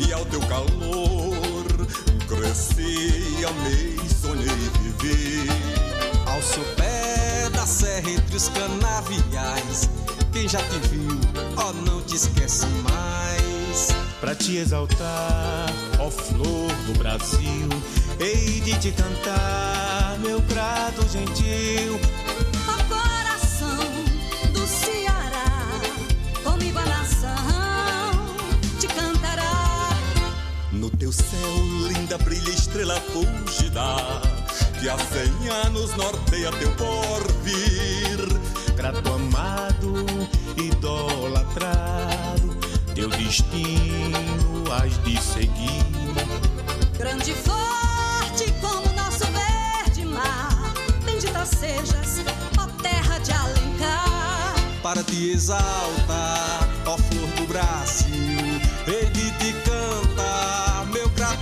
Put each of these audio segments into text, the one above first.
e ao teu calor cresci, amei, sonhei viver. Ao sopé da serra entre os canaviais, quem já te viu, ó, oh, não te esquece mais. Pra te exaltar, ó flor do Brasil, hei de te cantar, meu prato gentil teu céu, linda, brilha estrela fúlgida, que há cem anos norteia teu porvir. Grato amado, idolatrado, teu destino has de seguir. Grande e forte como nosso verde mar, bendita sejas, ó terra de Alencar. Para te exaltar,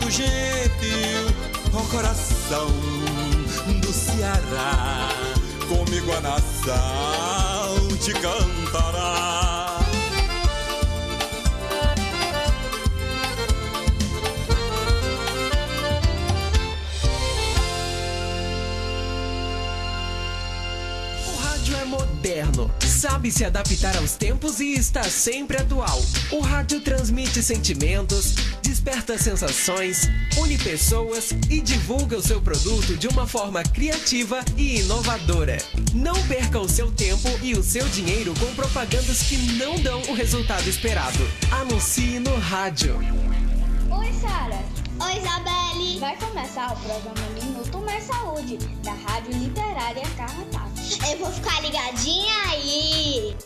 grato gentil, ó coração do Ceará, comigo a nação te cantará. O rádio é moderno sabe se adaptar aos tempos e está sempre atual. O rádio transmite sentimentos, desperta sensações, une pessoas e divulga o seu produto de uma forma criativa e inovadora. Não perca o seu tempo e o seu dinheiro com propagandas que não dão o resultado esperado. Anuncie no rádio. Oi, Sara. Oi, Isabelle. Vai começar o programa Minuto Mais Saúde, da Rádio Literária Carrapato. Eu vou ficar ligadinha aí.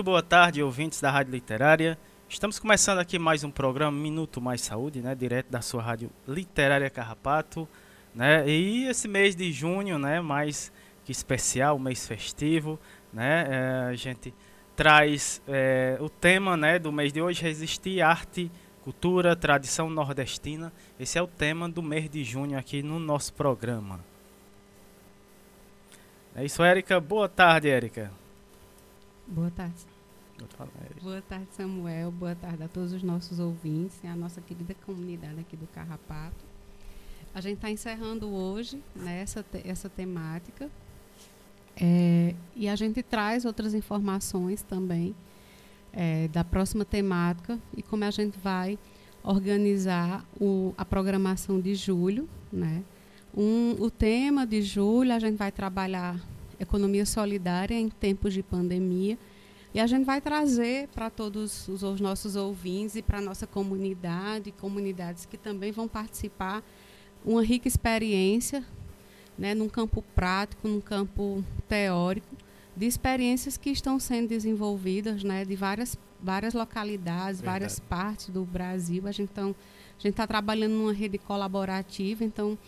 Muito boa tarde, ouvintes da Rádio Literária. Estamos começando aqui mais um programa Minuto Mais Saúde, né, direto da sua Rádio Literária Carrapato, né? E esse mês de junho, né, mais que especial, mês festivo, né? É, a gente traz é, o tema, né, do mês de hoje, resistir arte, cultura, tradição nordestina. Esse é o tema do mês de junho aqui no nosso programa. É isso, Érica. Boa tarde, Érica. Boa tarde. Boa tarde, Samuel. Boa tarde a todos os nossos ouvintes e a nossa querida comunidade aqui do Carrapato. A gente está encerrando hoje né, essa, te essa temática é, e a gente traz outras informações também é, da próxima temática e como a gente vai organizar o, a programação de julho. Né? Um, o tema de julho a gente vai trabalhar economia solidária em tempos de pandemia. E a gente vai trazer para todos os, os, nossos ouvintes e para a nossa comunidade, comunidades que também vão participar, uma rica experiência, né, num campo prático, num campo teórico, de experiências que estão sendo desenvolvidas, né, de várias várias localidades, Verdade. várias partes do Brasil. A gente então, a gente está trabalhando numa rede colaborativa, então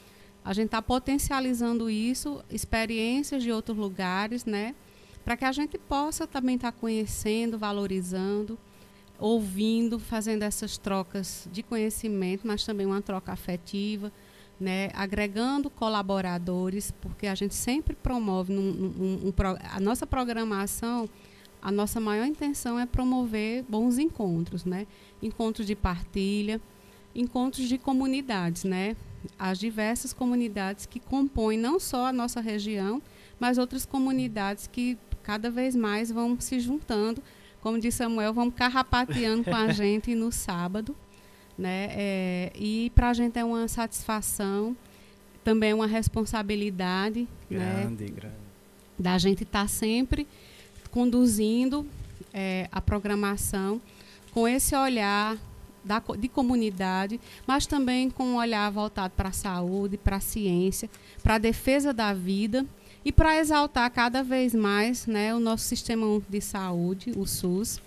a gente está potencializando isso, experiências de outros lugares, né? Para que a gente possa também estar tá conhecendo, valorizando, ouvindo, fazendo essas trocas de conhecimento, mas também uma troca afetiva, né? agregando colaboradores, porque a gente sempre promove num, num, um, a nossa programação a nossa maior intenção é promover bons encontros, né? Encontros de partilha, encontros de comunidades, né? As diversas comunidades que compõem não só a nossa região, mas outras comunidades que cada vez mais vão se juntando. Como disse Samuel, vão carrapateando com a gente no sábado. Né? É, e para a gente é uma satisfação, também é uma responsabilidade. Grande, né? grande. Da gente estar tá sempre conduzindo é, a programação com esse olhar da, de comunidade, mas também com um olhar voltado para a saúde, para a ciência, para a defesa da vida e para exaltar cada vez mais né, o nosso sistema de saúde, o SUS.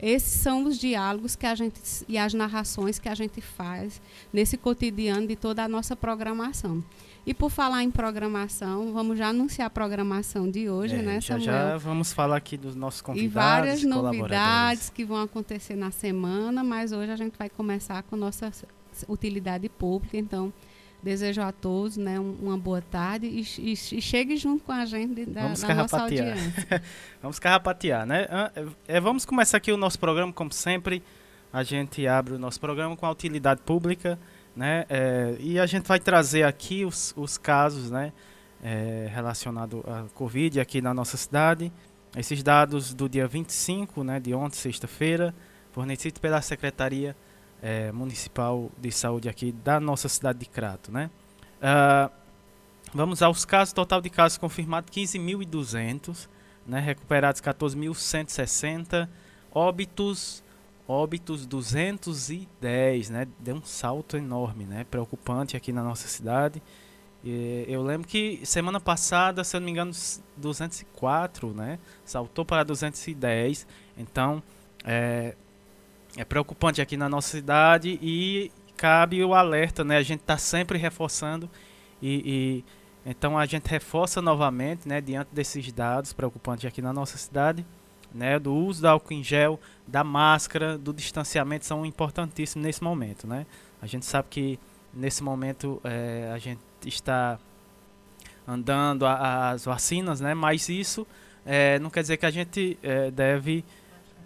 Esses são os diálogos que a gente e as narrações que a gente faz nesse cotidiano de toda a nossa programação. E por falar em programação, vamos já anunciar a programação de hoje, é, né, Samuel? Já, já vamos falar aqui dos nossos convidados. E várias novidades que vão acontecer na semana, mas hoje a gente vai começar com nossa utilidade pública, então desejo a todos né, uma boa tarde e, e, e chegue junto com a gente da, vamos da nossa audiência. vamos carrapatear, né? É, vamos começar aqui o nosso programa, como sempre. A gente abre o nosso programa com a utilidade pública. Né? É, e a gente vai trazer aqui os, os casos né, é, relacionados à Covid aqui na nossa cidade. Esses dados do dia 25, né, de ontem, sexta-feira, fornecidos pela Secretaria é, Municipal de Saúde aqui da nossa cidade de Crato. Né? Uh, vamos aos casos, total de casos confirmados 15.200, né, recuperados 14.160, óbitos óbitos 210, né? Deu um salto enorme, né? Preocupante aqui na nossa cidade. E eu lembro que semana passada, se eu não me engano, 204, né? Saltou para 210. Então, é, é preocupante aqui na nossa cidade e cabe o alerta, né? A gente está sempre reforçando e, e, então a gente reforça novamente, né? Diante desses dados preocupantes aqui na nossa cidade né, do uso do álcool em gel, da máscara, do distanciamento são importantíssimos nesse momento, né? A gente sabe que nesse momento é, a gente está andando a, as vacinas, né? Mas isso é, não quer dizer que a gente é, deve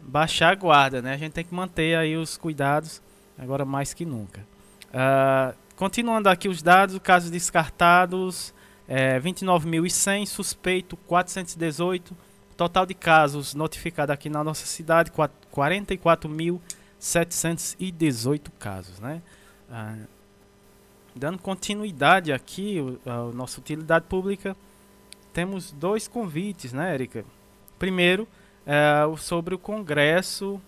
baixar a guarda, né? A gente tem que manter aí os cuidados agora mais que nunca. Uh, continuando aqui os dados, casos descartados, é, 29.100, suspeito 418 Total de casos notificados aqui na nossa cidade, 44.718 casos, né? Ah, dando continuidade aqui à nossa utilidade pública, temos dois convites, né, Erika? Primeiro, é, sobre o congresso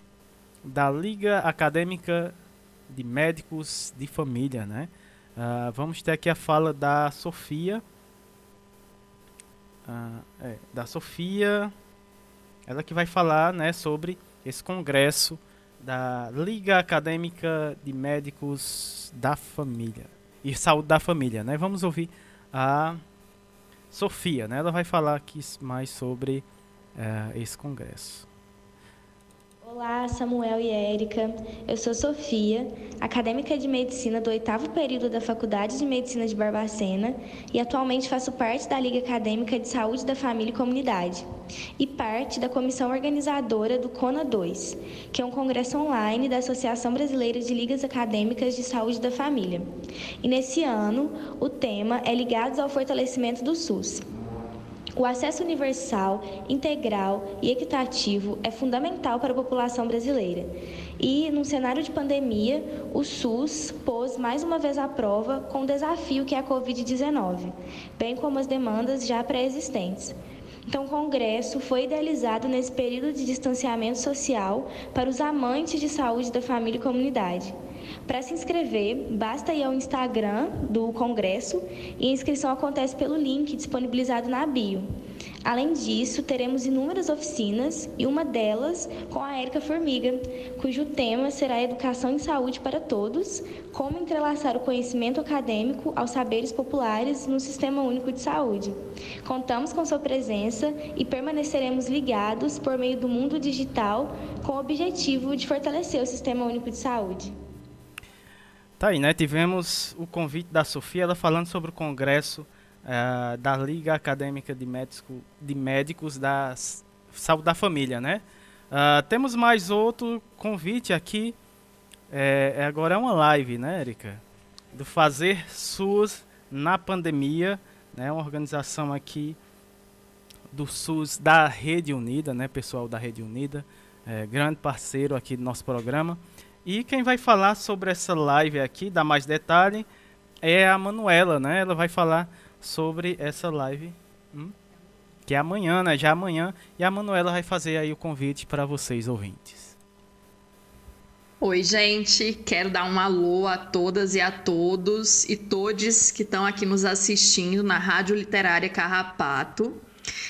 da Liga Acadêmica de Médicos de Família, né? Ah, vamos ter aqui a fala da Sofia, ah, é, da Sofia, ela que vai falar né, sobre esse congresso da Liga Acadêmica de Médicos da Família e Saúde da Família. Né? Vamos ouvir a Sofia, né? ela vai falar aqui mais sobre uh, esse congresso. Olá, Samuel e Érica. Eu sou Sofia, acadêmica de medicina do oitavo período da Faculdade de Medicina de Barbacena e atualmente faço parte da Liga Acadêmica de Saúde da Família e Comunidade e parte da comissão organizadora do CONA 2, que é um congresso online da Associação Brasileira de Ligas Acadêmicas de Saúde da Família. E nesse ano, o tema é Ligados ao Fortalecimento do SUS. O acesso universal, integral e equitativo é fundamental para a população brasileira. E, num cenário de pandemia, o SUS pôs mais uma vez à prova com o desafio que é a Covid-19, bem como as demandas já pré-existentes. Então, o Congresso foi idealizado nesse período de distanciamento social para os amantes de saúde da família e comunidade. Para se inscrever, basta ir ao Instagram do Congresso e a inscrição acontece pelo link disponibilizado na bio. Além disso, teremos inúmeras oficinas e uma delas com a Érica Formiga, cujo tema será Educação em Saúde para Todos, como entrelaçar o conhecimento acadêmico aos saberes populares no Sistema Único de Saúde. Contamos com sua presença e permaneceremos ligados por meio do mundo digital com o objetivo de fortalecer o Sistema Único de Saúde. Tá aí, né? Tivemos o convite da Sofia, ela falando sobre o congresso uh, da Liga Acadêmica de, Médico, de Médicos da saúde da família, né? Uh, temos mais outro convite aqui. É, é, agora é uma live, né, Erika? Do Fazer SUS na Pandemia, né? Uma organização aqui do SUS da Rede Unida, né? Pessoal da Rede Unida, é, grande parceiro aqui do nosso programa. E quem vai falar sobre essa live aqui, dar mais detalhe, é a Manuela, né? Ela vai falar sobre essa live. Hum? que é amanhã, né? Já amanhã. E a Manuela vai fazer aí o convite para vocês, ouvintes. Oi, gente. Quero dar um alô a todas e a todos e todes que estão aqui nos assistindo na Rádio Literária Carrapato.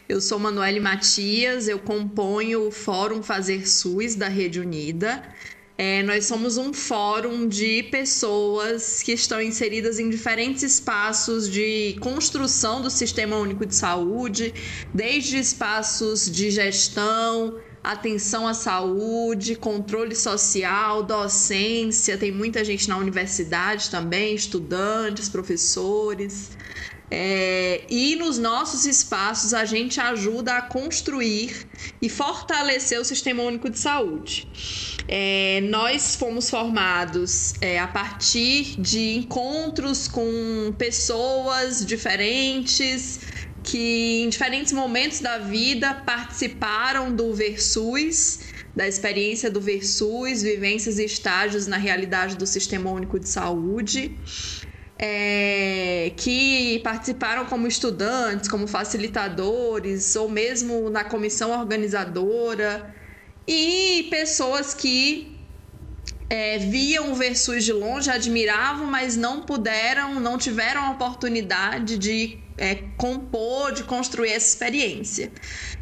Eu sou Manuele Matias, eu componho o Fórum Fazer SUS da Rede Unida. É, nós somos um fórum de pessoas que estão inseridas em diferentes espaços de construção do Sistema Único de Saúde, desde espaços de gestão, atenção à saúde, controle social, docência, tem muita gente na universidade também, estudantes, professores. É, e nos nossos espaços a gente ajuda a construir e fortalecer o Sistema Único de Saúde. É, nós fomos formados é, a partir de encontros com pessoas diferentes que em diferentes momentos da vida participaram do Versus, da experiência do Versus, vivências e estágios na realidade do Sistema Único de Saúde é, que participaram como estudantes, como facilitadores, ou mesmo na comissão organizadora, e pessoas que é, viam o Versus de longe, admiravam, mas não puderam, não tiveram a oportunidade de é, compor, de construir essa experiência.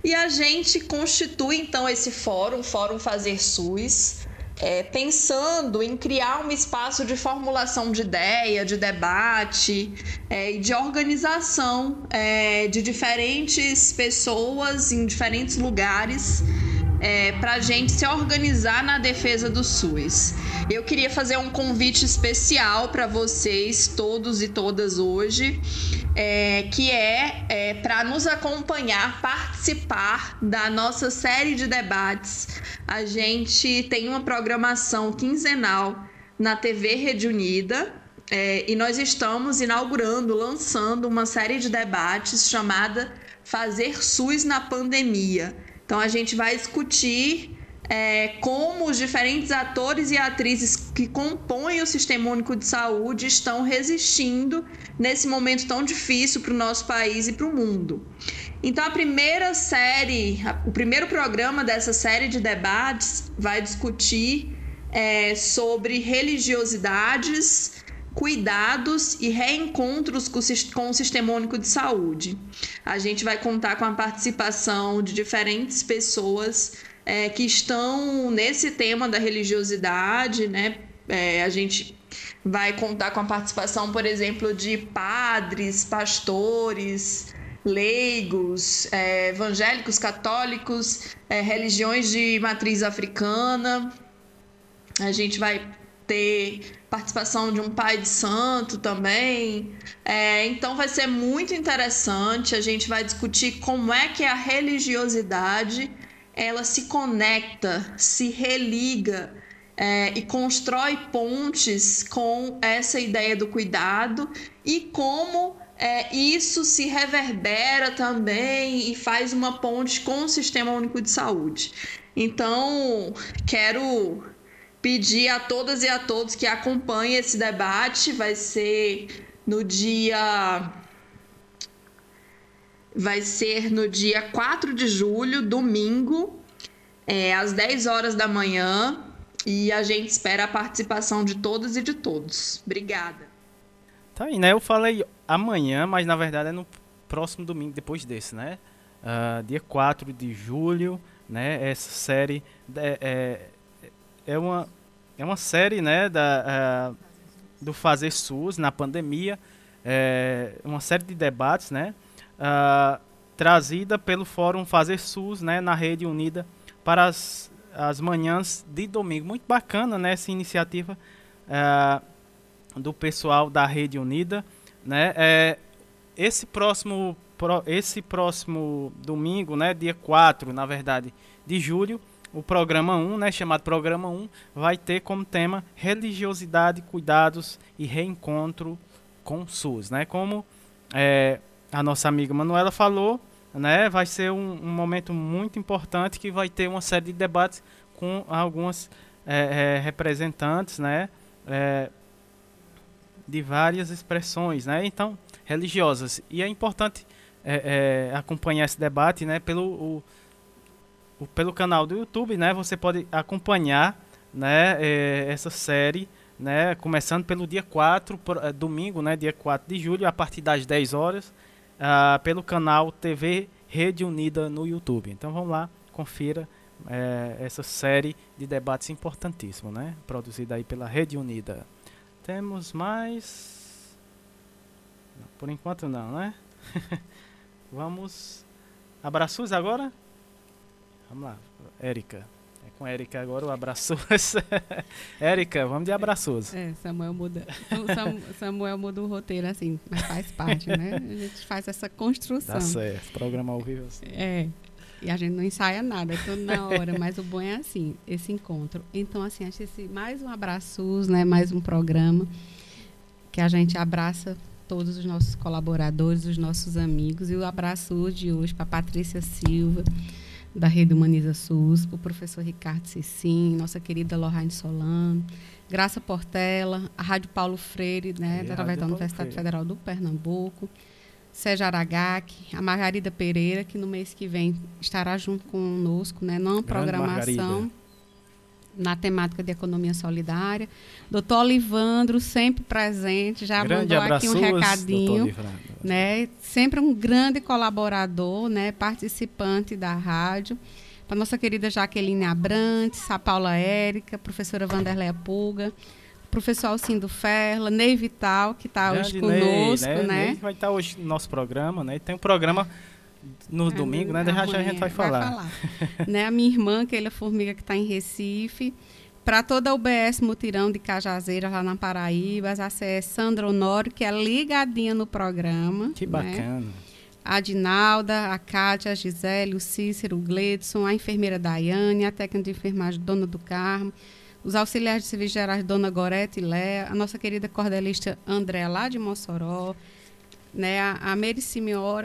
E a gente constitui então esse fórum, Fórum Fazer SUS, é, pensando em criar um espaço de formulação de ideia, de debate é, e de organização é, de diferentes pessoas em diferentes lugares é, para a gente se organizar na defesa do SUS. Eu queria fazer um convite especial para vocês, todos e todas hoje, é, que é, é para nos acompanhar, participar da nossa série de debates. A gente tem uma programação quinzenal na TV Rede Unida. É, e nós estamos inaugurando, lançando uma série de debates chamada Fazer SUS na Pandemia. Então a gente vai discutir é, como os diferentes atores e atrizes que compõem o Sistema Único de Saúde estão resistindo nesse momento tão difícil para o nosso país e para o mundo. Então, a primeira série, o primeiro programa dessa série de debates vai discutir é, sobre religiosidades, cuidados e reencontros com o Sistema Único de Saúde. A gente vai contar com a participação de diferentes pessoas é, que estão nesse tema da religiosidade, né? É, a gente vai contar com a participação, por exemplo, de padres, pastores, leigos, é, evangélicos, católicos, é, religiões de matriz africana. A gente vai ter participação de um pai de santo também. É, então vai ser muito interessante. A gente vai discutir como é que a religiosidade ela se conecta, se religa é, e constrói pontes com essa ideia do cuidado e como é, isso se reverbera também e faz uma ponte com o Sistema Único de Saúde. Então, quero pedir a todas e a todos que acompanhem esse debate, vai ser no dia vai ser no dia 4 de julho, domingo, é, às 10 horas da manhã. E a gente espera a participação de todas e de todos. Obrigada. Tá aí, né? Eu falei amanhã, mas na verdade é no próximo domingo, depois desse, né? Uh, dia 4 de julho, né? Essa série é, é, é, uma, é uma série, né? Da, uh, do Fazer SUS na pandemia. É uma série de debates, né? uh, trazida pelo Fórum Fazer SUS, né, na Rede Unida, para as, as manhãs de domingo. Muito bacana, né, essa iniciativa uh, do pessoal da Rede Unida, né. É, esse próximo esse próximo domingo, né, dia 4, na verdade, de julho, o programa 1, né, chamado Programa 1, vai ter como tema religiosidade, cuidados e reencontro com SUS, né? Como é, a nossa amiga Manuela falou, né, vai ser um, um, momento muito importante que vai ter uma série de debates com algumas é, é, representantes, né, é, de várias expressões, né, então religiosas. E é importante é, é, acompanhar esse debate, né, pelo o, pelo canal do YouTube, né, você pode acompanhar, né, é, essa série, né, começando pelo dia 4, domingo, né, dia 4 de julho, a partir das 10 horas, uh, pelo canal TV Rede Unida no YouTube. Então vamos lá, confira é, essa série de debates importantíssimo, né? Produzida aí pela Rede Unida. Temos mais. Por enquanto não, né? vamos. Abraços agora? Vamos lá, Érica com a Erika agora, o abraço. Érica, vamos de abraços. É, Samuel muda. Samuel muda o roteiro assim, mas faz parte, né? A gente faz essa construção. Dá certo, programa ao vivo. Assim. É. E a gente não ensaia nada, é tudo na hora, mas o bom é assim, esse encontro. Então, assim, acho esse mais um abraços, né? Mais um programa que a gente abraça todos os nossos colaboradores, os nossos amigos. E o abraço de hoje para Patrícia Silva, da Rede Humaniza SUS, o professor Ricardo Cicim, nossa querida Lorraine Solano, Graça Portela, a Rádio Paulo Freire, né, através da Universidade Freire. Federal do Pernambuco, Sérgio Aragac, a Margarida Pereira, que no mês que vem estará junto conosco, né, numa programação Margarida. Na temática de economia solidária. Doutor Olivandro, sempre presente, já Grande mandou aqui um recadinho né? Sempre um grande colaborador, né? Participante da rádio. Para nossa querida Jaqueline Abrantes, a Paula Érica, professora Vanderleia Pulga, professor Alcindo Ferla, Ney Vital, que está hoje conosco, Ney, né? né? Ney vai estar tá hoje no nosso programa, né? Tem um programa no é, domingo, né? Já, já a gente vai falar. Vai falar. né? A minha irmã, Keila Formiga, que está em Recife. Para toda a UBS Mutirão de Cajazeira, lá na Paraíba, a CS Sandra Honório, que é ligadinha no programa. Que né? bacana. Né? A Dinalda, a Kátia, a Gisele, o Cícero, o Gledson, a enfermeira Daiane, a técnica de enfermagem Dona do Carmo, os auxiliares de serviços gerais Dona Gorete e Léa, a nossa querida cordelista André, lá de Mossoró, né, a, a Mary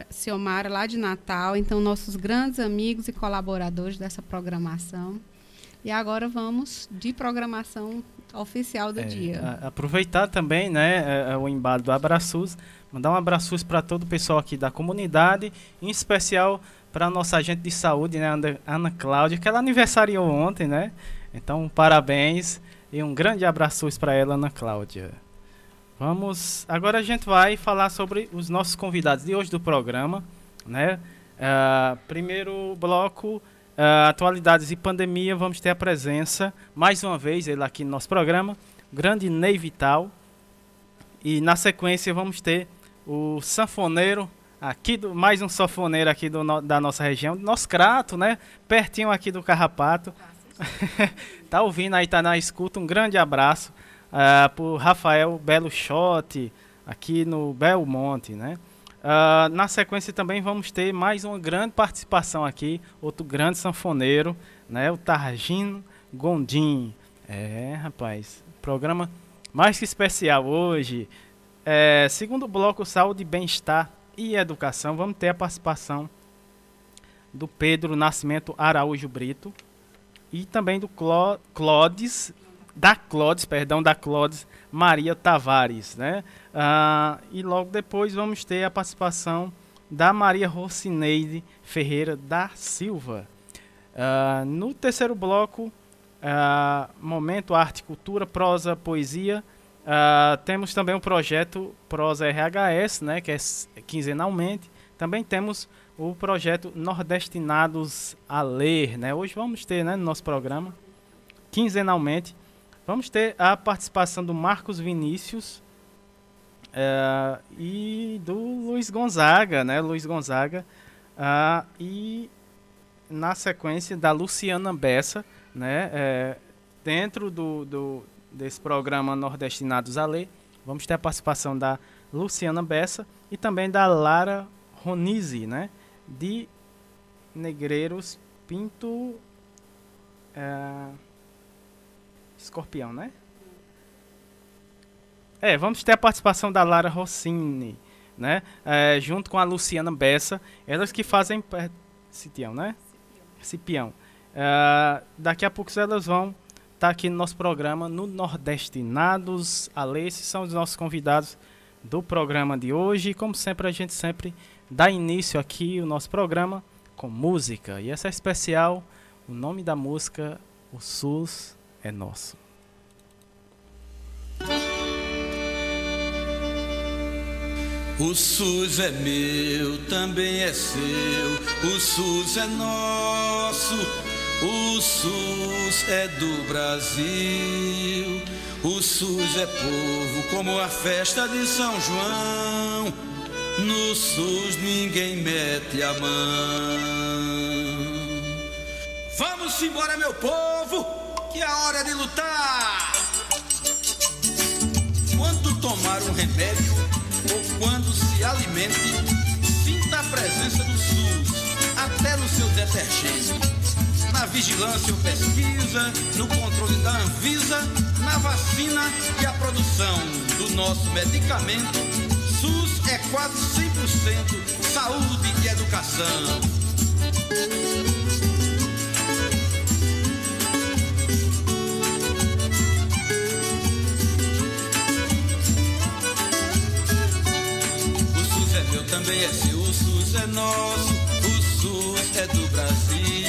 Ciomara, lá de Natal. Então, nossos grandes amigos e colaboradores dessa programação. E agora vamos de programação oficial do é, dia. A, aproveitar também né, é, é o embalo do Abraços, mandar um abraço para todo o pessoal aqui da comunidade, em especial para a nossa agente de saúde, né, Ana Cláudia, que ela aniversariou ontem, né? Então, parabéns e um grande abraço para ela, Ana Cláudia. Vamos, agora a gente vai falar sobre os nossos convidados de hoje do programa, né? Uh, primeiro bloco Uh, atualidades e pandemia, vamos ter a presença, mais uma vez, ele aqui no nosso programa, grande Ney Vital. E na sequência vamos ter o sanfoneiro, aqui do, mais um sanfoneiro aqui do, da nossa região, nosso crato, né? Pertinho aqui do Carrapato. tá ouvindo aí, tá na escuta, um grande abraço uh, pro Rafael Belo Shot, aqui no Belmonte, né? Uh, na sequência também vamos ter mais uma grande participação aqui, outro grande sanfoneiro, né? O Targino Gondim. É, rapaz, programa mais que especial hoje. É, segundo bloco, saúde, bem-estar e educação, vamos ter a participação do Pedro Nascimento Araújo Brito e também do Cló Clodes, da Clodes, perdão, da Clodes Maria Tavares, né? Ah, e logo depois vamos ter a participação da Maria Rocineide Ferreira da Silva. Ah, no terceiro bloco, ah, Momento Arte, Cultura, Prosa, Poesia, ah, temos também o projeto Prosa RHS, né, que é quinzenalmente. Também temos o projeto Nordestinados a Ler. Né? Hoje vamos ter né, no nosso programa, quinzenalmente, Vamos ter a participação do Marcos Vinícius é, e do Luiz Gonzaga, né? Luiz Gonzaga. Uh, e na sequência da Luciana Bessa, né? É, dentro do, do, desse programa Nordestinados a Ler, vamos ter a participação da Luciana Bessa e também da Lara Ronise, né? De Negreiros Pinto é, Escorpião, né? É, vamos ter a participação da Lara Rossini, né? É, junto com a Luciana Bessa, elas que fazem Cipião, né? Cipião. É, daqui a pouco elas vão estar tá aqui no nosso programa no Nordestinados. Ale, esses são os nossos convidados do programa de hoje. E como sempre, a gente sempre dá início aqui o nosso programa com música. E essa é especial, o nome da música, O SUS é Nosso. O SUS é meu, também é seu, o SUS é nosso, o SUS é do Brasil. O SUS é povo como a festa de São João. No SUS ninguém mete a mão. Vamos embora, meu povo, que é hora de lutar. Quando tomar um remédio ou quando se alimente, sinta a presença do SUS até no seu detergente. Na vigilância ou pesquisa, no controle da Anvisa, na vacina e a produção do nosso medicamento, SUS é quase 100% saúde e educação. Também é seu, o SUS é nosso, o SUS é do Brasil.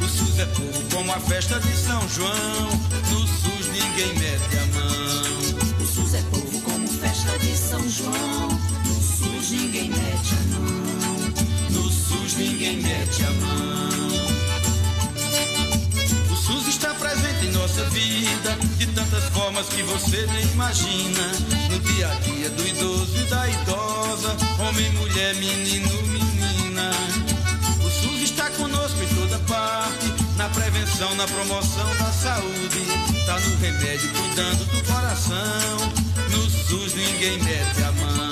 O SUS é povo como a festa de São João, no SUS ninguém mete a mão. O SUS é povo como festa de São João, no SUS ninguém mete a mão. No SUS ninguém mete a mão. O SUS está presente nossa vida, de tantas formas que você nem imagina. No dia a dia do idoso e da idosa, homem, mulher, menino, menina. O SUS está conosco em toda parte, na prevenção, na promoção da saúde. Tá no remédio, cuidando do coração. No SUS ninguém mete a mão.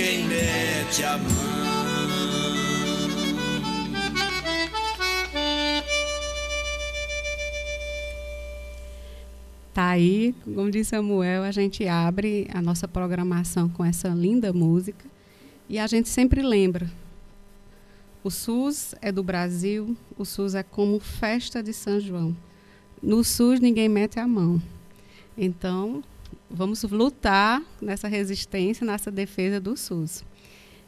Ninguém mete a mão. Tá aí, como disse Samuel, a gente abre a nossa programação com essa linda música e a gente sempre lembra. O SUS é do Brasil, o SUS é como festa de São João. No SUS ninguém mete a mão. Então, vamos lutar nessa resistência, nessa defesa do SUS.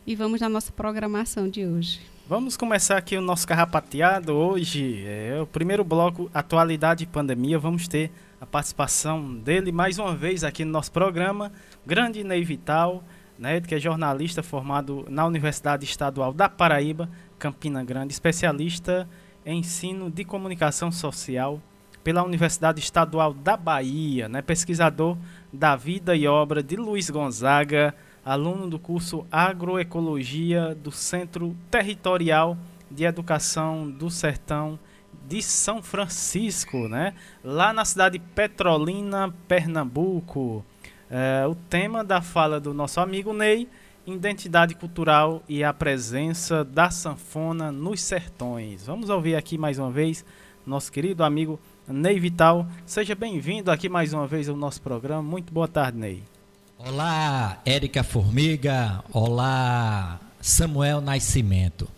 E vamos na nossa programação de hoje. Vamos começar aqui o nosso carrapateado hoje. É o primeiro bloco, Atualidade e Pandemia. Vamos ter a participação dele mais uma vez aqui no nosso programa. Grande Ney Vital, né, que é jornalista formado na Universidade Estadual da Paraíba, Campina Grande, especialista em ensino de comunicação social pela Universidade Estadual da Bahia, né, pesquisador da vida e obra de Luiz Gonzaga, aluno do curso Agroecologia do Centro Territorial de Educação do Sertão de São Francisco, né? lá na cidade de Petrolina, Pernambuco. É, o tema da fala do nosso amigo Ney, identidade cultural e a presença da sanfona nos sertões. Vamos ouvir aqui mais uma vez nosso querido amigo Ney Vital. Seja bem-vindo aqui mais uma vez ao nosso programa. Muito boa tarde, Ney. Olá, Érica Formiga. Olá, Samuel Nascimento.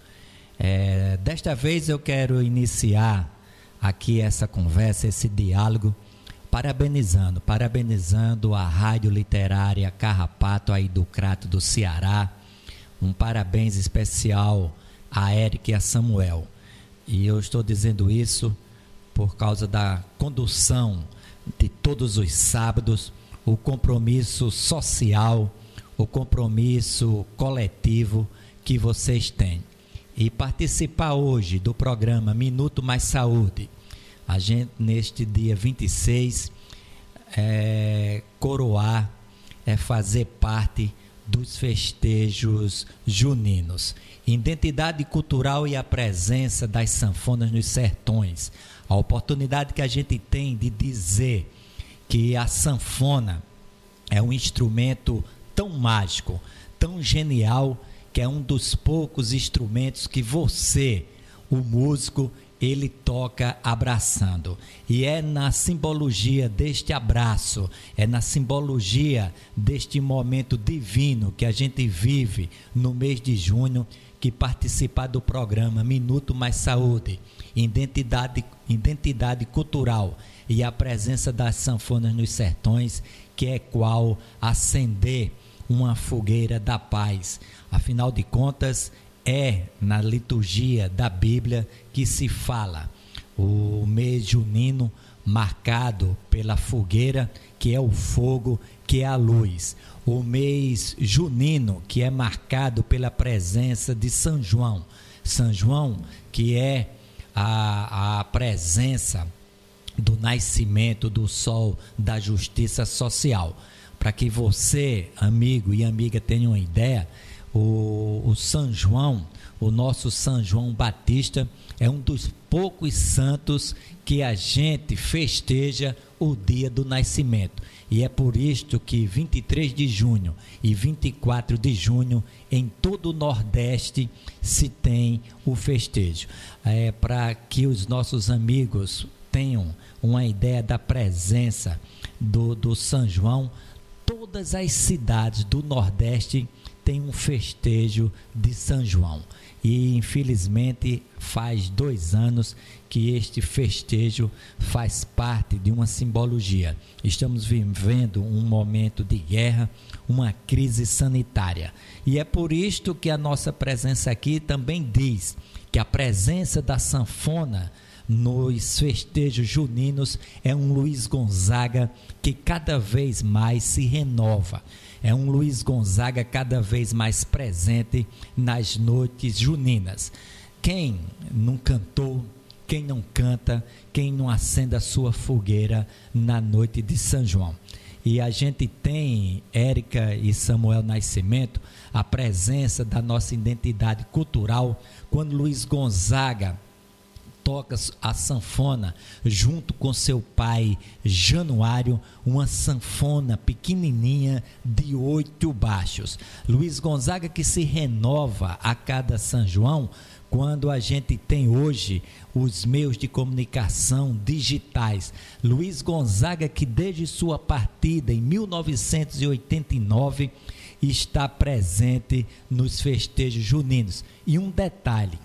É, desta vez eu quero iniciar aqui essa conversa, esse diálogo, parabenizando, parabenizando a Rádio Literária Carrapato aí do Crato do Ceará. Um parabéns especial a Eric e a Samuel. E eu estou dizendo isso por causa da condução de todos os sábados, o compromisso social, o compromisso coletivo que vocês têm. E participar hoje do programa Minuto Mais Saúde, a gente neste dia 26 é coroar, é fazer parte dos festejos juninos. Identidade cultural e a presença das sanfonas nos sertões. A oportunidade que a gente tem de dizer que a sanfona é um instrumento tão mágico, tão genial, que é um dos poucos instrumentos que você, o músico, ele toca abraçando. E é na simbologia deste abraço, é na simbologia deste momento divino que a gente vive no mês de junho, que participar do programa Minuto Mais Saúde, identidade, identidade cultural e a presença das sanfonas nos sertões, que é qual acender uma fogueira da paz. Afinal de contas, é na liturgia da Bíblia que se fala o mês junino marcado pela fogueira, que é o fogo, que é a luz. O mês junino, que é marcado pela presença de São João. São João, que é a, a presença do nascimento do sol da justiça social. Para que você, amigo e amiga, tenha uma ideia, o, o São João, o nosso São João Batista, é um dos poucos santos que a gente festeja o dia do nascimento. E é por isto que 23 de junho e 24 de junho, em todo o Nordeste, se tem o festejo. É para que os nossos amigos tenham uma ideia da presença do, do São João, todas as cidades do Nordeste tem um festejo de São João. E infelizmente faz dois anos que este festejo faz parte de uma simbologia. Estamos vivendo um momento de guerra, uma crise sanitária. E é por isto que a nossa presença aqui também diz que a presença da sanfona nos festejos juninos é um Luiz Gonzaga que cada vez mais se renova é um Luiz Gonzaga cada vez mais presente nas noites juninas. Quem não cantou, quem não canta, quem não acende a sua fogueira na noite de São João? E a gente tem, Érica e Samuel Nascimento, a presença da nossa identidade cultural, quando Luiz Gonzaga toca a sanfona junto com seu pai Januário, uma sanfona pequenininha de oito baixos. Luiz Gonzaga que se renova a cada São João, quando a gente tem hoje os meios de comunicação digitais. Luiz Gonzaga que desde sua partida em 1989 está presente nos festejos juninos. E um detalhe,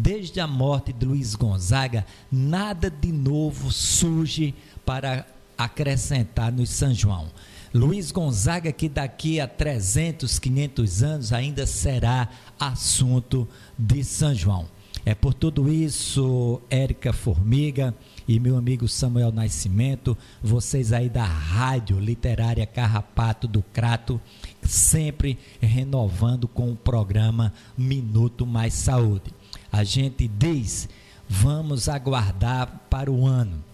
Desde a morte de Luiz Gonzaga, nada de novo surge para acrescentar no São João. Luiz Gonzaga, que daqui a 300, 500 anos ainda será assunto de São João. É por tudo isso, Érica Formiga e meu amigo Samuel Nascimento, vocês aí da Rádio Literária Carrapato do Crato, sempre renovando com o programa Minuto Mais Saúde a gente diz: vamos aguardar para o ano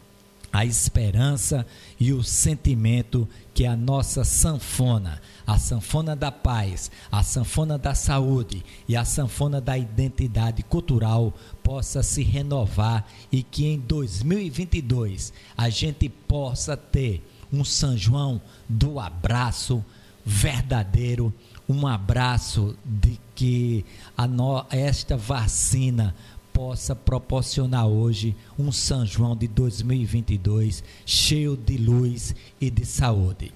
a esperança e o sentimento que a nossa sanfona, a sanfona da paz, a sanfona da saúde e a sanfona da identidade cultural possa se renovar e que em 2022 a gente possa ter um São João do abraço verdadeiro um abraço de que a no, esta vacina possa proporcionar hoje um São João de 2022 cheio de luz e de saúde.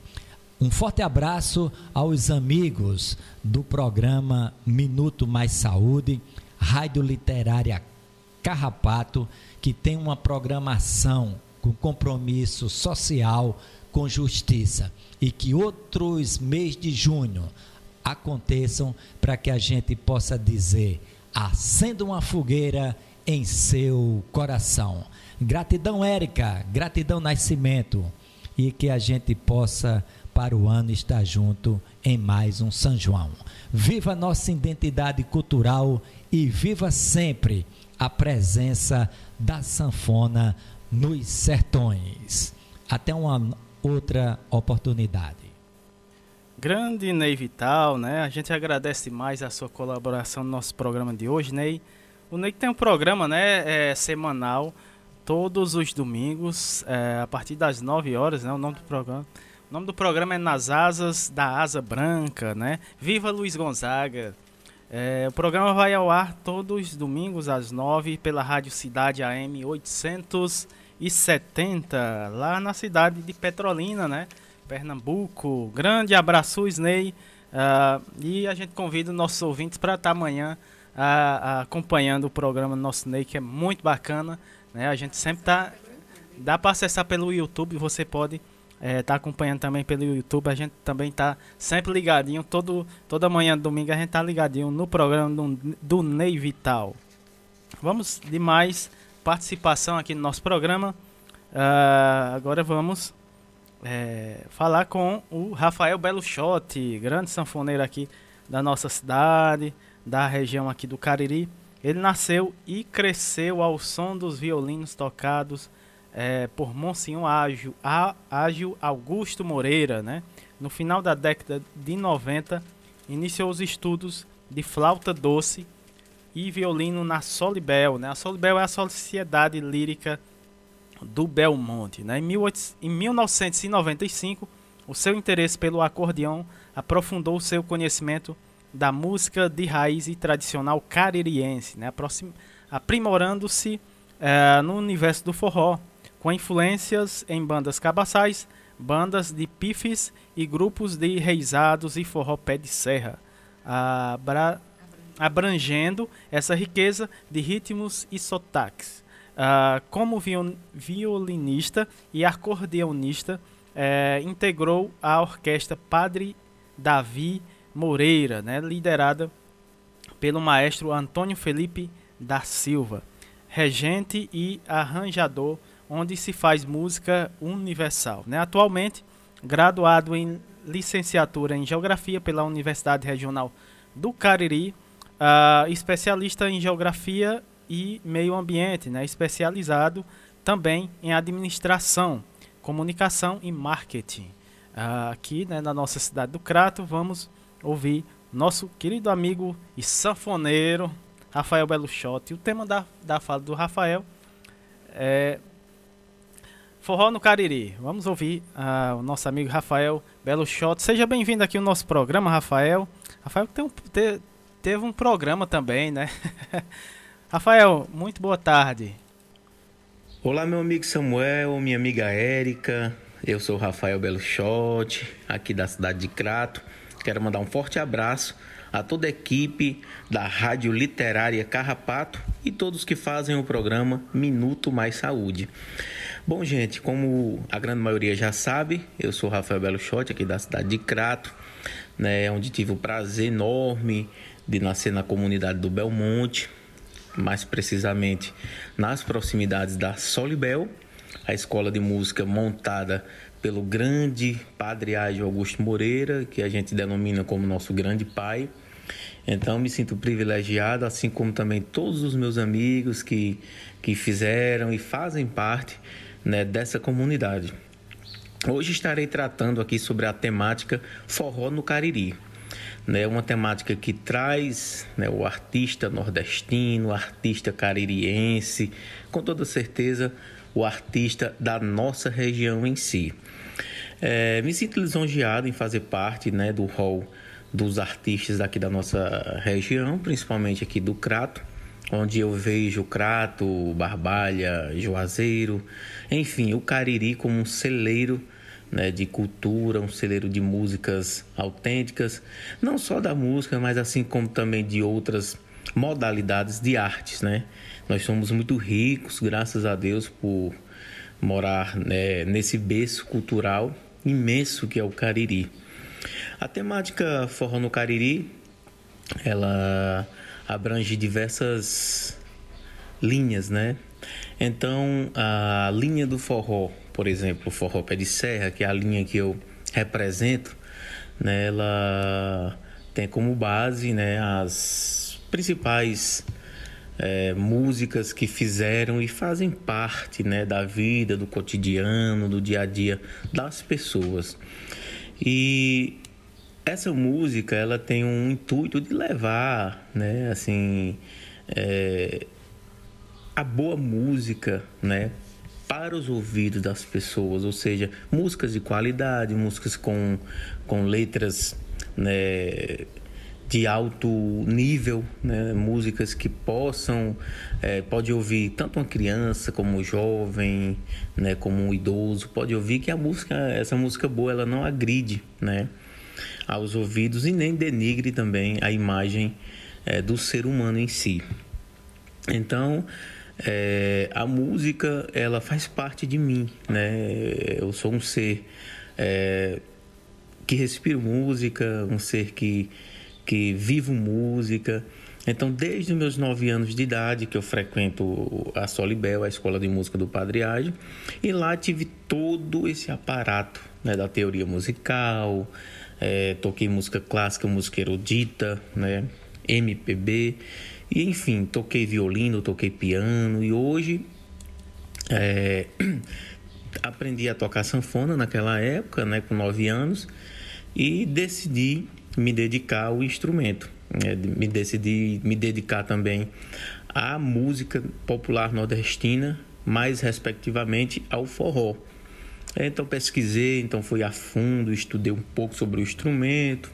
Um forte abraço aos amigos do programa Minuto Mais Saúde, Rádio Literária Carrapato, que tem uma programação com compromisso social, com justiça. E que outros meses de junho aconteçam para que a gente possa dizer: acenda uma fogueira em seu coração. Gratidão, Érica, gratidão, Nascimento, e que a gente possa, para o ano, estar junto em mais um São João. Viva nossa identidade cultural e viva sempre a presença da sanfona nos sertões. Até uma outra oportunidade. Grande Ney Vital, né? A gente agradece mais a sua colaboração no nosso programa de hoje, Ney. O Ney tem um programa, né, é, semanal, todos os domingos, é, a partir das 9 horas, né? O nome do programa. O nome do programa é Nas Asas da Asa Branca, né? Viva Luiz Gonzaga! É, o programa vai ao ar todos os domingos às 9 pela Rádio Cidade AM 870, lá na cidade de Petrolina, né? Pernambuco. Grande abraço, Snei. Uh, e a gente convida os nossos ouvintes para estar amanhã uh, acompanhando o programa nosso Ney, que é muito bacana. Né? A gente sempre tá. Dá para acessar pelo YouTube, você pode é, tá acompanhando também pelo YouTube. A gente também tá sempre ligadinho. Todo, toda manhã, domingo, a gente tá ligadinho no programa do, do Ney Vital. Vamos de mais participação aqui no nosso programa. Uh, agora vamos é, falar com o Rafael Belo Shot, grande sanfoneiro aqui da nossa cidade, da região aqui do Cariri. Ele nasceu e cresceu ao som dos violinos tocados é, por Monsenhor Ágil, Ágil Augusto Moreira, né? No final da década de 90, iniciou os estudos de flauta doce e violino na Solibel, né? A Solibel é a Sociedade Lírica do Belmonte, né? Em, 18, em 1995, o seu interesse pelo acordeão aprofundou seu conhecimento da música de raiz e tradicional caririense, né? aprimorando-se é, no universo do forró, com influências em bandas cabaçais, bandas de pifes e grupos de reisados e forró pé de serra, abra, abrangendo essa riqueza de ritmos e sotaques. Uh, como violinista e acordeonista, uh, integrou a orquestra Padre Davi Moreira, né, liderada pelo maestro Antônio Felipe da Silva, regente e arranjador onde se faz música universal. Né? Atualmente, graduado em licenciatura em Geografia pela Universidade Regional do Cariri, uh, especialista em Geografia e Meio Ambiente, né? especializado também em Administração, Comunicação e Marketing. Uh, aqui né, na nossa cidade do Crato, vamos ouvir nosso querido amigo e sanfoneiro Rafael Beluchotti. O tema da, da fala do Rafael é Forró no Cariri. Vamos ouvir uh, o nosso amigo Rafael Belo Shot. Seja bem-vindo aqui ao nosso programa, Rafael. Rafael tem um, te, teve um programa também, né? Rafael, muito boa tarde. Olá, meu amigo Samuel, minha amiga Érica. Eu sou Rafael Belo Shot, aqui da cidade de Crato. Quero mandar um forte abraço a toda a equipe da Rádio Literária Carrapato e todos que fazem o programa Minuto Mais Saúde. Bom, gente, como a grande maioria já sabe, eu sou Rafael Belo Chote, aqui da cidade de Crato, né, onde tive o prazer enorme de nascer na comunidade do Belmonte, mais precisamente nas proximidades da Solibel, a escola de música montada pelo grande Padre Ágio Augusto Moreira, que a gente denomina como nosso grande pai. Então me sinto privilegiado, assim como também todos os meus amigos que, que fizeram e fazem parte né, dessa comunidade. Hoje estarei tratando aqui sobre a temática Forró no Cariri. Né, uma temática que traz né, o artista nordestino, o artista caririense, com toda certeza o artista da nossa região em si. É, me sinto lisonjeado em fazer parte né, do hall dos artistas aqui da nossa região, principalmente aqui do Crato, onde eu vejo Crato, Barbalha, Juazeiro, enfim, o Cariri como um celeiro né, de cultura, um celeiro de músicas autênticas, não só da música, mas assim como também de outras modalidades de artes, né? Nós somos muito ricos, graças a Deus, por morar né, nesse berço cultural imenso que é o Cariri. A temática Forró no Cariri, ela abrange diversas linhas, né? Então, a linha do forró, por exemplo, o forró pé de serra, que é a linha que eu represento, né, ela tem como base né, as principais é, músicas que fizeram e fazem parte né, da vida, do cotidiano, do dia a dia das pessoas. E essa música ela tem um intuito de levar, né, assim, é, a boa música, né, para os ouvidos das pessoas, ou seja, músicas de qualidade, músicas com, com letras né, de alto nível, né, músicas que possam é, pode ouvir tanto uma criança como um jovem, né, como um idoso, pode ouvir que a música, essa música boa, ela não agride, né, aos ouvidos e nem denigre também a imagem é, do ser humano em si. Então é, a música ela faz parte de mim, né? Eu sou um ser é, que respiro música, um ser que que vivo música. Então, desde os meus nove anos de idade que eu frequento a Solibel, a escola de música do Padre Ágio, e lá tive todo esse aparato né, da teoria musical, é, toquei música clássica, música erudita, né, MPB. E enfim, toquei violino, toquei piano e hoje é, aprendi a tocar sanfona naquela época, né, com 9 anos, e decidi me dedicar ao instrumento. Né, me decidi me dedicar também à música popular nordestina, mais respectivamente ao forró. Então pesquisei, então fui a fundo, estudei um pouco sobre o instrumento,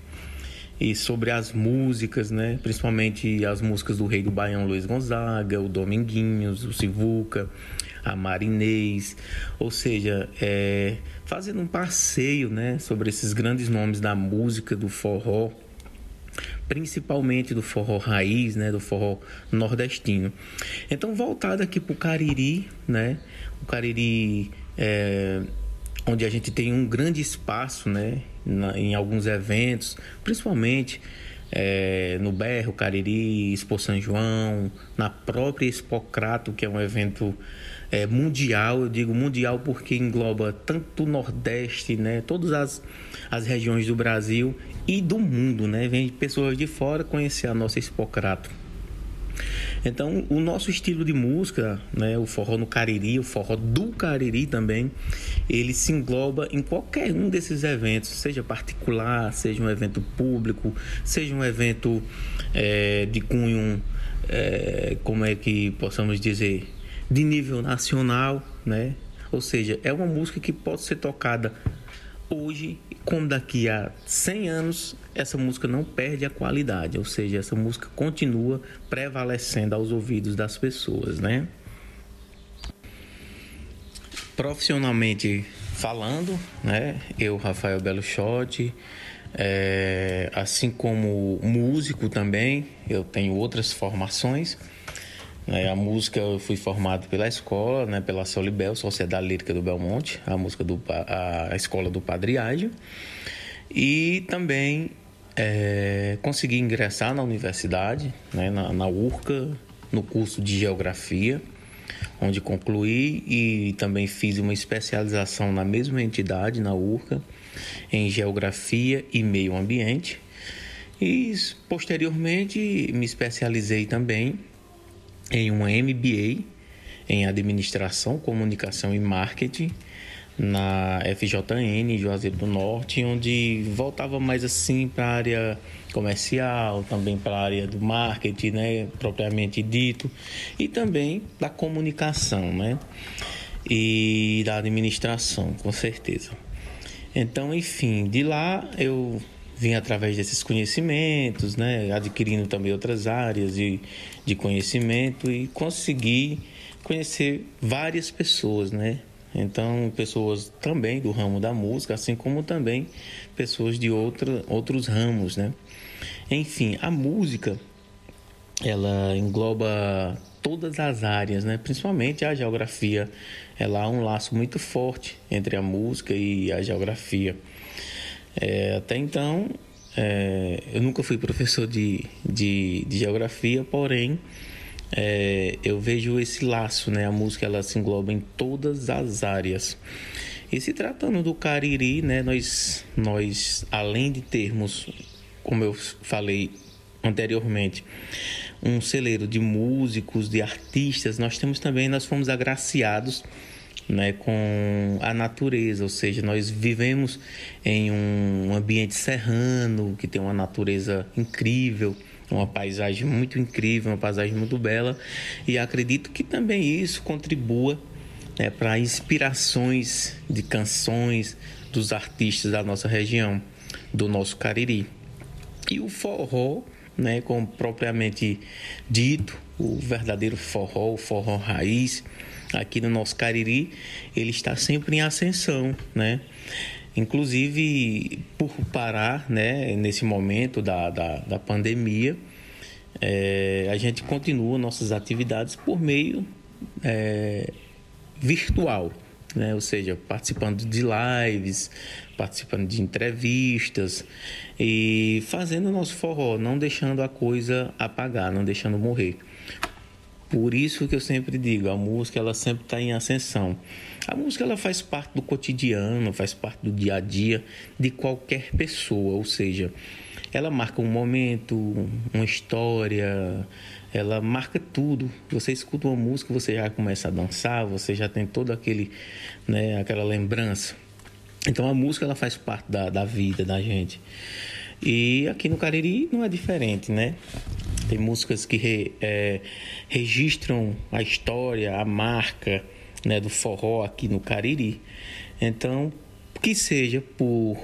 e sobre as músicas, né? Principalmente as músicas do Rei do Baião Luiz Gonzaga, o Dominguinhos, o Sivuca, a Marinês, ou seja, é, fazendo um passeio, né? Sobre esses grandes nomes da música do forró, principalmente do forró raiz, né? Do forró nordestino. Então voltado aqui para o Cariri, né? O Cariri é, onde a gente tem um grande espaço, né, na, em alguns eventos, principalmente é, no Berro, Cariri, Expo São João, na própria Expocrato, que é um evento é, mundial, eu digo mundial porque engloba tanto o Nordeste, né, todas as, as regiões do Brasil e do mundo, né, vem pessoas de fora conhecer a nossa Expocrato. Então, o nosso estilo de música, né, o forró no Cariri, o forró do Cariri também, ele se engloba em qualquer um desses eventos, seja particular, seja um evento público, seja um evento é, de cunho, é, como é que possamos dizer, de nível nacional, né? Ou seja, é uma música que pode ser tocada hoje, como daqui a 100 anos, essa música não perde a qualidade, ou seja, essa música continua prevalecendo aos ouvidos das pessoas, né? Profissionalmente falando, né? Eu, Rafael Belo é, assim como músico também, eu tenho outras formações. Né? A música eu fui formado pela escola, né? pela Solibel, Sociedade Lírica do Belmonte, a música do a, escola do Padre Ágio. E também é, consegui ingressar na universidade, né? na, na URCA, no curso de Geografia, onde concluí e também fiz uma especialização na mesma entidade, na URCA, em Geografia e Meio Ambiente. E posteriormente me especializei também em uma MBA em Administração, Comunicação e Marketing na FJN Juazeiro do Norte, onde voltava mais assim para a área comercial, também para a área do marketing, né, propriamente dito, e também da comunicação, né, e da administração, com certeza. Então, enfim, de lá eu vim através desses conhecimentos, né, adquirindo também outras áreas de, de conhecimento e consegui conhecer várias pessoas, né? Então, pessoas também do ramo da música, assim como também pessoas de outra, outros ramos, né? Enfim, a música ela engloba todas as áreas, né? Principalmente a geografia. Ela há um laço muito forte entre a música e a geografia. É, até então, é, eu nunca fui professor de, de, de geografia, porém, é, eu vejo esse laço, né? A música ela se engloba em todas as áreas. E se tratando do Cariri, né? Nós, nós além de termos, como eu falei anteriormente, um celeiro de músicos, de artistas, nós temos também, nós fomos agraciados né, com a natureza, ou seja, nós vivemos em um ambiente serrano que tem uma natureza incrível, uma paisagem muito incrível, uma paisagem muito bela, e acredito que também isso contribua né, para inspirações de canções dos artistas da nossa região, do nosso Cariri. E o forró né, como propriamente dito, o verdadeiro forró, o forró raiz, aqui no nosso Cariri, ele está sempre em ascensão, né? Inclusive, por parar, né, nesse momento da, da, da pandemia, é, a gente continua nossas atividades por meio é, virtual, né? ou seja, participando de lives, participando de entrevistas e fazendo o nosso forró, não deixando a coisa apagar, não deixando morrer. Por isso que eu sempre digo, a música ela sempre está em ascensão. A música ela faz parte do cotidiano, faz parte do dia a dia de qualquer pessoa, ou seja, ela marca um momento, uma história, ela marca tudo. Você escuta uma música, você já começa a dançar, você já tem todo aquele, né, aquela lembrança. Então a música ela faz parte da, da vida da gente. E aqui no Cariri não é diferente, né? Tem músicas que re, é, registram a história, a marca né, do forró aqui no Cariri. Então, que seja por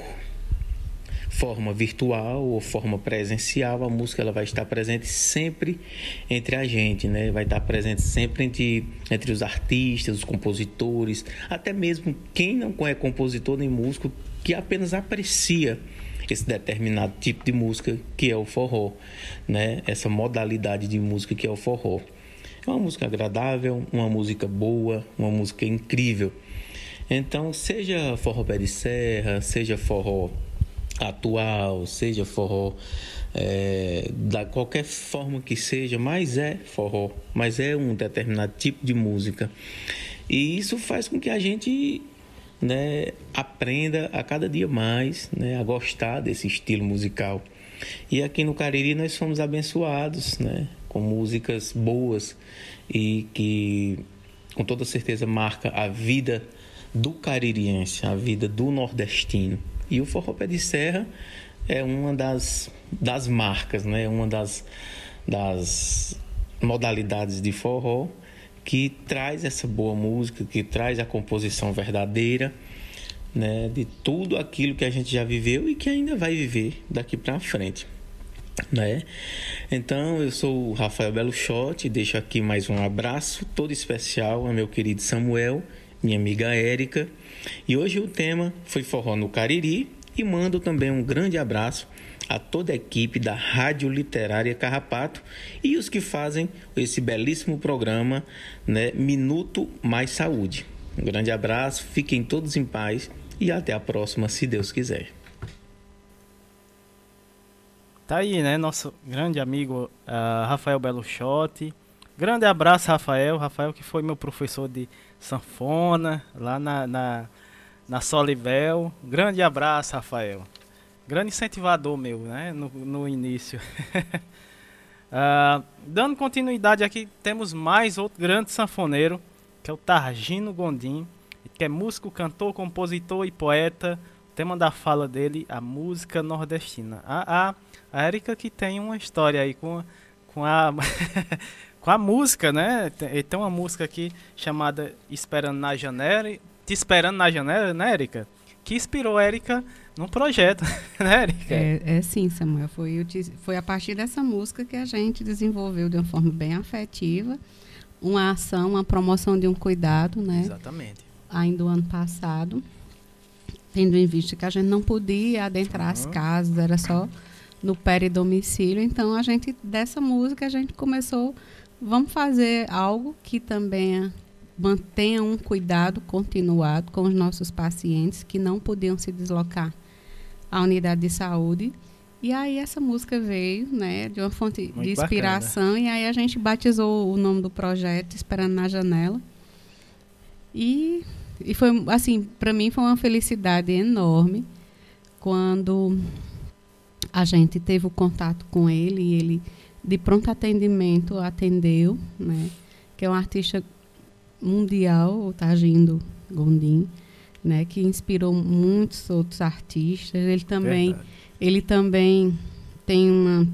forma virtual ou forma presencial, a música ela vai estar presente sempre entre a gente, né? Vai estar presente sempre entre, entre os artistas, os compositores, até mesmo quem não é compositor nem músico, que apenas aprecia esse determinado tipo de música que é o forró, né? Essa modalidade de música que é o forró. É uma música agradável, uma música boa, uma música incrível. Então, seja forró pé de serra, seja forró atual, seja forró é, da qualquer forma que seja, mas é forró, mas é um determinado tipo de música. E isso faz com que a gente né, aprenda a cada dia mais né, a gostar desse estilo musical. E aqui no Cariri nós somos abençoados né, com músicas boas e que com toda certeza marca a vida do caririense, a vida do nordestino. E o forró pé de serra é uma das, das marcas, né? uma das, das modalidades de forró que traz essa boa música, que traz a composição verdadeira, né, de tudo aquilo que a gente já viveu e que ainda vai viver daqui para frente, né? Então, eu sou o Rafael Belo Shot, deixo aqui mais um abraço todo especial ao meu querido Samuel, minha amiga Érica, e hoje o tema foi Forró no Cariri e mando também um grande abraço a toda a equipe da Rádio Literária Carrapato e os que fazem esse belíssimo programa, né, Minuto Mais Saúde. Um grande abraço, fiquem todos em paz e até a próxima, se Deus quiser. Tá aí, né? Nosso grande amigo uh, Rafael Beluchotti. Grande abraço, Rafael. Rafael que foi meu professor de sanfona lá na, na, na Solivel. Grande abraço, Rafael. Grande incentivador meu, né? No, no início. uh, dando continuidade aqui, temos mais outro grande sanfoneiro, que é o Targino Gondim, que é músico, cantor, compositor e poeta. O tema da fala dele, a música nordestina. A, a, a Erika que tem uma história aí com, com a com a música, né? Tem, tem uma música aqui chamada Esperando na Janela, Te Esperando na Janela, né, Erika? Que inspirou a Erika num projeto, né, Erika? É, é sim, Samuel. Foi, foi a partir dessa música que a gente desenvolveu de uma forma bem afetiva uma ação, uma promoção de um cuidado, né? Exatamente. Ainda o ano passado, tendo em vista que a gente não podia adentrar uhum. as casas, era só no peridomicílio. Então, a gente, dessa música, a gente começou vamos fazer algo que também mantenha um cuidado continuado com os nossos pacientes que não podiam se deslocar à unidade de saúde. E aí essa música veio, né, de uma fonte Muito de inspiração bacana. e aí a gente batizou o nome do projeto Esperando na Janela. E, e foi assim, para mim foi uma felicidade enorme quando a gente teve o contato com ele e ele de pronto atendimento atendeu, né? Que é um artista mundial, o Tajindo Gondim, né? Que inspirou muitos outros artistas. Ele também, ele também tem uma,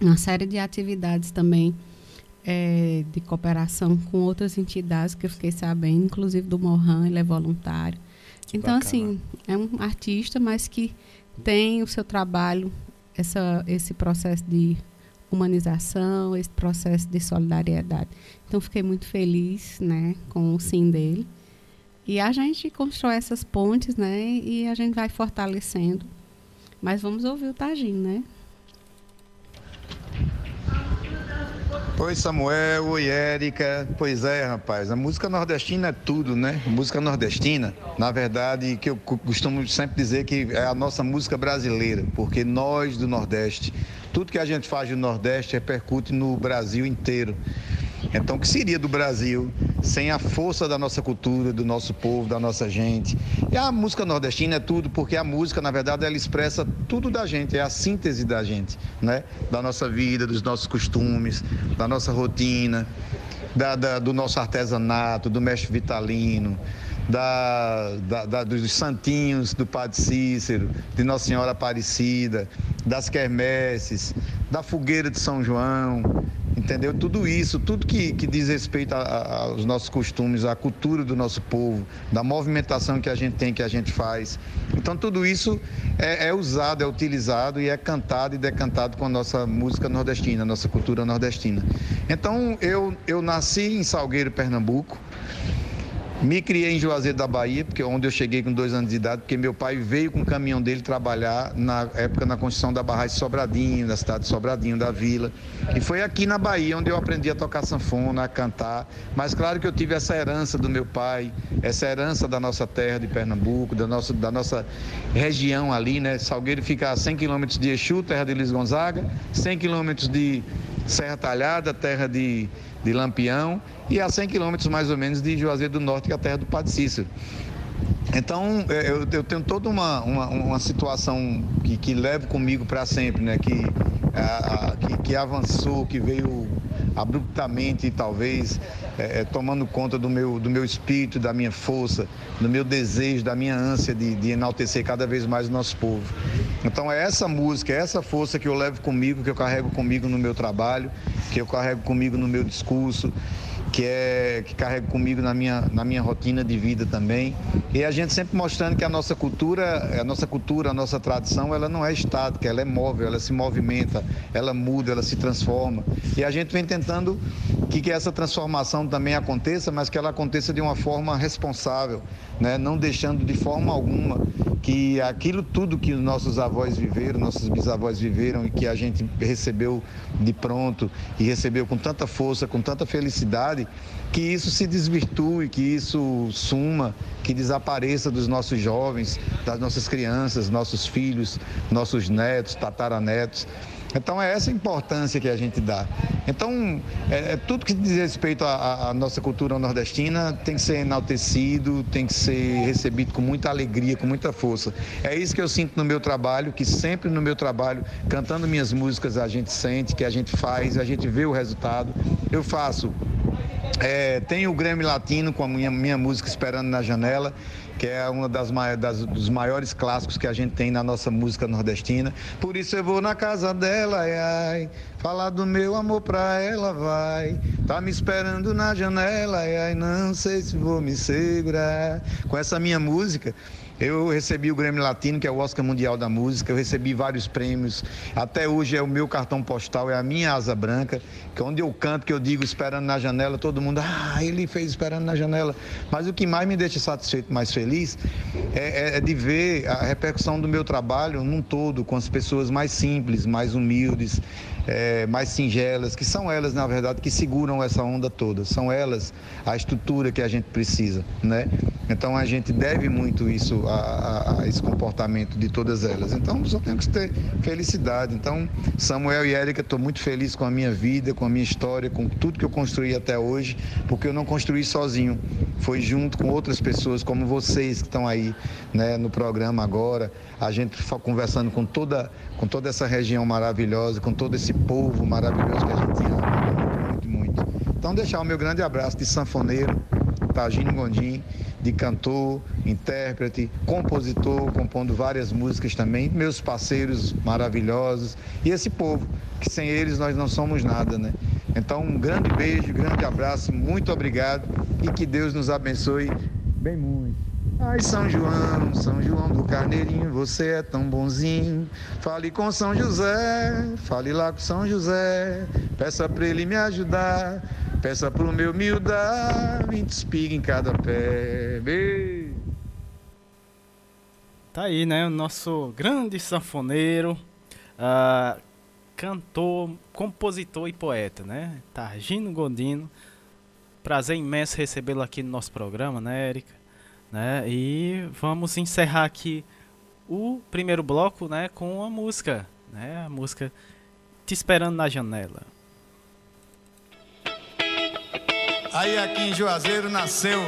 uma série de atividades também é, de cooperação com outras entidades que eu fiquei sabendo, inclusive do Mohan, ele é voluntário. Que então, bacana. assim, é um artista, mas que tem o seu trabalho, essa, esse processo de humanização, esse processo de solidariedade. Então, fiquei muito feliz né, com o sim dele. E a gente constrói essas pontes, né? E a gente vai fortalecendo. Mas vamos ouvir o Tagin, né? Oi Samuel, oi Érica. Pois é, rapaz, a música nordestina é tudo, né? música nordestina, na verdade, que eu costumo sempre dizer que é a nossa música brasileira, porque nós do Nordeste, tudo que a gente faz no Nordeste repercute no Brasil inteiro. Então, o que seria do Brasil sem a força da nossa cultura, do nosso povo, da nossa gente? E a música nordestina é tudo, porque a música, na verdade, ela expressa tudo da gente, é a síntese da gente, né? Da nossa vida, dos nossos costumes, da nossa rotina, da, da, do nosso artesanato, do mestre vitalino, da, da, da, dos santinhos do Padre Cícero, de Nossa Senhora Aparecida, das quermesses, da fogueira de São João, entendeu? Tudo isso, tudo que, que diz respeito a, a, aos nossos costumes, à cultura do nosso povo, da movimentação que a gente tem, que a gente faz. Então, tudo isso é, é usado, é utilizado e é cantado e decantado com a nossa música nordestina, a nossa cultura nordestina. Então, eu, eu nasci em Salgueiro, Pernambuco. Me criei em Juazeiro da Bahia, porque é onde eu cheguei com dois anos de idade, porque meu pai veio com o caminhão dele trabalhar na época na construção da barragem Sobradinho, da cidade de Sobradinho, da vila. E foi aqui na Bahia onde eu aprendi a tocar sanfona, a cantar. Mas claro que eu tive essa herança do meu pai, essa herança da nossa terra de Pernambuco, da nossa, da nossa região ali, né? Salgueiro fica a 100 quilômetros de Exu, terra de Luiz Gonzaga, 100 quilômetros de Serra Talhada, terra de de Lampião e a 100 quilômetros mais ou menos de Juazeiro do Norte, que é a terra do Padre Cícero. Então, é, eu, eu, tenho toda uma, uma, uma situação que, que levo comigo para sempre, né? Que, a, a, que, que, avançou, que veio abruptamente, talvez, é, é, tomando conta do meu, do meu espírito, da minha força, do meu desejo, da minha ânsia de, de enaltecer cada vez mais o nosso povo. Então, é essa música, é essa força que eu levo comigo, que eu carrego comigo no meu trabalho, que eu carrego comigo no meu discurso que é que carrego comigo na minha, na minha rotina de vida também. E a gente sempre mostrando que a nossa cultura, a nossa cultura, a nossa tradição, ela não é estática, ela é móvel, ela se movimenta, ela muda, ela se transforma. E a gente vem tentando que, que essa transformação também aconteça, mas que ela aconteça de uma forma responsável, né? não deixando de forma alguma que aquilo tudo que os nossos avós viveram, nossos bisavós viveram e que a gente recebeu de pronto e recebeu com tanta força, com tanta felicidade, que isso se desvirtue, que isso suma, que desapareça dos nossos jovens, das nossas crianças, nossos filhos, nossos netos, tataranetos. Então é essa importância que a gente dá. Então, é, é tudo que diz respeito à, à, nossa cultura nordestina tem que ser enaltecido, tem que ser recebido com muita alegria, com muita força. É isso que eu sinto no meu trabalho, que sempre no meu trabalho, cantando minhas músicas, a gente sente, que a gente faz, a gente vê o resultado. Eu faço é, tem o Grêmio Latino com a minha, minha música Esperando na Janela que é uma das, das, dos maiores clássicos que a gente tem na nossa música nordestina. Por isso eu vou na casa dela, ai, ai, falar do meu amor pra ela, vai. Tá me esperando na janela, ai, ai, não sei se vou me segurar. Com essa minha música, eu recebi o Grêmio Latino, que é o Oscar Mundial da Música, eu recebi vários prêmios. Até hoje é o meu cartão postal, é a minha asa branca, que é onde eu canto, que eu digo esperando na janela, todo mundo, ah, ele fez esperando na janela. Mas o que mais me deixa satisfeito, mais feliz, é, é, é de ver a repercussão do meu trabalho num todo, com as pessoas mais simples, mais humildes, é, mais singelas, que são elas, na verdade, que seguram essa onda toda. São elas a estrutura que a gente precisa, né? Então a gente deve muito isso a, a, a esse comportamento de todas elas. Então só temos que ter felicidade. Então, Samuel e Érica, estou muito feliz com a minha vida, com a minha história, com tudo que eu construí até hoje, porque eu não construí sozinho. Foi junto com outras pessoas como vocês que estão aí né, no programa agora, a gente conversando com toda, com toda essa região maravilhosa, com todo esse povo maravilhoso que a gente ama muito, muito. Então deixar o meu grande abraço de sanfoneiro, Tagino Gondim, de cantor, intérprete, compositor, compondo várias músicas também, meus parceiros maravilhosos e esse povo, que sem eles nós não somos nada, né? Então, um grande beijo, grande abraço, muito obrigado e que Deus nos abençoe bem muito. Ai, São João, São João do Carneirinho, você é tão bonzinho. Fale com São José, fale lá com São José. Peça pra ele me ajudar, peça pro meu mil dar 20 espigas em cada pé. Tá aí, né? O nosso grande sanfoneiro, uh, cantor, compositor e poeta, né? Targino Gondino. Prazer imenso recebê-lo aqui no nosso programa, né, Érica? Né? E vamos encerrar aqui o primeiro bloco, né, com a música, né? A música Te Esperando na Janela. Aí aqui em Juazeiro nasceu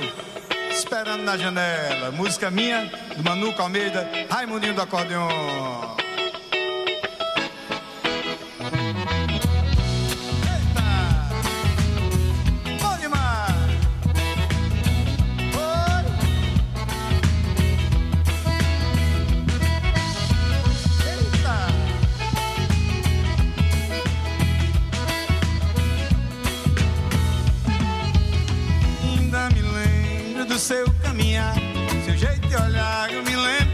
Esperando na Janela, música minha, do Manuco Almeida, Raimundinho do Acordeon. Seu caminhar, seu jeito de olhar, eu me lembrei.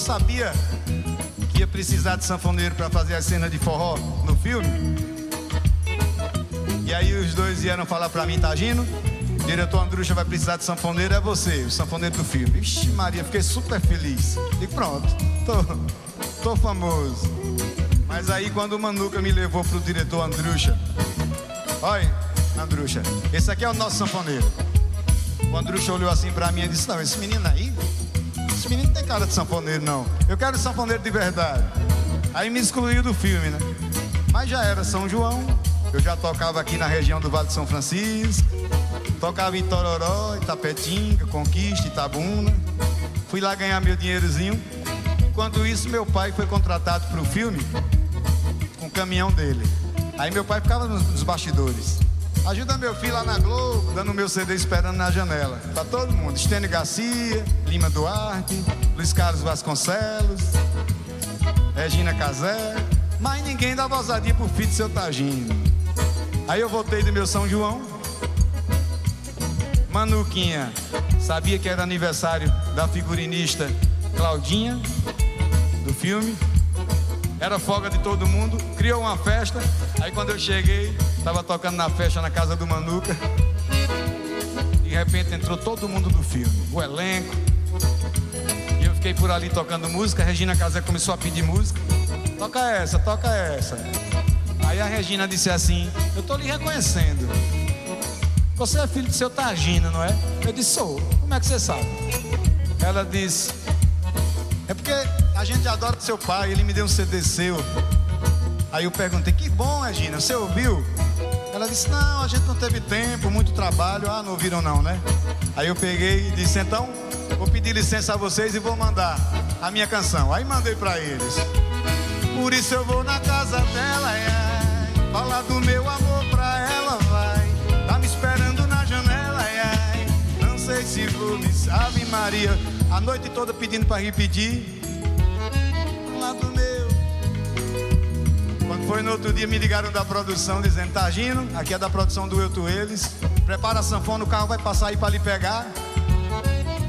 Sabia que ia precisar de sanfoneiro para fazer a cena de forró no filme. E aí os dois vieram falar pra mim, Tagino, diretor Andrucha vai precisar de sanfoneiro, é você, o sanfoneiro do filme. Ixi Maria, fiquei super feliz. E pronto, tô, tô famoso. Mas aí quando o Manuca me levou pro diretor Andrucha, olha, Andrucha. Esse aqui é o nosso sanfoneiro. O Andrucha olhou assim pra mim e disse: Não, esse menino aí, menino tem cara de sanfoneiro, não. Eu quero sanfoneiro de verdade. Aí me excluiu do filme, né? Mas já era São João, eu já tocava aqui na região do Vale de São Francisco, tocava em Tororó, Itapetinga, Conquista, Itabuna. Fui lá ganhar meu dinheirozinho. Enquanto isso, meu pai foi contratado para o filme com o caminhão dele. Aí meu pai ficava nos bastidores. Ajuda meu filho lá na Globo, dando meu CD esperando na janela. Pra todo mundo. Estênio Garcia, Lima Duarte, Luiz Carlos Vasconcelos, Regina Casé. Mas ninguém dava ousadia pro filho de seu Tagino. Aí eu voltei do meu São João. Manuquinha, sabia que era aniversário da figurinista Claudinha, do filme. Era folga de todo mundo, criou uma festa. Aí quando eu cheguei, tava tocando na festa na casa do Manuca. De repente entrou todo mundo do filme, o elenco. E eu fiquei por ali tocando música. A Regina Casé começou a pedir música. Toca essa, toca essa. Aí a Regina disse assim: Eu tô lhe reconhecendo. Você é filho do seu Tagina, não é? Eu disse: Sou. Como é que você sabe? Ela disse: É porque a gente adora seu pai, ele me deu um CD seu. Aí eu perguntei, que bom, Regina, você ouviu? Ela disse, não, a gente não teve tempo, muito trabalho. Ah, não ouviram não, né? Aí eu peguei e disse, então, vou pedir licença a vocês e vou mandar a minha canção. Aí mandei para eles. Por isso eu vou na casa dela, ai, falar do meu amor pra ela, vai. Tá me esperando na janela, ai, não sei se vou me Ave Maria, a noite toda pedindo para repetir foi no outro dia, me ligaram da produção dizendo: Tá agindo, aqui é da produção do Eu Tu Eles. Prepara a sanfona, o carro vai passar aí para lhe pegar.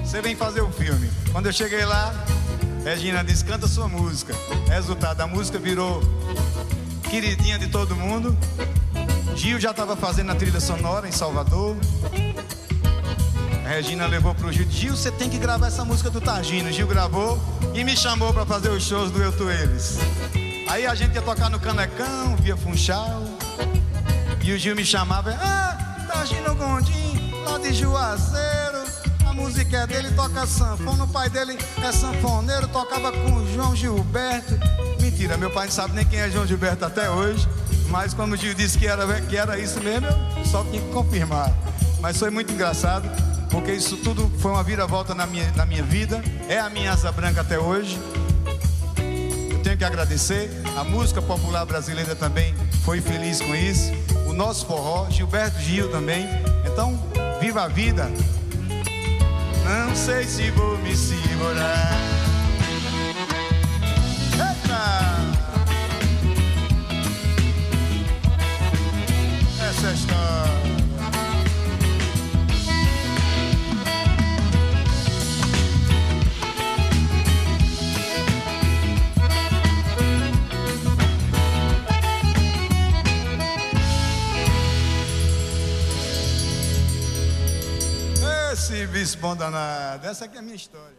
Você vem fazer o filme. Quando eu cheguei lá, Regina disse: Canta sua música. Resultado: a música virou queridinha de todo mundo. Gil já estava fazendo a trilha sonora em Salvador. A Regina levou pro Gil. Gil, você tem que gravar essa música do Targino. Gil gravou e me chamou para fazer os shows do Eu Tu Eles. Aí a gente ia tocar no Canecão, via Funchal. E o Gil me chamava, ah, Targino Gondim, lá de Juazeiro. A música é dele, toca sanfona. O pai dele é sanfoneiro, tocava com o João Gilberto. Mentira, meu pai não sabe nem quem é João Gilberto até hoje. Mas quando o Gil disse que era, que era isso mesmo, eu só tinha que confirmar. Mas foi muito engraçado porque isso tudo foi uma vira-volta na minha, na minha vida, é a minha asa branca até hoje. Que agradecer, a música popular brasileira também foi feliz com isso, o nosso forró, Gilberto Gil também. Então, viva a vida! Não sei se vou me segurar. Eita! Essa é a história. Bom danado. Essa aqui é a minha história.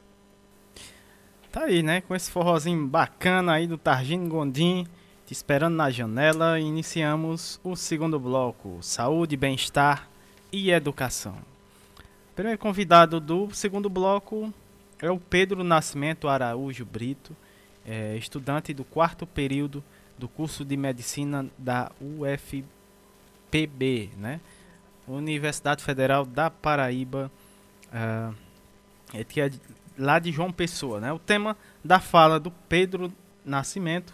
Tá aí, né? Com esse forrozinho bacana aí do Targino Gondim, te esperando na janela, iniciamos o segundo bloco: Saúde, Bem-Estar e Educação. O primeiro convidado do segundo bloco é o Pedro Nascimento Araújo Brito, é, estudante do quarto período do curso de Medicina da UFPB, né? Universidade Federal da Paraíba, uh, é lá de João Pessoa. Né? O tema da fala do Pedro Nascimento,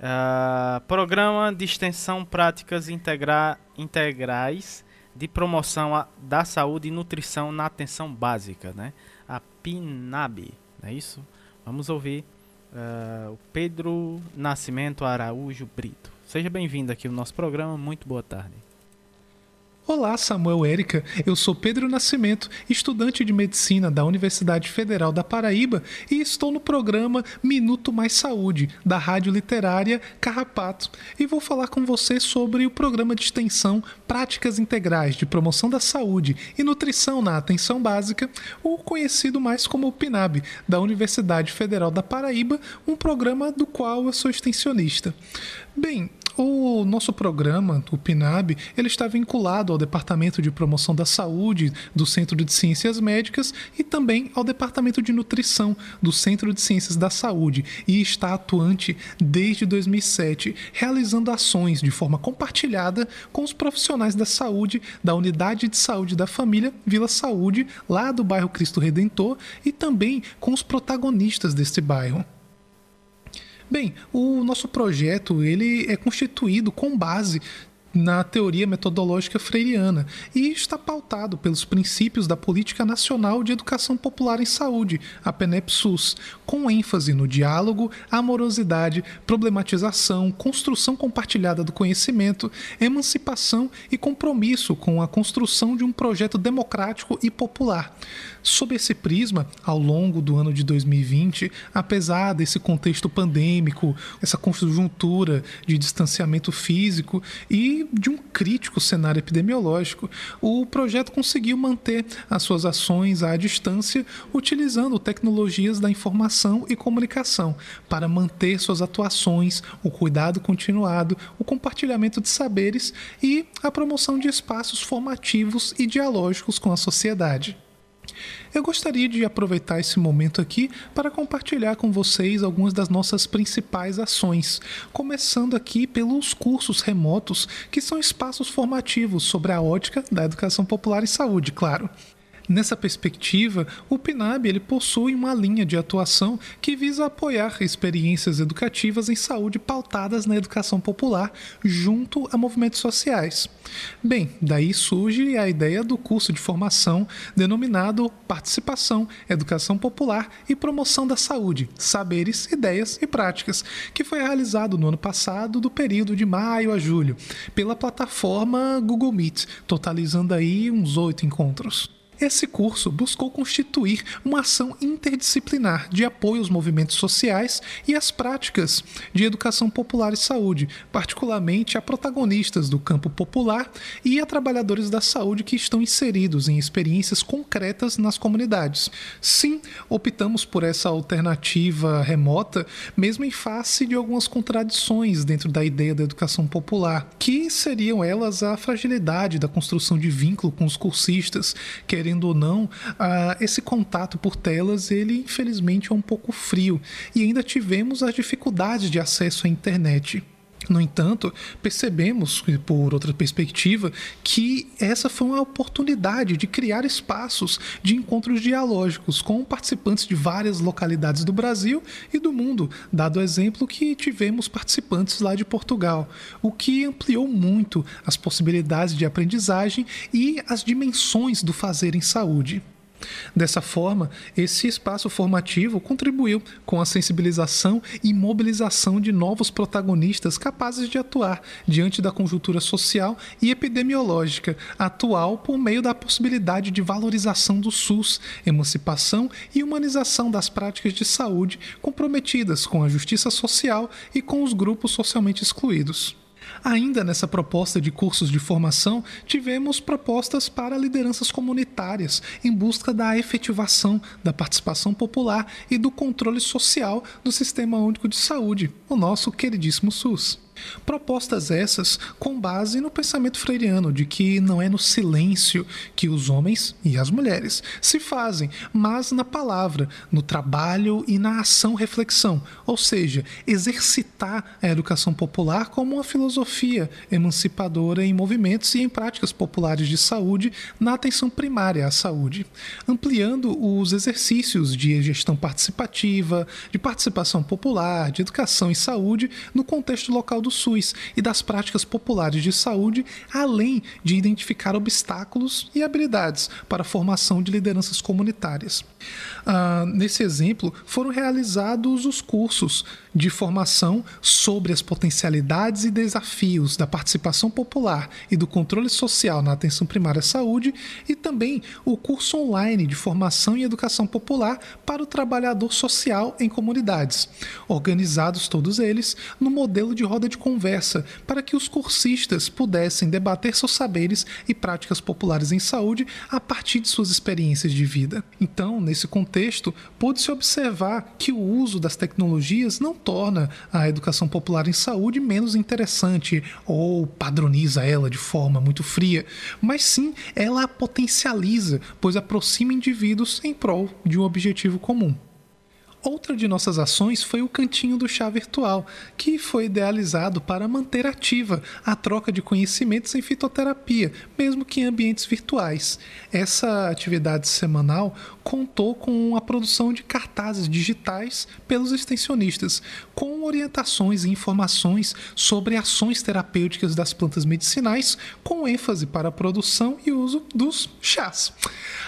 uh, Programa de Extensão Práticas Integra Integrais de Promoção a, da Saúde e Nutrição na Atenção Básica, né? a PINAB, não é isso? Vamos ouvir uh, o Pedro Nascimento Araújo Brito. Seja bem-vindo aqui ao nosso programa, muito boa tarde. Olá, Samuel Érica. Eu sou Pedro Nascimento, estudante de medicina da Universidade Federal da Paraíba e estou no programa Minuto Mais Saúde, da Rádio Literária Carrapato. E vou falar com você sobre o programa de extensão Práticas Integrais de Promoção da Saúde e Nutrição na Atenção Básica, ou conhecido mais como o PNAB, da Universidade Federal da Paraíba, um programa do qual eu sou extensionista. Bem, O nosso programa, o PNAB, ele está vinculado ao Departamento de Promoção da Saúde do Centro de Ciências Médicas e também ao Departamento de Nutrição do Centro de Ciências da Saúde e está atuante desde 2007, realizando ações de forma compartilhada com os profissionais da saúde da Unidade de Saúde da Família Vila Saúde, lá do bairro Cristo Redentor, e também com os protagonistas deste bairro. Bem, o nosso projeto ele é constituído com base na teoria metodológica freiriana e está pautado pelos princípios da Política Nacional de Educação Popular em Saúde, a PENEP-SUS, com ênfase no diálogo, amorosidade, problematização, construção compartilhada do conhecimento, emancipação e compromisso com a construção de um projeto democrático e popular. Sob esse prisma, ao longo do ano de 2020, apesar desse contexto pandêmico, essa conjuntura de distanciamento físico e de um crítico cenário epidemiológico, o projeto conseguiu manter as suas ações à distância, utilizando tecnologias da informação e comunicação para manter suas atuações, o cuidado continuado, o compartilhamento de saberes e a promoção de espaços formativos e dialógicos com a sociedade. Eu gostaria de aproveitar esse momento aqui para compartilhar com vocês algumas das nossas principais ações, começando aqui pelos cursos remotos, que são espaços formativos sobre a ótica da educação popular e saúde, claro. Nessa perspectiva, o PNAB ele possui uma linha de atuação que visa apoiar experiências educativas em saúde pautadas na educação popular junto a movimentos sociais. Bem, daí surge a ideia do curso de formação denominado Participação, Educação Popular e Promoção da Saúde, Saberes, Ideias e Práticas, que foi realizado no ano passado, do período de maio a julho, pela plataforma Google Meet, totalizando aí uns oito encontros. Esse curso buscou constituir uma ação interdisciplinar de apoio aos movimentos sociais e às práticas de educação popular e saúde, particularmente a protagonistas do campo popular e a trabalhadores da saúde que estão inseridos em experiências concretas nas comunidades. Sim, optamos por essa alternativa remota, mesmo em face de algumas contradições dentro da ideia da educação popular, que seriam elas a fragilidade da construção de vínculo com os cursistas, que querendo ou não, uh, esse contato por telas, ele infelizmente é um pouco frio. E ainda tivemos as dificuldades de acesso à internet. No entanto, percebemos, por outra perspectiva, que essa foi uma oportunidade de criar espaços de encontros dialógicos com participantes de várias localidades do Brasil e do mundo, dado o exemplo que tivemos participantes lá de Portugal, o que ampliou muito as possibilidades de aprendizagem e as dimensões do fazer em saúde. Dessa forma, esse espaço formativo contribuiu com a sensibilização e mobilização de novos protagonistas capazes de atuar diante da conjuntura social e epidemiológica atual por meio da possibilidade de valorização do SUS, emancipação e humanização das práticas de saúde comprometidas com a justiça social e com os grupos socialmente excluídos. Ainda nessa proposta de cursos de formação, tivemos propostas para lideranças comunitárias em busca da efetivação da participação popular e do controle social do Sistema Único de Saúde, o nosso queridíssimo SUS. Propostas essas com base no pensamento freiriano de que não é no silêncio que os homens e as mulheres se fazem, mas na palavra, no trabalho e na ação reflexão, ou seja, exercitar a educação popular como uma filosofia emancipadora em movimentos e em práticas populares de saúde na atenção primária à saúde, ampliando os exercícios de gestão participativa, de participação popular, de educação e saúde no contexto local do SUS e das práticas populares de saúde, além de identificar obstáculos e habilidades para a formação de lideranças comunitárias. Ah, nesse exemplo, foram realizados os cursos de formação sobre as potencialidades e desafios da participação popular e do controle social na atenção primária à saúde e também o curso online de formação e educação popular para o trabalhador social em comunidades, organizados todos eles no modelo de roda de de conversa para que os cursistas pudessem debater seus saberes e práticas populares em saúde a partir de suas experiências de vida. Então, nesse contexto, pôde-se observar que o uso das tecnologias não torna a educação popular em saúde menos interessante ou padroniza ela de forma muito fria, mas sim ela a potencializa, pois aproxima indivíduos em prol de um objetivo comum. Outra de nossas ações foi o Cantinho do Chá Virtual, que foi idealizado para manter ativa a troca de conhecimentos em fitoterapia, mesmo que em ambientes virtuais. Essa atividade semanal contou com a produção de cartazes digitais pelos extensionistas, com orientações e informações sobre ações terapêuticas das plantas medicinais, com ênfase para a produção e uso dos chás.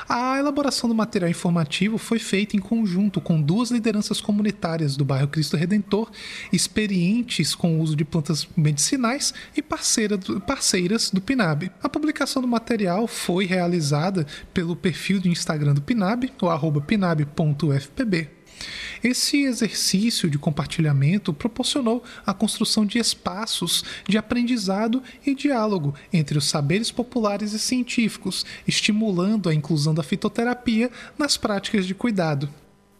A elaboração do material informativo foi feita em conjunto com duas lideranças comunitárias do bairro Cristo Redentor, experientes com o uso de plantas medicinais e parceira, parceiras do PINAB. A publicação do material foi realizada pelo perfil de Instagram do PINAB, o arroba pinab.ufpb. Esse exercício de compartilhamento proporcionou a construção de espaços de aprendizado e diálogo entre os saberes populares e científicos, estimulando a inclusão da fitoterapia nas práticas de cuidado.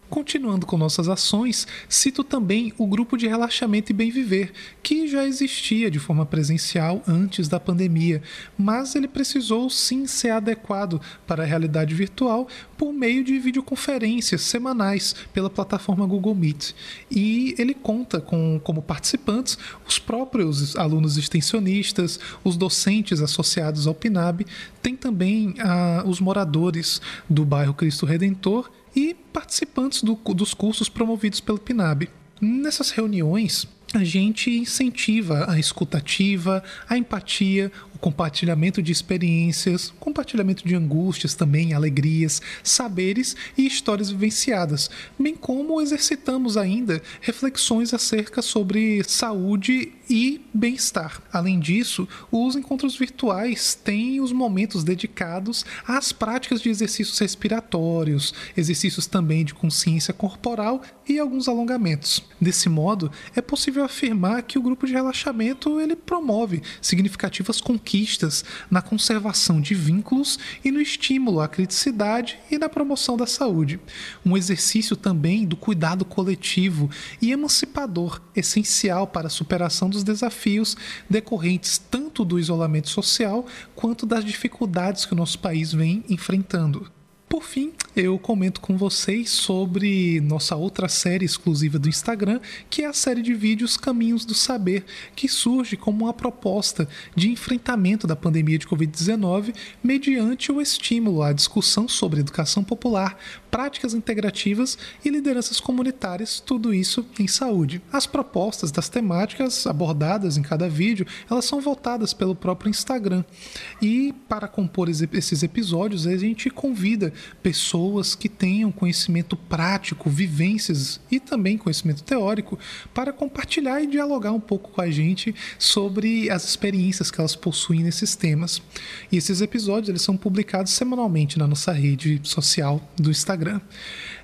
Continuando com nossas ações, cito também o grupo de relaxamento e bem viver, que já existia de forma presencial antes da pandemia, mas ele precisou sim ser adequado para a realidade virtual por meio de videoconferências semanais pela plataforma Google Meet. E ele conta com como participantes os próprios alunos extensionistas, os docentes associados ao PNAB, tem também ah, os moradores do bairro Cristo Redentor e participantes do, dos cursos promovidos pelo PNAB. Nessas reuniões, a gente incentiva a escutativa, a empatia, o compartilhamento de experiências, compartilhamento de angústias também, alegrias, saberes e histórias vivenciadas, bem como exercitamos ainda reflexões acerca sobre saúde e bem-estar. Além disso, os encontros virtuais têm os momentos dedicados às práticas de exercícios respiratórios, exercícios também de consciência corporal e alguns alongamentos. Desse modo, é possível afirmar que o grupo de relaxamento ele promove significativas conquistas na conservação de vínculos e no estímulo à criticidade e na promoção da saúde. Um exercício também do cuidado coletivo e emancipador, essencial para a superação dos desafios decorrentes tanto do isolamento social quanto das dificuldades que o nosso país vem enfrentando. Por fim, eu comento com vocês sobre nossa outra série exclusiva do Instagram, que é a série de vídeos Caminhos do Saber, que surge como uma proposta de enfrentamento da pandemia de Covid-19 mediante o estímulo à discussão sobre educação popular, práticas integrativas e lideranças comunitárias, tudo isso em saúde. As propostas das temáticas abordadas em cada vídeo, elas são voltadas pelo próprio Instagram. E para compor esses episódios, a gente convida pessoas que tenham conhecimento prático, vivências e também conhecimento teórico para compartilhar e dialogar um pouco com a gente sobre as experiências que elas possuem nesses temas. E esses episódios eles são publicados semanalmente na nossa rede social do Instagram.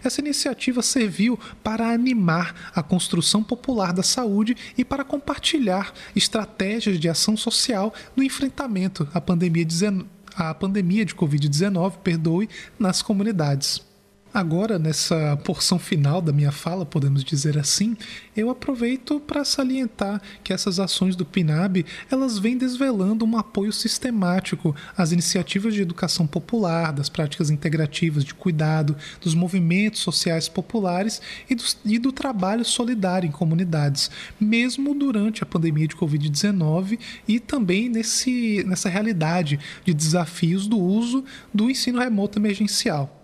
Essa iniciativa serviu para animar a construção popular da saúde e para compartilhar estratégias de ação social no enfrentamento à pandemia 19 a pandemia de Covid-19, perdoe, nas comunidades. Agora, nessa porção final da minha fala, podemos dizer assim, eu aproveito para salientar que essas ações do PNAB, elas vêm desvelando um apoio sistemático às iniciativas de educação popular, das práticas integrativas de cuidado, dos movimentos sociais populares e do, e do trabalho solidário em comunidades, mesmo durante a pandemia de Covid-19 e também nesse, nessa realidade de desafios do uso do ensino remoto emergencial.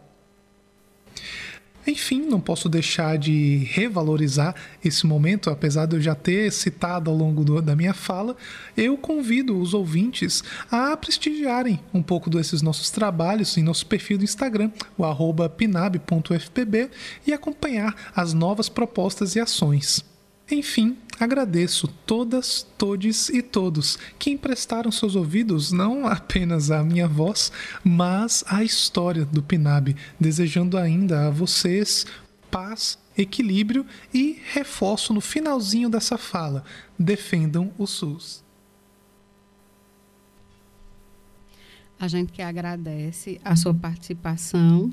Enfim, não posso deixar de revalorizar esse momento, apesar de eu já ter citado ao longo do, da minha fala. Eu convido os ouvintes a prestigiarem um pouco desses nossos trabalhos em nosso perfil do Instagram, o pinab.fpb, e acompanhar as novas propostas e ações. Enfim, agradeço todas, todes e todos que emprestaram seus ouvidos não apenas à minha voz, mas à história do Pinab, desejando ainda a vocês paz equilíbrio e reforço no finalzinho dessa fala: defendam o SUS. A gente que agradece a sua participação,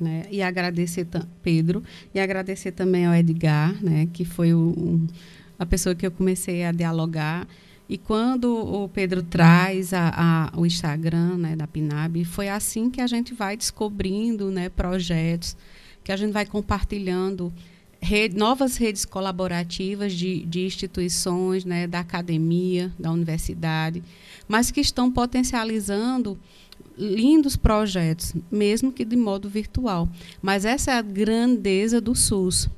né? E agradecer Pedro e agradecer também ao Edgar, né? Que foi um, a pessoa que eu comecei a dialogar. E quando o Pedro traz a, a, o Instagram né, da Pinab, foi assim que a gente vai descobrindo né, projetos, que a gente vai compartilhando rede, novas redes colaborativas de, de instituições, né, da academia, da universidade, mas que estão potencializando lindos projetos, mesmo que de modo virtual. Mas essa é a grandeza do SUS.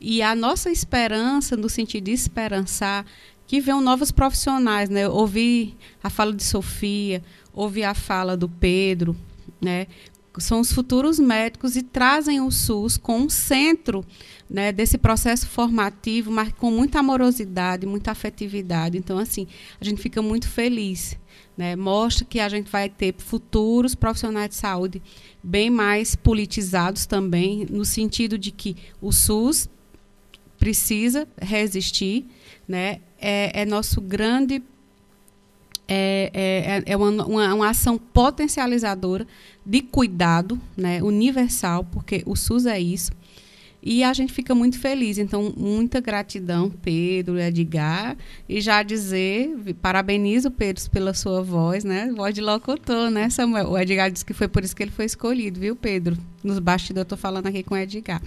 E a nossa esperança, no sentido de esperançar, que venham novos profissionais. Né? Ouvi a fala de Sofia, ouvi a fala do Pedro, né? são os futuros médicos e trazem o SUS com centro né, desse processo formativo, mas com muita amorosidade, muita afetividade. Então, assim, a gente fica muito feliz. Né? Mostra que a gente vai ter futuros profissionais de saúde bem mais politizados também, no sentido de que o SUS precisa resistir, né? é, é nosso grande é, é, é uma, uma, uma, ação potencializadora de cuidado né, universal, porque o SUS é isso. E a gente fica muito feliz. Então, muita gratidão, Pedro, Edgar. E já dizer, parabenizo o Pedro pela sua voz, né? Voz de locutor, né, Samuel? O Edgar disse que foi por isso que ele foi escolhido, viu, Pedro? Nos bastidores, eu estou falando aqui com o Edgar.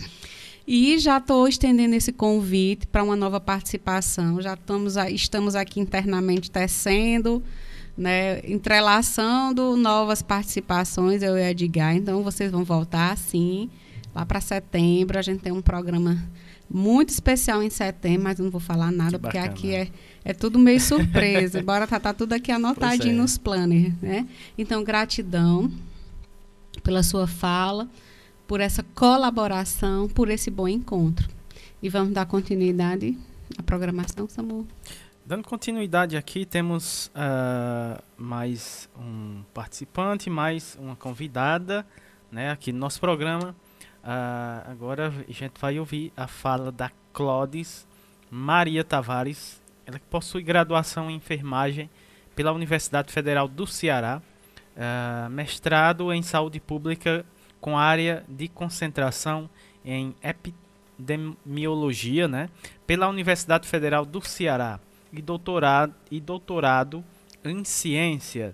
E já estou estendendo esse convite para uma nova participação. Já estamos, estamos aqui internamente tecendo, né, entrelaçando novas participações, eu e o Edgar. Então, vocês vão voltar, sim, lá para setembro. A gente tem um programa muito especial em setembro, mas não vou falar nada, porque aqui é, é tudo meio surpresa. Bora tá, tá tudo aqui anotadinho é. nos planners, né? Então, gratidão pela sua fala por essa colaboração, por esse bom encontro. E vamos dar continuidade à programação, Samu. Dando continuidade aqui, temos uh, mais um participante, mais uma convidada né, aqui no nosso programa. Uh, agora a gente vai ouvir a fala da Clodes Maria Tavares, ela que possui graduação em enfermagem pela Universidade Federal do Ceará, uh, mestrado em saúde pública com área de concentração em epidemiologia, né, pela Universidade Federal do Ceará e doutorado, e doutorado em ciência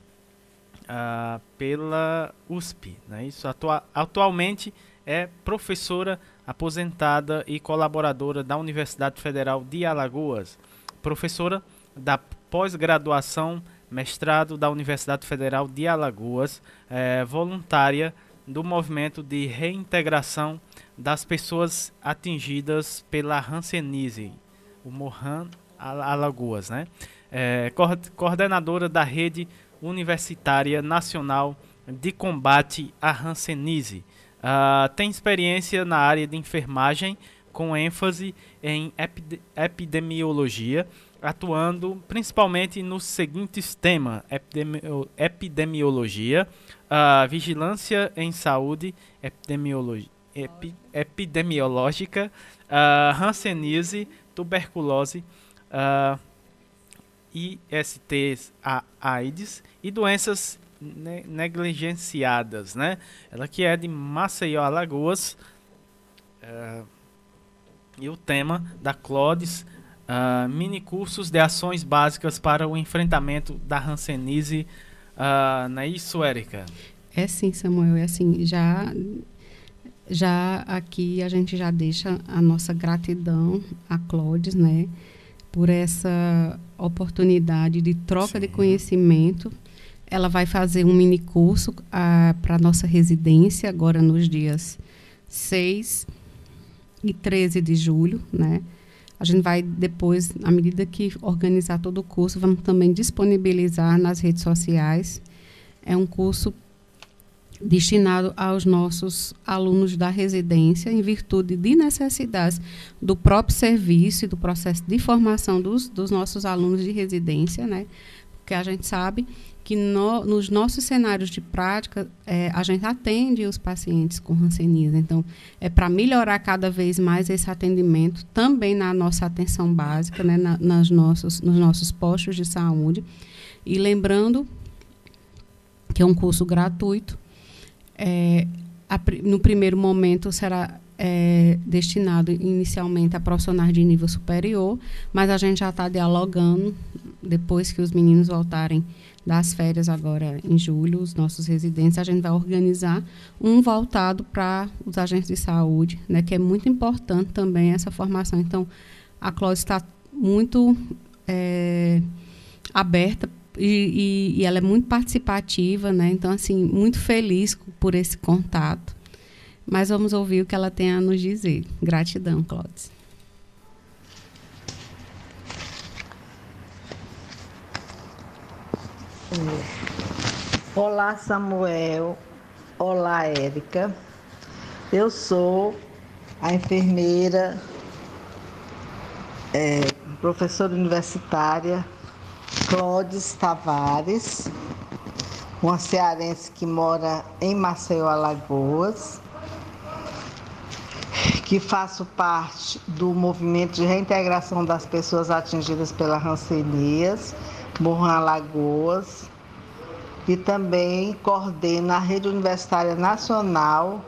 uh, pela USP. Né, isso atua, atualmente é professora aposentada e colaboradora da Universidade Federal de Alagoas, professora da pós-graduação mestrado da Universidade Federal de Alagoas, é, voluntária do movimento de reintegração das pessoas atingidas pela Hanseníase, o Mohan Alagoas, né? É, coordenadora da Rede Universitária Nacional de Combate à Hanseníase. Uh, tem experiência na área de enfermagem, com ênfase em epidemiologia, atuando principalmente nos seguintes temas: epidemiologia, uh, vigilância em saúde epi epidemiológica, uh, hanseníase, tuberculose, uh, ISTs, AIDS e doenças ne negligenciadas, né? Ela que é de Maceió, Alagoas. Uh, e o tema da Clodes, uh, mini cursos de ações básicas para o enfrentamento da hanseníase Uh, não é isso, Érica? É sim, Samuel. É assim, já, já aqui a gente já deixa a nossa gratidão a Clodes, né? Por essa oportunidade de troca sim. de conhecimento. Ela vai fazer um mini curso uh, ah, para a nossa residência, agora nos dias 6 e 13 de julho, né? A gente vai depois, à medida que organizar todo o curso, vamos também disponibilizar nas redes sociais. É um curso destinado aos nossos alunos da residência, em virtude de necessidades do próprio serviço e do processo de formação dos, dos nossos alunos de residência, né? Porque a gente sabe que no, nos nossos cenários de prática, é, a gente atende os pacientes com hanseníase. Então, é para melhorar cada vez mais esse atendimento, também na nossa atenção básica, né, na, nas nossos, nos nossos postos de saúde. E lembrando que é um curso gratuito, é, a, no primeiro momento será é, destinado inicialmente a profissionais de nível superior, mas a gente já está dialogando, depois que os meninos voltarem das férias agora em julho, os nossos residentes, a gente vai organizar um voltado para os agentes de saúde, né, que é muito importante também essa formação. Então, a Clóvis está muito é, aberta e, e, e, ela é muito participativa, né? Então, assim, muito feliz por esse contato. Mas vamos ouvir o que ela tem a nos dizer. Gratidão, Cláudia. Olá, Samuel. Olá, Érica. Eu sou a enfermeira, é, professora universitária Clodes Tavares, uma cearense que mora em Maceió, Alagoas que faço parte do movimento de reintegração das pessoas atingidas pela rancenias, Morram Alagoas, e também coordena a Rede Universitária Nacional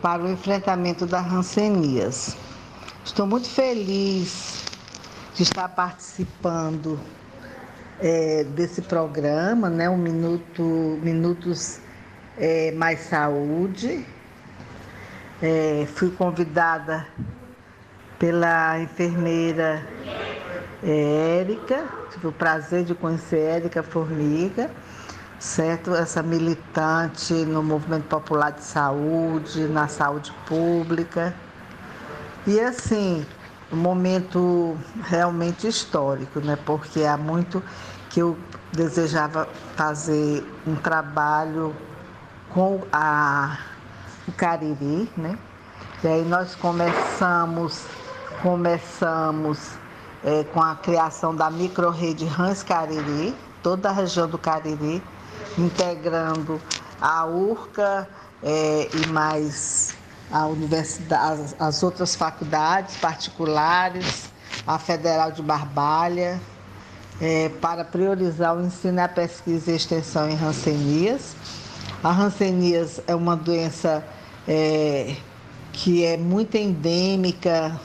para o enfrentamento das rancenias. Estou muito feliz de estar participando é, desse programa, né, o Minuto, Minutos é, Mais Saúde, é, fui convidada pela enfermeira é, Érica, tive o prazer de conhecer Érica Formiga, certo? Essa militante no movimento popular de saúde, na saúde pública. E assim, um momento realmente histórico, né? Porque há muito que eu desejava fazer um trabalho com a o Cariri, né? E aí nós começamos, começamos é, com a criação da microrrede Rãs Cariri, toda a região do Cariri, integrando a URCA é, e mais a universidade, as, as outras faculdades particulares, a Federal de Barbalha, é, para priorizar o ensino, a pesquisa e a extensão em rancenias. A rancenias é uma doença é, que é muito endêmica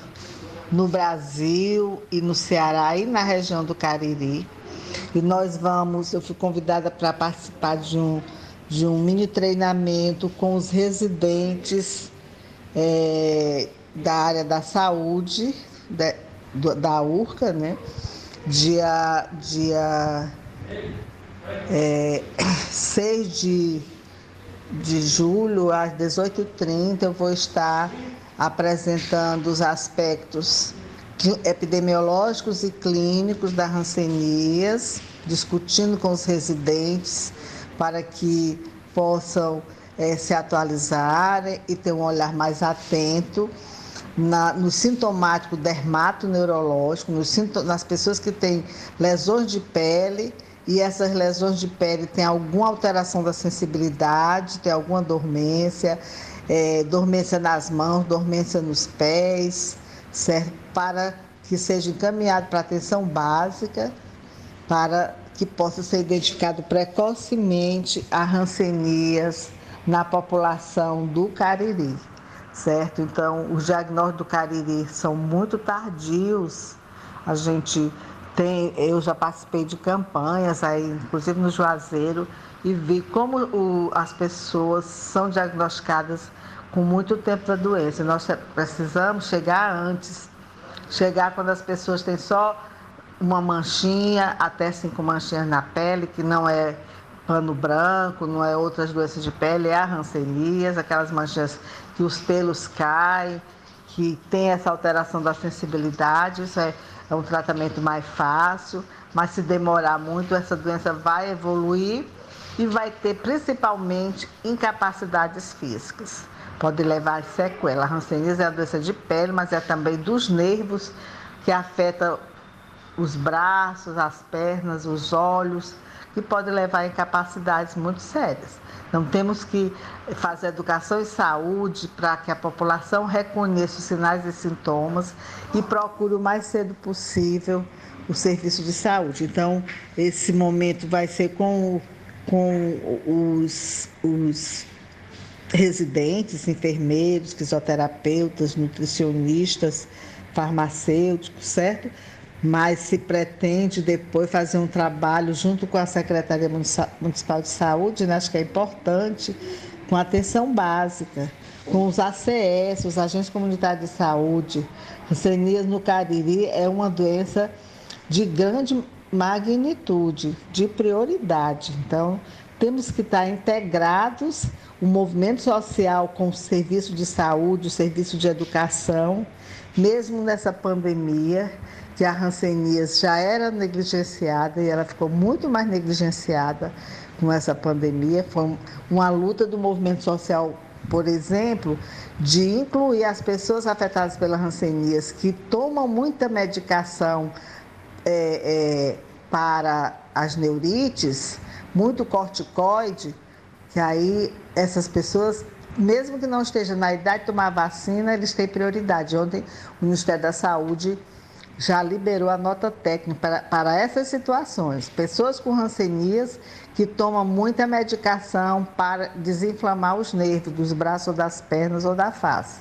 no Brasil e no Ceará e na região do Cariri. E nós vamos, eu fui convidada para participar de um, de um mini treinamento com os residentes é, da área da saúde, da, da URCA, né? Dia, dia é, 6 de de julho, às 18h30, eu vou estar apresentando os aspectos epidemiológicos e clínicos da Rancenias, discutindo com os residentes para que possam é, se atualizar e ter um olhar mais atento na, no sintomático dermatoneurológico, no, nas pessoas que têm lesões de pele e essas lesões de pele têm alguma alteração da sensibilidade, tem alguma dormência, é, dormência nas mãos, dormência nos pés, certo? para que seja encaminhado para atenção básica, para que possa ser identificado precocemente a rancenias na população do Cariri, certo? Então, os diagnósticos do Cariri são muito tardios. A gente tem, eu já participei de campanhas aí, inclusive no Juazeiro, e vi como o, as pessoas são diagnosticadas com muito tempo da doença. Nós precisamos chegar antes, chegar quando as pessoas têm só uma manchinha, até cinco manchinhas na pele, que não é pano branco, não é outras doenças de pele, é a rancenias, aquelas manchinhas que os pelos caem, que tem essa alteração da sensibilidade, isso é é um tratamento mais fácil, mas se demorar muito, essa doença vai evoluir e vai ter principalmente incapacidades físicas. Pode levar sequela. A hanseníase é a doença de pele, mas é também dos nervos que afeta os braços, as pernas, os olhos, que pode levar a incapacidades muito sérias. Então, temos que fazer educação e saúde para que a população reconheça os sinais e sintomas e procure o mais cedo possível o serviço de saúde. Então, esse momento vai ser com, com os, os residentes, enfermeiros, fisioterapeutas, nutricionistas, farmacêuticos, certo? Mas se pretende depois fazer um trabalho junto com a Secretaria Municipal de Saúde, né? acho que é importante, com atenção básica, com os ACS, os agentes comunitários de saúde. Rancenias no Cariri é uma doença de grande magnitude, de prioridade. Então, temos que estar integrados o movimento social com o serviço de saúde, o serviço de educação, mesmo nessa pandemia, que a Hanseníase já era negligenciada e ela ficou muito mais negligenciada com essa pandemia. Foi uma luta do movimento social, por exemplo, de incluir as pessoas afetadas pela Hanseníase, que tomam muita medicação é, é, para as neurites, muito corticoide, que aí essas pessoas, mesmo que não estejam na idade de tomar vacina, eles têm prioridade. Ontem o Ministério da Saúde já liberou a nota técnica para, para essas situações. Pessoas com rancenias que tomam muita medicação para desinflamar os nervos dos braços ou das pernas ou da face.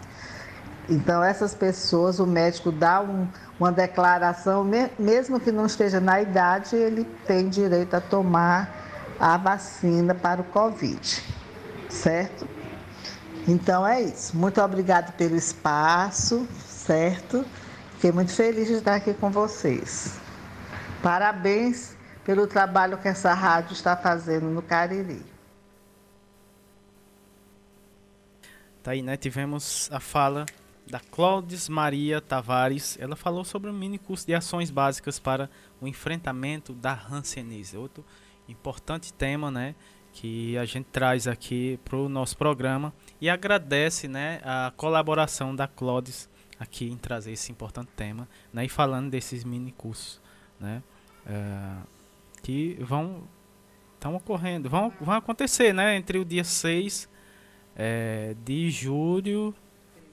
Então, essas pessoas, o médico dá um, uma declaração, mesmo que não esteja na idade, ele tem direito a tomar a vacina para o Covid, certo? Então é isso. Muito obrigado pelo espaço, certo? Fiquei muito feliz de estar aqui com vocês. Parabéns pelo trabalho que essa rádio está fazendo no Cariri. Tá aí, né? Tivemos a fala da Cláudia Maria Tavares. Ela falou sobre um mini curso de ações básicas para o enfrentamento da hanseníase. Outro importante tema, né? Que a gente traz aqui para o nosso programa e agradece, né, a colaboração da Clodes aqui em trazer esse importante tema, né, e falando desses mini cursos, né, uh, que vão estão ocorrendo, vão, vão acontecer, né, entre o dia 6 é, de julho,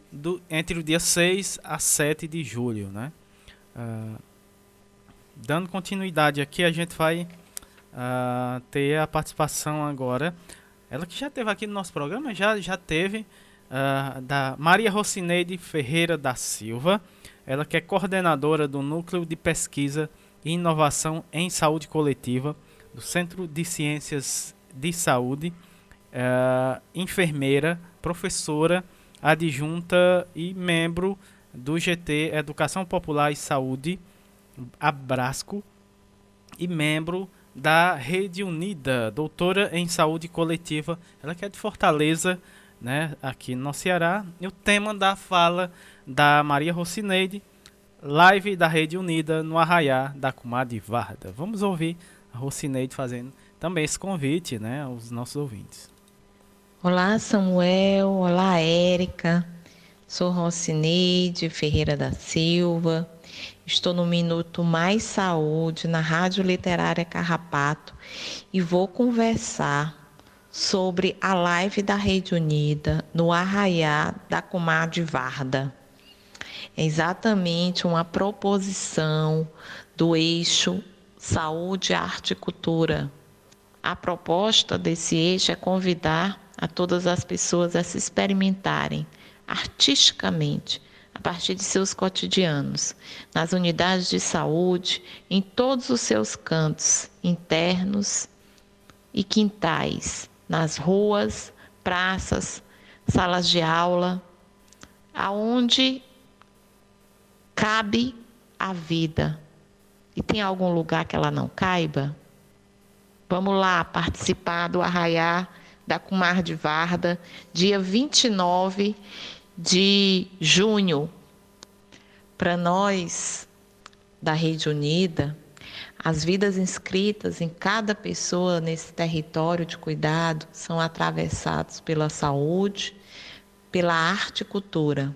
do, entre o dia 6 a 7 de julho, né. Uh, dando continuidade aqui, a gente vai uh, ter a participação agora. Ela que já teve aqui no nosso programa, já, já teve, uh, da Maria Rocineide Ferreira da Silva. Ela que é coordenadora do Núcleo de Pesquisa e Inovação em Saúde Coletiva do Centro de Ciências de Saúde, uh, enfermeira, professora, adjunta e membro do GT Educação Popular e Saúde, Abrasco, e membro da Rede Unida, doutora em saúde coletiva, ela que é de Fortaleza, né, aqui no Ceará. E o tema da fala da Maria Rocineide, live da Rede Unida no Arraiá da Comadre Varda. Vamos ouvir a Rocineide fazendo também esse convite, né, aos nossos ouvintes. Olá, Samuel. Olá, Érica. Sou Rocineide Ferreira da Silva Estou no Minuto Mais Saúde, na Rádio Literária Carrapato, e vou conversar sobre a live da Rede Unida no Arraiá da Comadre Varda. É exatamente uma proposição do eixo Saúde, Arte e Cultura. A proposta desse eixo é convidar a todas as pessoas a se experimentarem artisticamente a partir de seus cotidianos, nas unidades de saúde, em todos os seus cantos internos e quintais, nas ruas, praças, salas de aula, aonde cabe a vida. E tem algum lugar que ela não caiba? Vamos lá participar do arraiar da Cumar de Varda, dia 29 de junho. Para nós da Rede Unida, as vidas inscritas em cada pessoa nesse território de cuidado são atravessadas pela saúde, pela arte e cultura.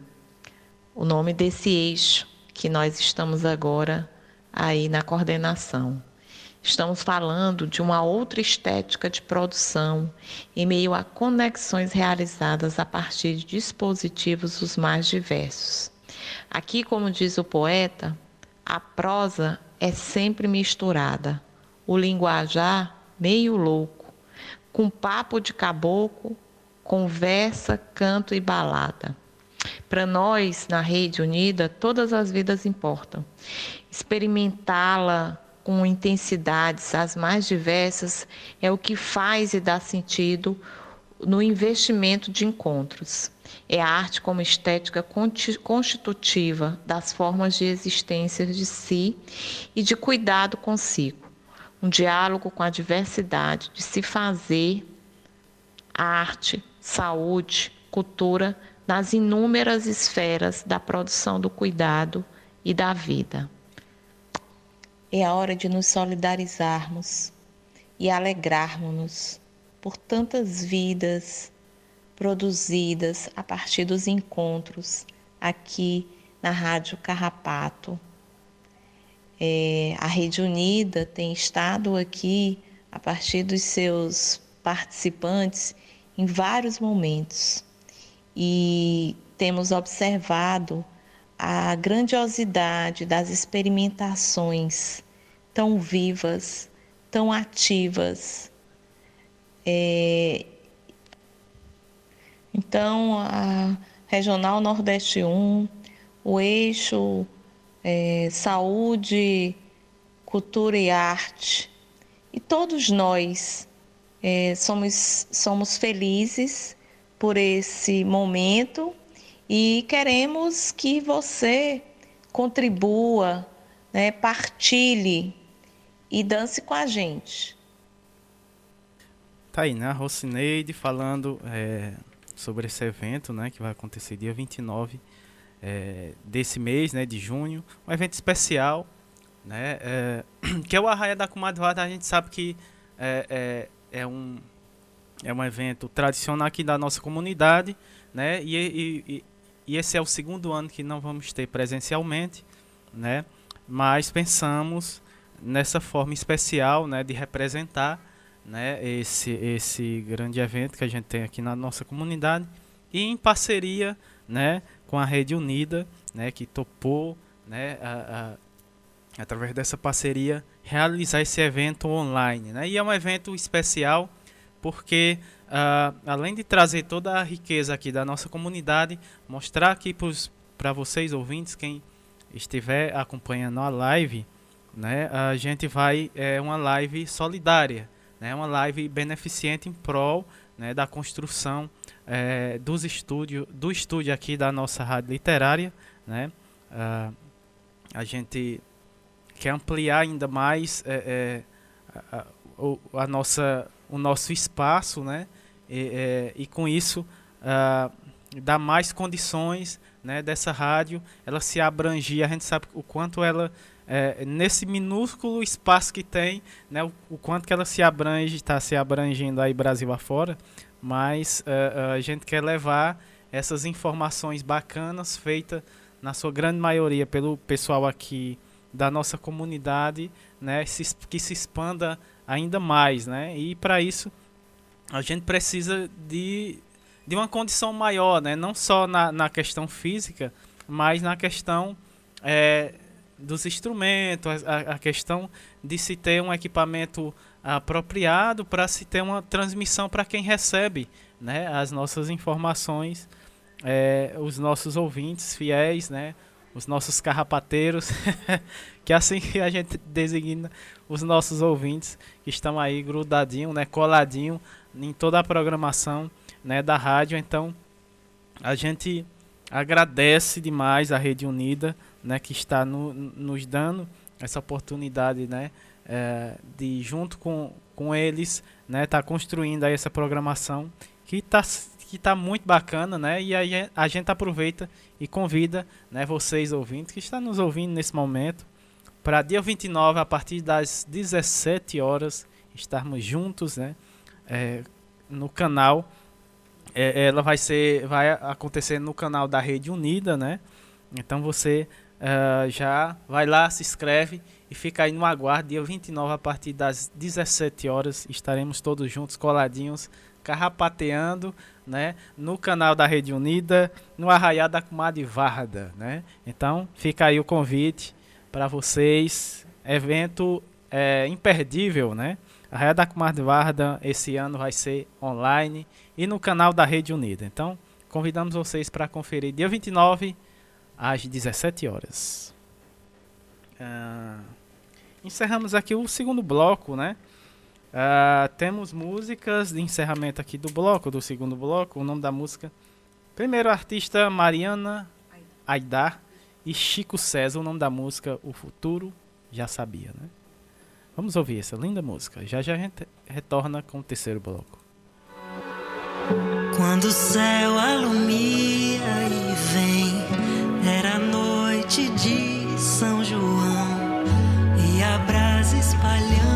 O nome desse eixo que nós estamos agora aí na coordenação. Estamos falando de uma outra estética de produção em meio a conexões realizadas a partir de dispositivos os mais diversos. Aqui, como diz o poeta, a prosa é sempre misturada, o linguajar meio louco, com papo de caboclo, conversa, canto e balada. Para nós, na Rede Unida, todas as vidas importam. Experimentá-la com intensidades as mais diversas é o que faz e dá sentido no investimento de encontros. É a arte como estética constitutiva das formas de existência de si e de cuidado consigo. Um diálogo com a diversidade de se fazer arte, saúde, cultura nas inúmeras esferas da produção do cuidado e da vida. É a hora de nos solidarizarmos e alegrarmos-nos por tantas vidas produzidas a partir dos encontros aqui na Rádio Carrapato. É, a Rede Unida tem estado aqui a partir dos seus participantes em vários momentos e temos observado a grandiosidade das experimentações tão vivas, tão ativas. É... Então, a Regional Nordeste 1, o eixo é, Saúde, Cultura e Arte, e todos nós é, somos, somos felizes por esse momento e queremos que você contribua, né, partilhe e dance com a gente. Aí, né? Rocineide falando é, sobre esse evento, né? Que vai acontecer dia 29 é, desse mês, né? De junho. Um evento especial, né? É, que é o Arraia da Comadre A gente sabe que é, é, é, um, é um evento tradicional aqui da nossa comunidade, né? E, e, e esse é o segundo ano que não vamos ter presencialmente, né? Mas pensamos nessa forma especial, né, de representar, né, esse esse grande evento que a gente tem aqui na nossa comunidade e em parceria, né, com a Rede Unida, né, que topou, né, a, a, através dessa parceria realizar esse evento online, né? E é um evento especial porque uh, além de trazer toda a riqueza aqui da nossa comunidade, mostrar aqui para vocês ouvintes, quem estiver acompanhando a live, né, a gente vai é uma live solidária, né, uma live beneficente em prol né, da construção é, dos estúdio, do estúdio aqui da nossa rádio literária, né, uh, a gente quer ampliar ainda mais é, é, a, a, a, nossa o nosso espaço, né? E, e com isso uh, dá mais condições né, dessa rádio ela se abrangir. A gente sabe o quanto ela é, nesse minúsculo espaço que tem, né, o, o quanto que ela se abrange, está se abrangindo aí Brasil afora, mas uh, a gente quer levar essas informações bacanas feitas na sua grande maioria pelo pessoal aqui da nossa comunidade, né, se, que se expanda ainda mais, né? E para isso a gente precisa de, de uma condição maior, né? Não só na, na questão física, mas na questão é, dos instrumentos, a, a, questão de se ter um equipamento apropriado para se ter uma transmissão para quem recebe, né? As nossas informações, é, os nossos ouvintes fiéis, né? Os nossos carrapateiros, que assim que a gente designa os nossos ouvintes que estão aí grudadinho, né, coladinho em toda a programação, né, da rádio. Então, a gente agradece demais a Rede Unida, né, que está no, nos dando essa oportunidade, né, é, de junto com, com eles, né, tá construindo aí essa programação que está que tá muito bacana, né? E aí a gente aproveita e convida, né, vocês ouvintes que estão nos ouvindo nesse momento, para dia 29, a partir das 17 horas, estarmos juntos, né? É, no canal. É, ela vai ser, vai acontecer no canal da Rede Unida, né? Então você uh, já vai lá, se inscreve e fica aí no aguardo. Dia 29, a partir das 17 horas, estaremos todos juntos, coladinhos, carrapateando, né? No canal da Rede Unida, no Arraiá da Comadre Varda, né? Então, fica aí o convite para vocês. Evento é, imperdível, né? Arraiá da Comadre Varda esse ano vai ser online e no canal da Rede Unida. Então, convidamos vocês para conferir dia 29 às 17 horas. Uh, encerramos aqui o segundo bloco, né? Uh, temos músicas de encerramento aqui do bloco, do segundo bloco. O nome da música. Primeiro artista Mariana Aidar e Chico César. O nome da música O Futuro Já Sabia, né? Vamos ouvir essa linda música. Já já a gente retorna com o terceiro bloco. Quando o céu alumia e vem, era noite de São João e a brasa espalhando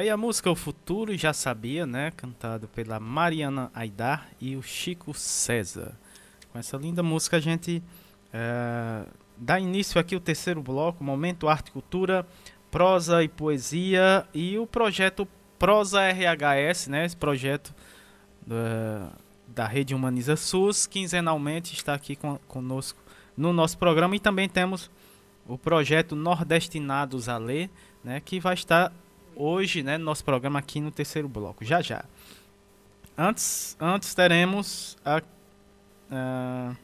Tá aí a música O Futuro Já Sabia, né? Cantado pela Mariana Aidar e o Chico César. Com essa linda música a gente eh, dá início aqui o terceiro bloco, Momento Arte e Cultura, Prosa e Poesia e o projeto Prosa RHS, né? Esse projeto eh, da Rede Humaniza SUS, quinzenalmente está aqui com, conosco no nosso programa e também temos o projeto Nordestinados a Ler, né? Que vai estar hoje, né, no nosso programa aqui no terceiro bloco, já já. Antes, antes teremos a, a-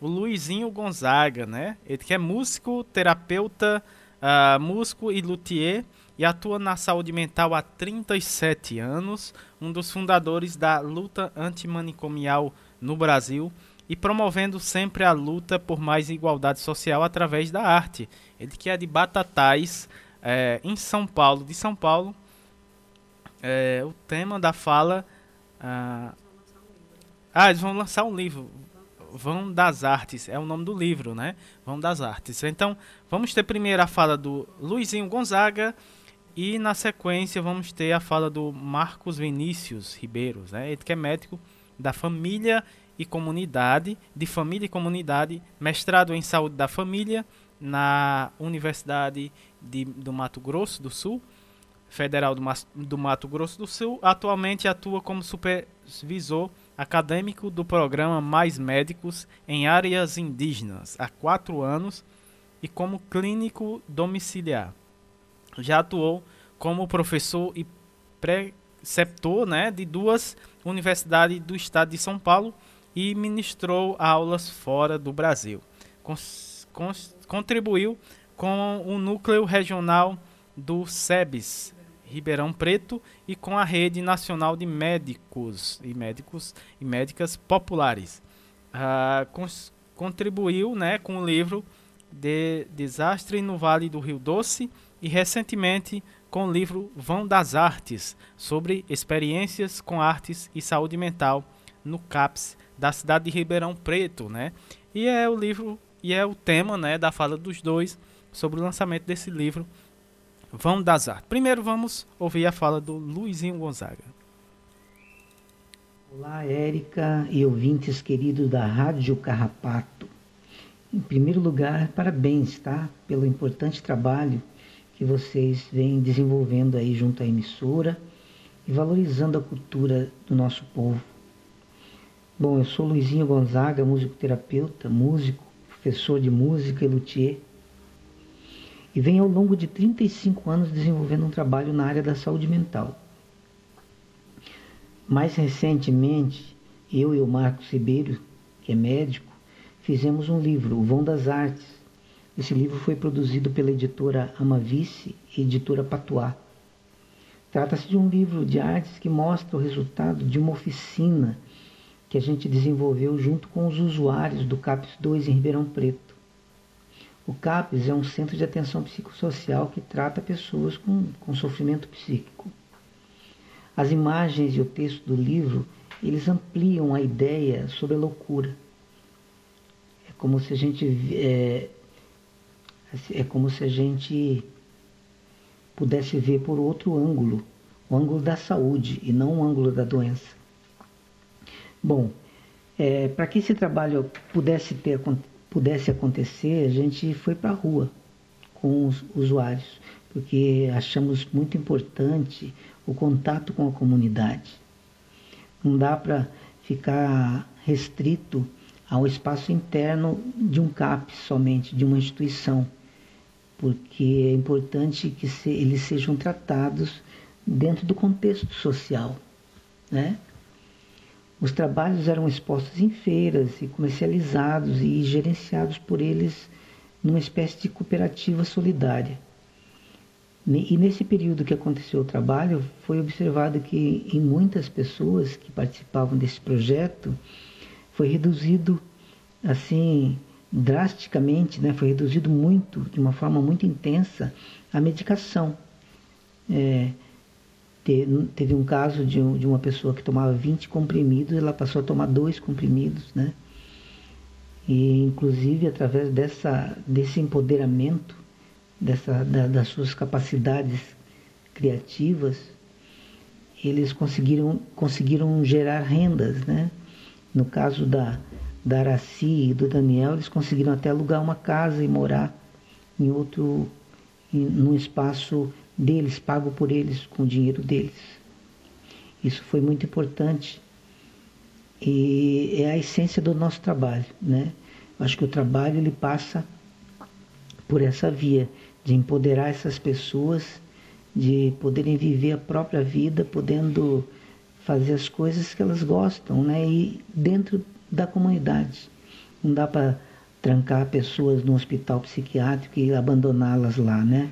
o Luizinho Gonzaga, né? Ele que é músico, terapeuta, ah, músico e luthier e atua na saúde mental há 37 anos, um dos fundadores da luta antimanicomial no Brasil e promovendo sempre a luta por mais igualdade social através da arte. Ele que é de Batatais, é, em São Paulo, de São Paulo. É, o tema da fala. Ah, ah, eles vão lançar um livro. Vão das Artes, é o nome do livro, né? Vão das Artes. Então, vamos ter primeiro a fala do Luizinho Gonzaga e na sequência vamos ter a fala do Marcos Vinícius Ribeiro, né? Ele que é médico da família e comunidade, de família e comunidade, mestrado em saúde da família na Universidade de, do Mato Grosso do Sul, Federal do, do Mato Grosso do Sul. Atualmente atua como supervisor acadêmico do programa Mais Médicos em Áreas Indígenas há quatro anos e como clínico domiciliar. Já atuou como professor e preceptor né, de duas universidades do estado de São Paulo e ministrou aulas fora do Brasil. Cons, contribuiu com o núcleo regional do SEBS, Ribeirão Preto e com a Rede Nacional de Médicos e Médicos e Médicas Populares. Ah, contribuiu né, com o livro de Desastre no Vale do Rio Doce e recentemente com o livro Vão das Artes, sobre experiências com artes e saúde mental no CAPS da cidade de Ribeirão Preto, né? E é o livro e é o tema, né, da fala dos dois sobre o lançamento desse livro Vão das Artes. Primeiro vamos ouvir a fala do Luizinho Gonzaga. Olá, Érica e ouvintes queridos da Rádio Carrapato. Em primeiro lugar, parabéns, tá? Pelo importante trabalho que vocês vêm desenvolvendo aí junto à emissora e valorizando a cultura do nosso povo. Bom, eu sou Luizinho Gonzaga, musicoterapeuta, músico, professor de música e luthier. E venho ao longo de 35 anos desenvolvendo um trabalho na área da saúde mental. Mais recentemente, eu e o Marcos Ribeiro, que é médico, fizemos um livro, O Vão das Artes. Esse livro foi produzido pela editora Amavice e editora Patuá. Trata-se de um livro de artes que mostra o resultado de uma oficina que a gente desenvolveu junto com os usuários do CAPES 2 em Ribeirão Preto. O CAPES é um centro de atenção psicossocial que trata pessoas com, com sofrimento psíquico. As imagens e o texto do livro, eles ampliam a ideia sobre a loucura. É como se a gente é, é como se a gente pudesse ver por outro ângulo, o ângulo da saúde e não o ângulo da doença. Bom, é, para que esse trabalho pudesse, ter, pudesse acontecer, a gente foi para a rua com os usuários, porque achamos muito importante o contato com a comunidade. Não dá para ficar restrito ao espaço interno de um CAP somente, de uma instituição, porque é importante que se, eles sejam tratados dentro do contexto social, né? Os trabalhos eram expostos em feiras e comercializados e gerenciados por eles numa espécie de cooperativa solidária. E nesse período que aconteceu o trabalho, foi observado que em muitas pessoas que participavam desse projeto, foi reduzido assim drasticamente, né? foi reduzido muito, de uma forma muito intensa, a medicação. É, teve um caso de, de uma pessoa que tomava 20 comprimidos, ela passou a tomar dois comprimidos, né? E inclusive através dessa, desse empoderamento, dessa, da, das suas capacidades criativas, eles conseguiram, conseguiram gerar rendas, né? No caso da, da Araci e do Daniel, eles conseguiram até alugar uma casa e morar em outro, em, num espaço deles, pago por eles, com o dinheiro deles. Isso foi muito importante e é a essência do nosso trabalho, né? Acho que o trabalho ele passa por essa via de empoderar essas pessoas, de poderem viver a própria vida, podendo fazer as coisas que elas gostam, né? E dentro da comunidade. Não dá para trancar pessoas no hospital psiquiátrico e abandoná-las lá, né?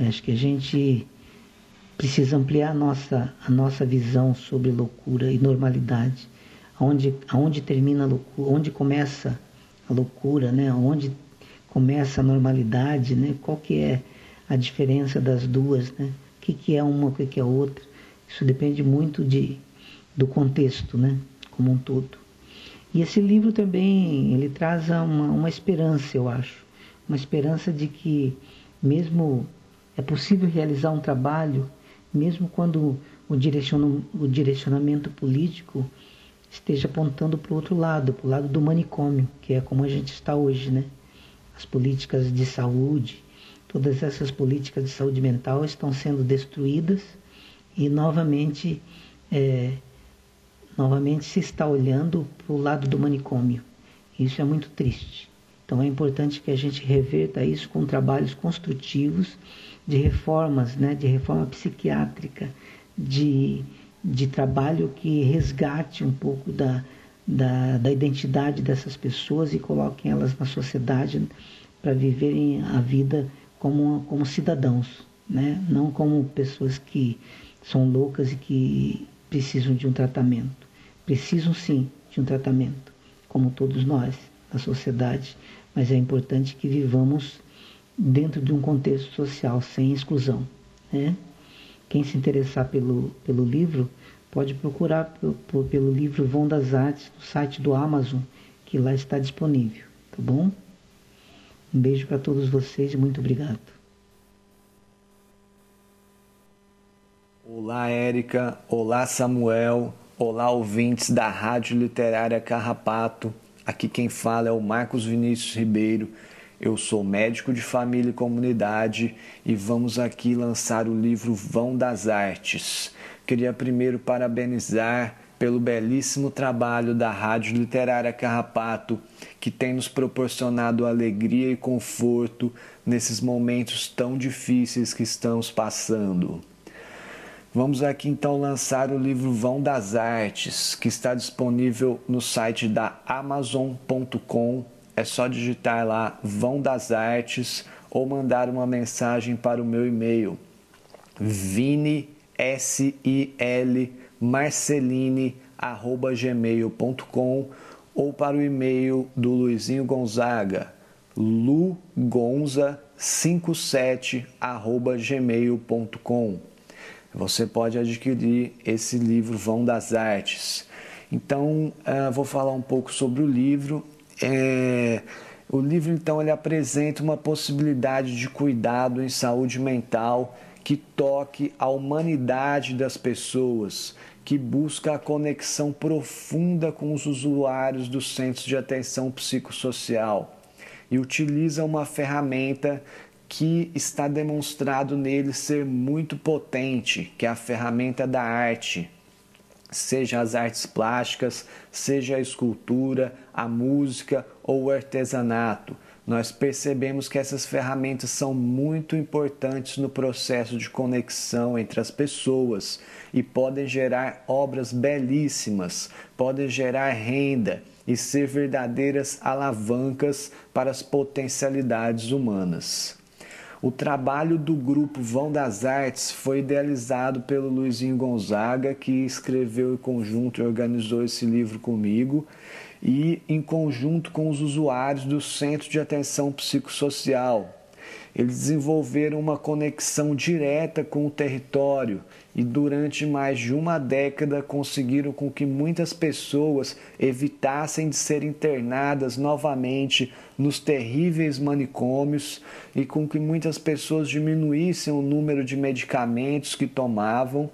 Acho que a gente precisa ampliar a nossa, a nossa visão sobre loucura e normalidade, onde, onde termina a loucura, onde começa a loucura, né? Onde começa a normalidade, né? Qual que é a diferença das duas, né? O que, que é uma, o que, que é outra? Isso depende muito de, do contexto, né? Como um todo. E esse livro também ele traz uma, uma esperança, eu acho, uma esperança de que mesmo é possível realizar um trabalho, mesmo quando o, o direcionamento político esteja apontando para o outro lado, para o lado do manicômio, que é como a gente está hoje, né? As políticas de saúde, todas essas políticas de saúde mental estão sendo destruídas e novamente, é, novamente se está olhando para o lado do manicômio. Isso é muito triste. Então é importante que a gente reverta isso com trabalhos construtivos de reformas, né, de reforma psiquiátrica, de de trabalho que resgate um pouco da, da, da identidade dessas pessoas e coloquem elas na sociedade para viverem a vida como, como cidadãos, né? não como pessoas que são loucas e que precisam de um tratamento. Precisam sim de um tratamento, como todos nós, na sociedade, mas é importante que vivamos dentro de um contexto social, sem exclusão. Né? Quem se interessar pelo, pelo livro pode procurar pelo, pelo livro Vão das Artes no site do Amazon, que lá está disponível, tá bom? Um beijo para todos vocês e muito obrigado. Olá, Érica. Olá, Samuel. Olá, ouvintes da Rádio Literária Carrapato. Aqui quem fala é o Marcos Vinícius Ribeiro eu sou médico de família e comunidade e vamos aqui lançar o livro Vão das Artes. Queria primeiro parabenizar pelo belíssimo trabalho da Rádio Literária Carrapato, que tem nos proporcionado alegria e conforto nesses momentos tão difíceis que estamos passando. Vamos aqui então lançar o livro Vão das Artes, que está disponível no site da Amazon.com é só digitar lá Vão das Artes ou mandar uma mensagem para o meu e-mail. Vini s i l marceline arroba gmail.com ou para o e-mail do Luizinho Gonzaga lugonza57 arroba gmail.com você pode adquirir esse livro Vão das Artes. Então uh, vou falar um pouco sobre o livro é, o livro então ele apresenta uma possibilidade de cuidado em saúde mental que toque a humanidade das pessoas, que busca a conexão profunda com os usuários dos centros de atenção psicossocial e utiliza uma ferramenta que está demonstrado nele ser muito potente, que é a ferramenta da arte seja as artes plásticas, seja a escultura, a música ou o artesanato. Nós percebemos que essas ferramentas são muito importantes no processo de conexão entre as pessoas e podem gerar obras belíssimas, podem gerar renda e ser verdadeiras alavancas para as potencialidades humanas. O trabalho do grupo Vão das Artes foi idealizado pelo Luizinho Gonzaga, que escreveu em conjunto e organizou esse livro comigo, e em conjunto com os usuários do Centro de Atenção Psicossocial. Eles desenvolveram uma conexão direta com o território e durante mais de uma década conseguiram com que muitas pessoas evitassem de ser internadas novamente nos terríveis manicômios e com que muitas pessoas diminuíssem o número de medicamentos que tomavam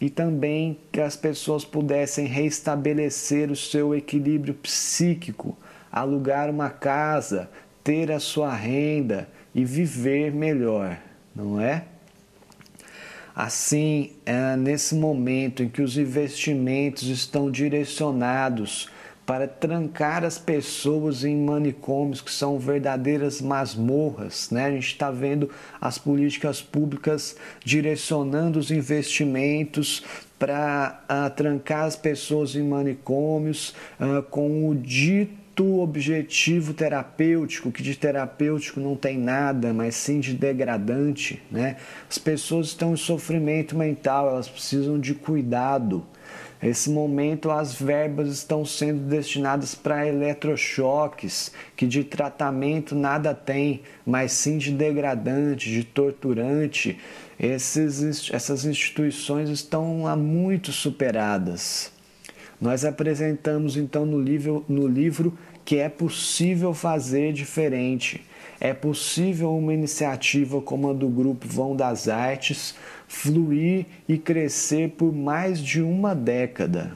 e também que as pessoas pudessem restabelecer o seu equilíbrio psíquico, alugar uma casa, ter a sua renda e viver melhor, não é? Assim, é nesse momento em que os investimentos estão direcionados para trancar as pessoas em manicômios que são verdadeiras masmorras. Né? A gente está vendo as políticas públicas direcionando os investimentos para uh, trancar as pessoas em manicômios uh, com o dito objetivo terapêutico, que de terapêutico não tem nada, mas sim de degradante, né? As pessoas estão em sofrimento mental, elas precisam de cuidado. Nesse momento, as verbas estão sendo destinadas para eletrochoques, que de tratamento nada tem, mas sim de degradante, de torturante. Esses, essas instituições estão há muito superadas. Nós apresentamos então no livro, no livro que é possível fazer diferente. É possível uma iniciativa como a do Grupo Vão das Artes fluir e crescer por mais de uma década.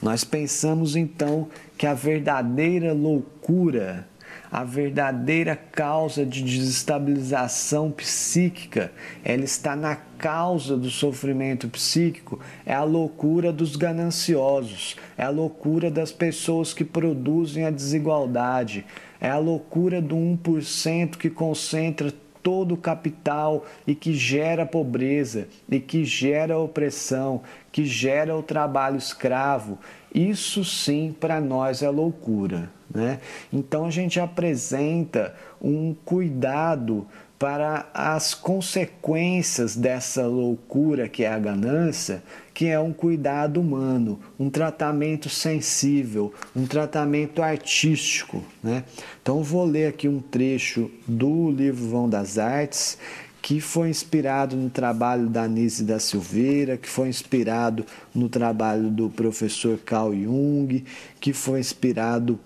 Nós pensamos então que a verdadeira loucura, a verdadeira causa de desestabilização psíquica, ela está na causa do sofrimento psíquico, é a loucura dos gananciosos, é a loucura das pessoas que produzem a desigualdade, é a loucura do 1% que concentra todo o capital e que gera pobreza e que gera opressão, que gera o trabalho escravo, isso sim para nós é loucura. Né? Então a gente apresenta um cuidado para as consequências dessa loucura que é a ganância, que é um cuidado humano, um tratamento sensível, um tratamento artístico. Né? Então, vou ler aqui um trecho do livro Vão das Artes, que foi inspirado no trabalho da Nise da Silveira, que foi inspirado no trabalho do professor Carl Jung, que foi inspirado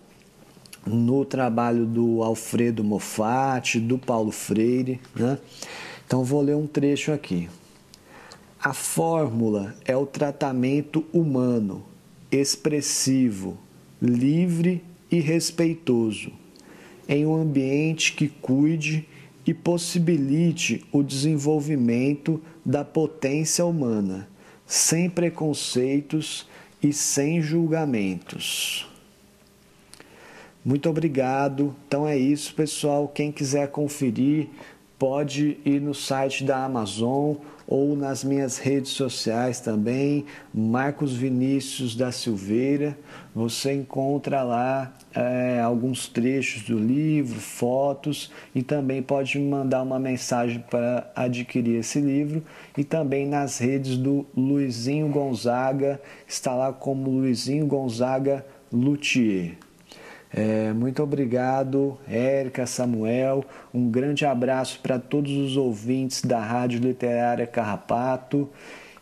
no trabalho do Alfredo Moffat, do Paulo Freire. Né? Então, vou ler um trecho aqui. A fórmula é o tratamento humano, expressivo, livre e respeitoso, em um ambiente que cuide e possibilite o desenvolvimento da potência humana, sem preconceitos e sem julgamentos. Muito obrigado. Então é isso, pessoal. Quem quiser conferir, pode ir no site da Amazon ou nas minhas redes sociais também, Marcos Vinícius da Silveira. Você encontra lá é, alguns trechos do livro, fotos e também pode me mandar uma mensagem para adquirir esse livro. E também nas redes do Luizinho Gonzaga, está lá como Luizinho Gonzaga Luthier. É, muito obrigado, Érica, Samuel. Um grande abraço para todos os ouvintes da Rádio Literária Carrapato.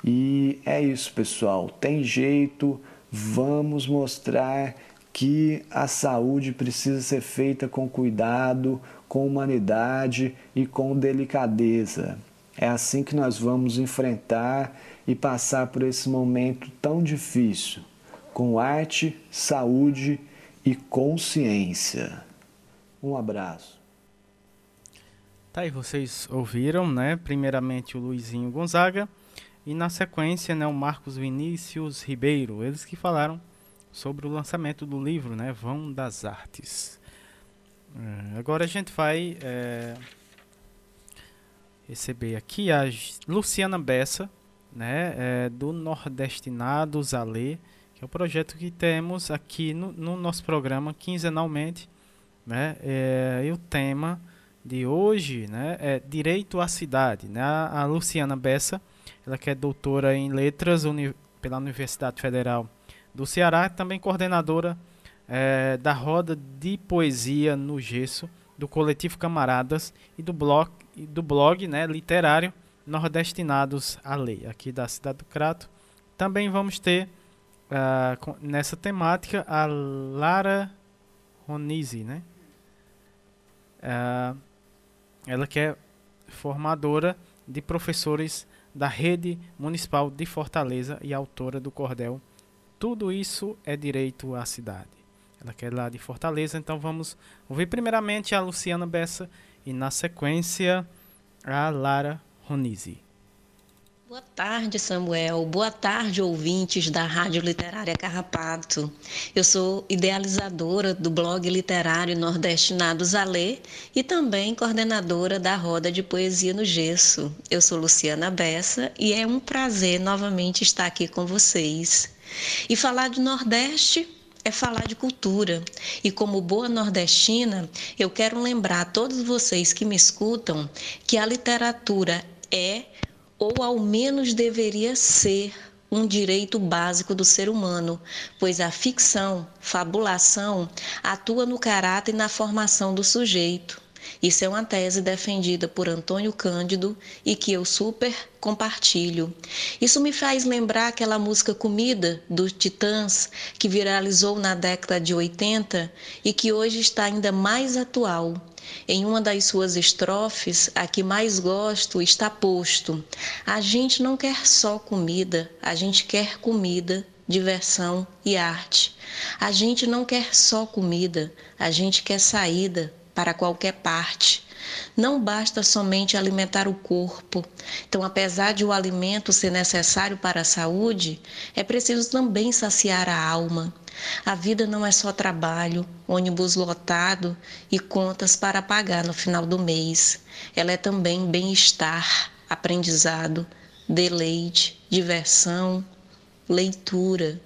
E é isso, pessoal. Tem jeito, vamos mostrar que a saúde precisa ser feita com cuidado, com humanidade e com delicadeza. É assim que nós vamos enfrentar e passar por esse momento tão difícil, com arte, saúde e consciência. Um abraço. Tá aí, vocês ouviram, né? Primeiramente o Luizinho Gonzaga e na sequência, né, o Marcos Vinícius Ribeiro, eles que falaram sobre o lançamento do livro, né, Vão das Artes. É, agora a gente vai é, receber aqui a Luciana Bessa, né, é, do Nordestinados a Ler, que é o projeto que temos aqui no, no nosso programa quinzenalmente, né? É, e o tema de hoje, né, é direito à cidade, né? A, a Luciana Bessa, ela que é doutora em letras uni, pela Universidade Federal do Ceará, também coordenadora é, da roda de poesia no gesso do coletivo Camaradas e do blog, do blog né, literário Nordestinados à Lei, aqui da cidade do Crato. Também vamos ter uh, nessa temática a Lara Ronise, né? Uh, ela que é formadora de professores da rede municipal de Fortaleza e autora do cordel Tudo isso é direito à cidade. Ela quer é lá de Fortaleza, então vamos ouvir primeiramente a Luciana Bessa e na sequência a Lara Ronise. Boa tarde, Samuel. Boa tarde, ouvintes da Rádio Literária Carrapato. Eu sou idealizadora do blog literário Nordestinados a Ler e também coordenadora da Roda de Poesia no Gesso. Eu sou Luciana Bessa e é um prazer novamente estar aqui com vocês. E falar de Nordeste é falar de cultura. E como boa nordestina, eu quero lembrar a todos vocês que me escutam que a literatura é ou ao menos deveria ser um direito básico do ser humano, pois a ficção, fabulação, atua no caráter e na formação do sujeito. Isso é uma tese defendida por Antônio Cândido e que eu super compartilho. Isso me faz lembrar aquela música Comida dos Titãs que viralizou na década de 80 e que hoje está ainda mais atual. Em uma das suas estrofes, a que mais gosto, está posto: A gente não quer só comida, a gente quer comida, diversão e arte. A gente não quer só comida, a gente quer saída para qualquer parte. Não basta somente alimentar o corpo. Então, apesar de o alimento ser necessário para a saúde, é preciso também saciar a alma. A vida não é só trabalho, ônibus lotado e contas para pagar no final do mês. Ela é também bem-estar, aprendizado, deleite, diversão, leitura.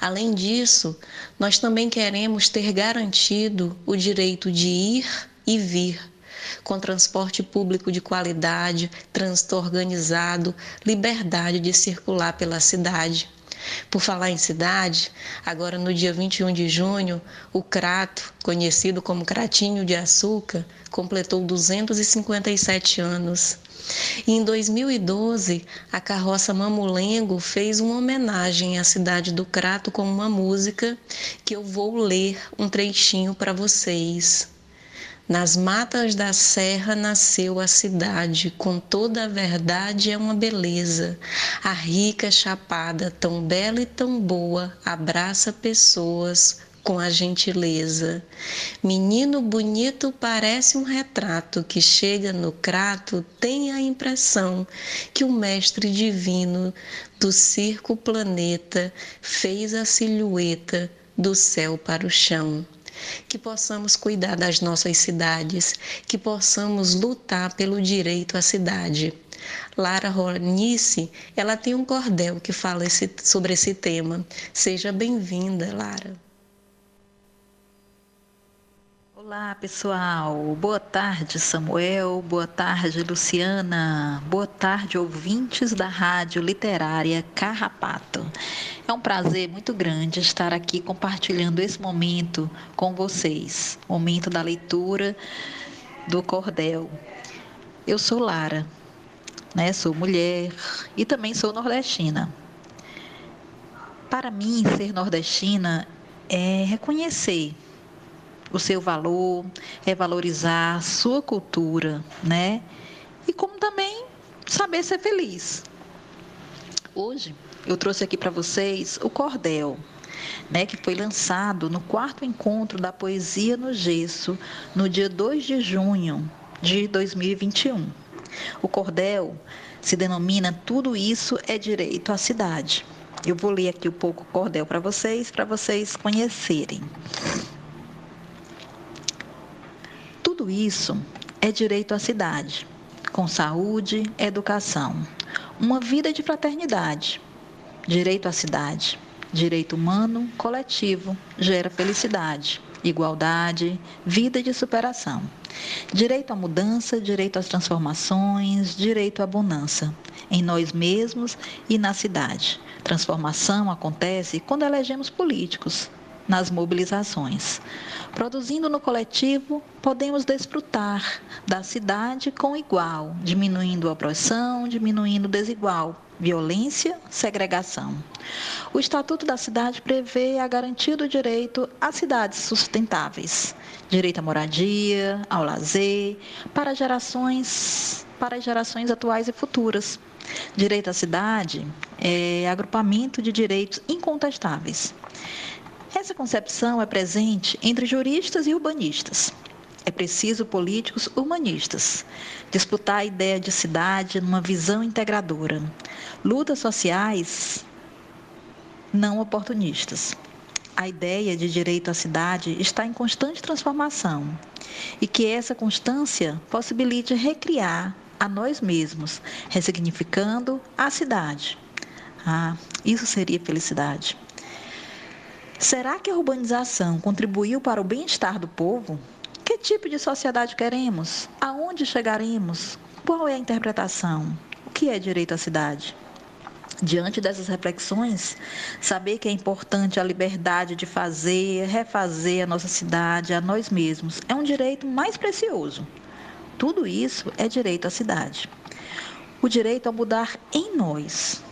Além disso, nós também queremos ter garantido o direito de ir e vir, com transporte público de qualidade, trânsito organizado, liberdade de circular pela cidade. Por falar em cidade, agora no dia 21 de junho, o Crato, conhecido como Cratinho de Açúcar, completou 257 anos. E em 2012, a carroça Mamulengo fez uma homenagem à cidade do Crato com uma música que eu vou ler um trechinho para vocês. Nas matas da serra nasceu a cidade, com toda a verdade é uma beleza. A rica chapada, tão bela e tão boa, abraça pessoas com a gentileza. Menino bonito parece um retrato que chega no crato, tem a impressão que o mestre divino do circo planeta fez a silhueta do céu para o chão que possamos cuidar das nossas cidades, que possamos lutar pelo direito à cidade. Lara Ronice, ela tem um cordel que fala esse, sobre esse tema. Seja bem-vinda, Lara. Olá, pessoal. Boa tarde, Samuel. Boa tarde, Luciana. Boa tarde, ouvintes da Rádio Literária Carrapato. É um prazer muito grande estar aqui compartilhando esse momento com vocês momento da leitura do cordel. Eu sou Lara, né? Sou mulher e também sou nordestina. Para mim, ser nordestina é reconhecer o seu valor, é valorizar a sua cultura, né? E como também saber ser feliz. Hoje eu trouxe aqui para vocês o Cordel, né, que foi lançado no quarto encontro da Poesia no Gesso, no dia 2 de junho de 2021. O Cordel se denomina Tudo Isso é Direito à Cidade. Eu vou ler aqui um pouco o cordel para vocês, para vocês conhecerem. Tudo isso é direito à cidade, com saúde, educação, uma vida de fraternidade, direito à cidade, direito humano coletivo gera felicidade, igualdade, vida de superação. Direito à mudança, direito às transformações, direito à bonança em nós mesmos e na cidade. Transformação acontece quando elegemos políticos, nas mobilizações. Produzindo no coletivo, podemos desfrutar da cidade com igual, diminuindo a opressão, diminuindo o desigual, violência, segregação. O Estatuto da Cidade prevê a garantia do direito a cidades sustentáveis, direito à moradia, ao lazer, para gerações, para gerações atuais e futuras. Direito à cidade é agrupamento de direitos incontestáveis. Essa concepção é presente entre juristas e urbanistas. É preciso políticos humanistas disputar a ideia de cidade numa visão integradora. Lutas sociais não oportunistas. A ideia de direito à cidade está em constante transformação e que essa constância possibilite recriar a nós mesmos, ressignificando a cidade. Ah, isso seria felicidade. Será que a urbanização contribuiu para o bem-estar do povo? Que tipo de sociedade queremos? Aonde chegaremos? Qual é a interpretação? O que é direito à cidade? Diante dessas reflexões, saber que é importante a liberdade de fazer, refazer a nossa cidade, a nós mesmos, é um direito mais precioso. Tudo isso é direito à cidade. O direito a mudar em nós,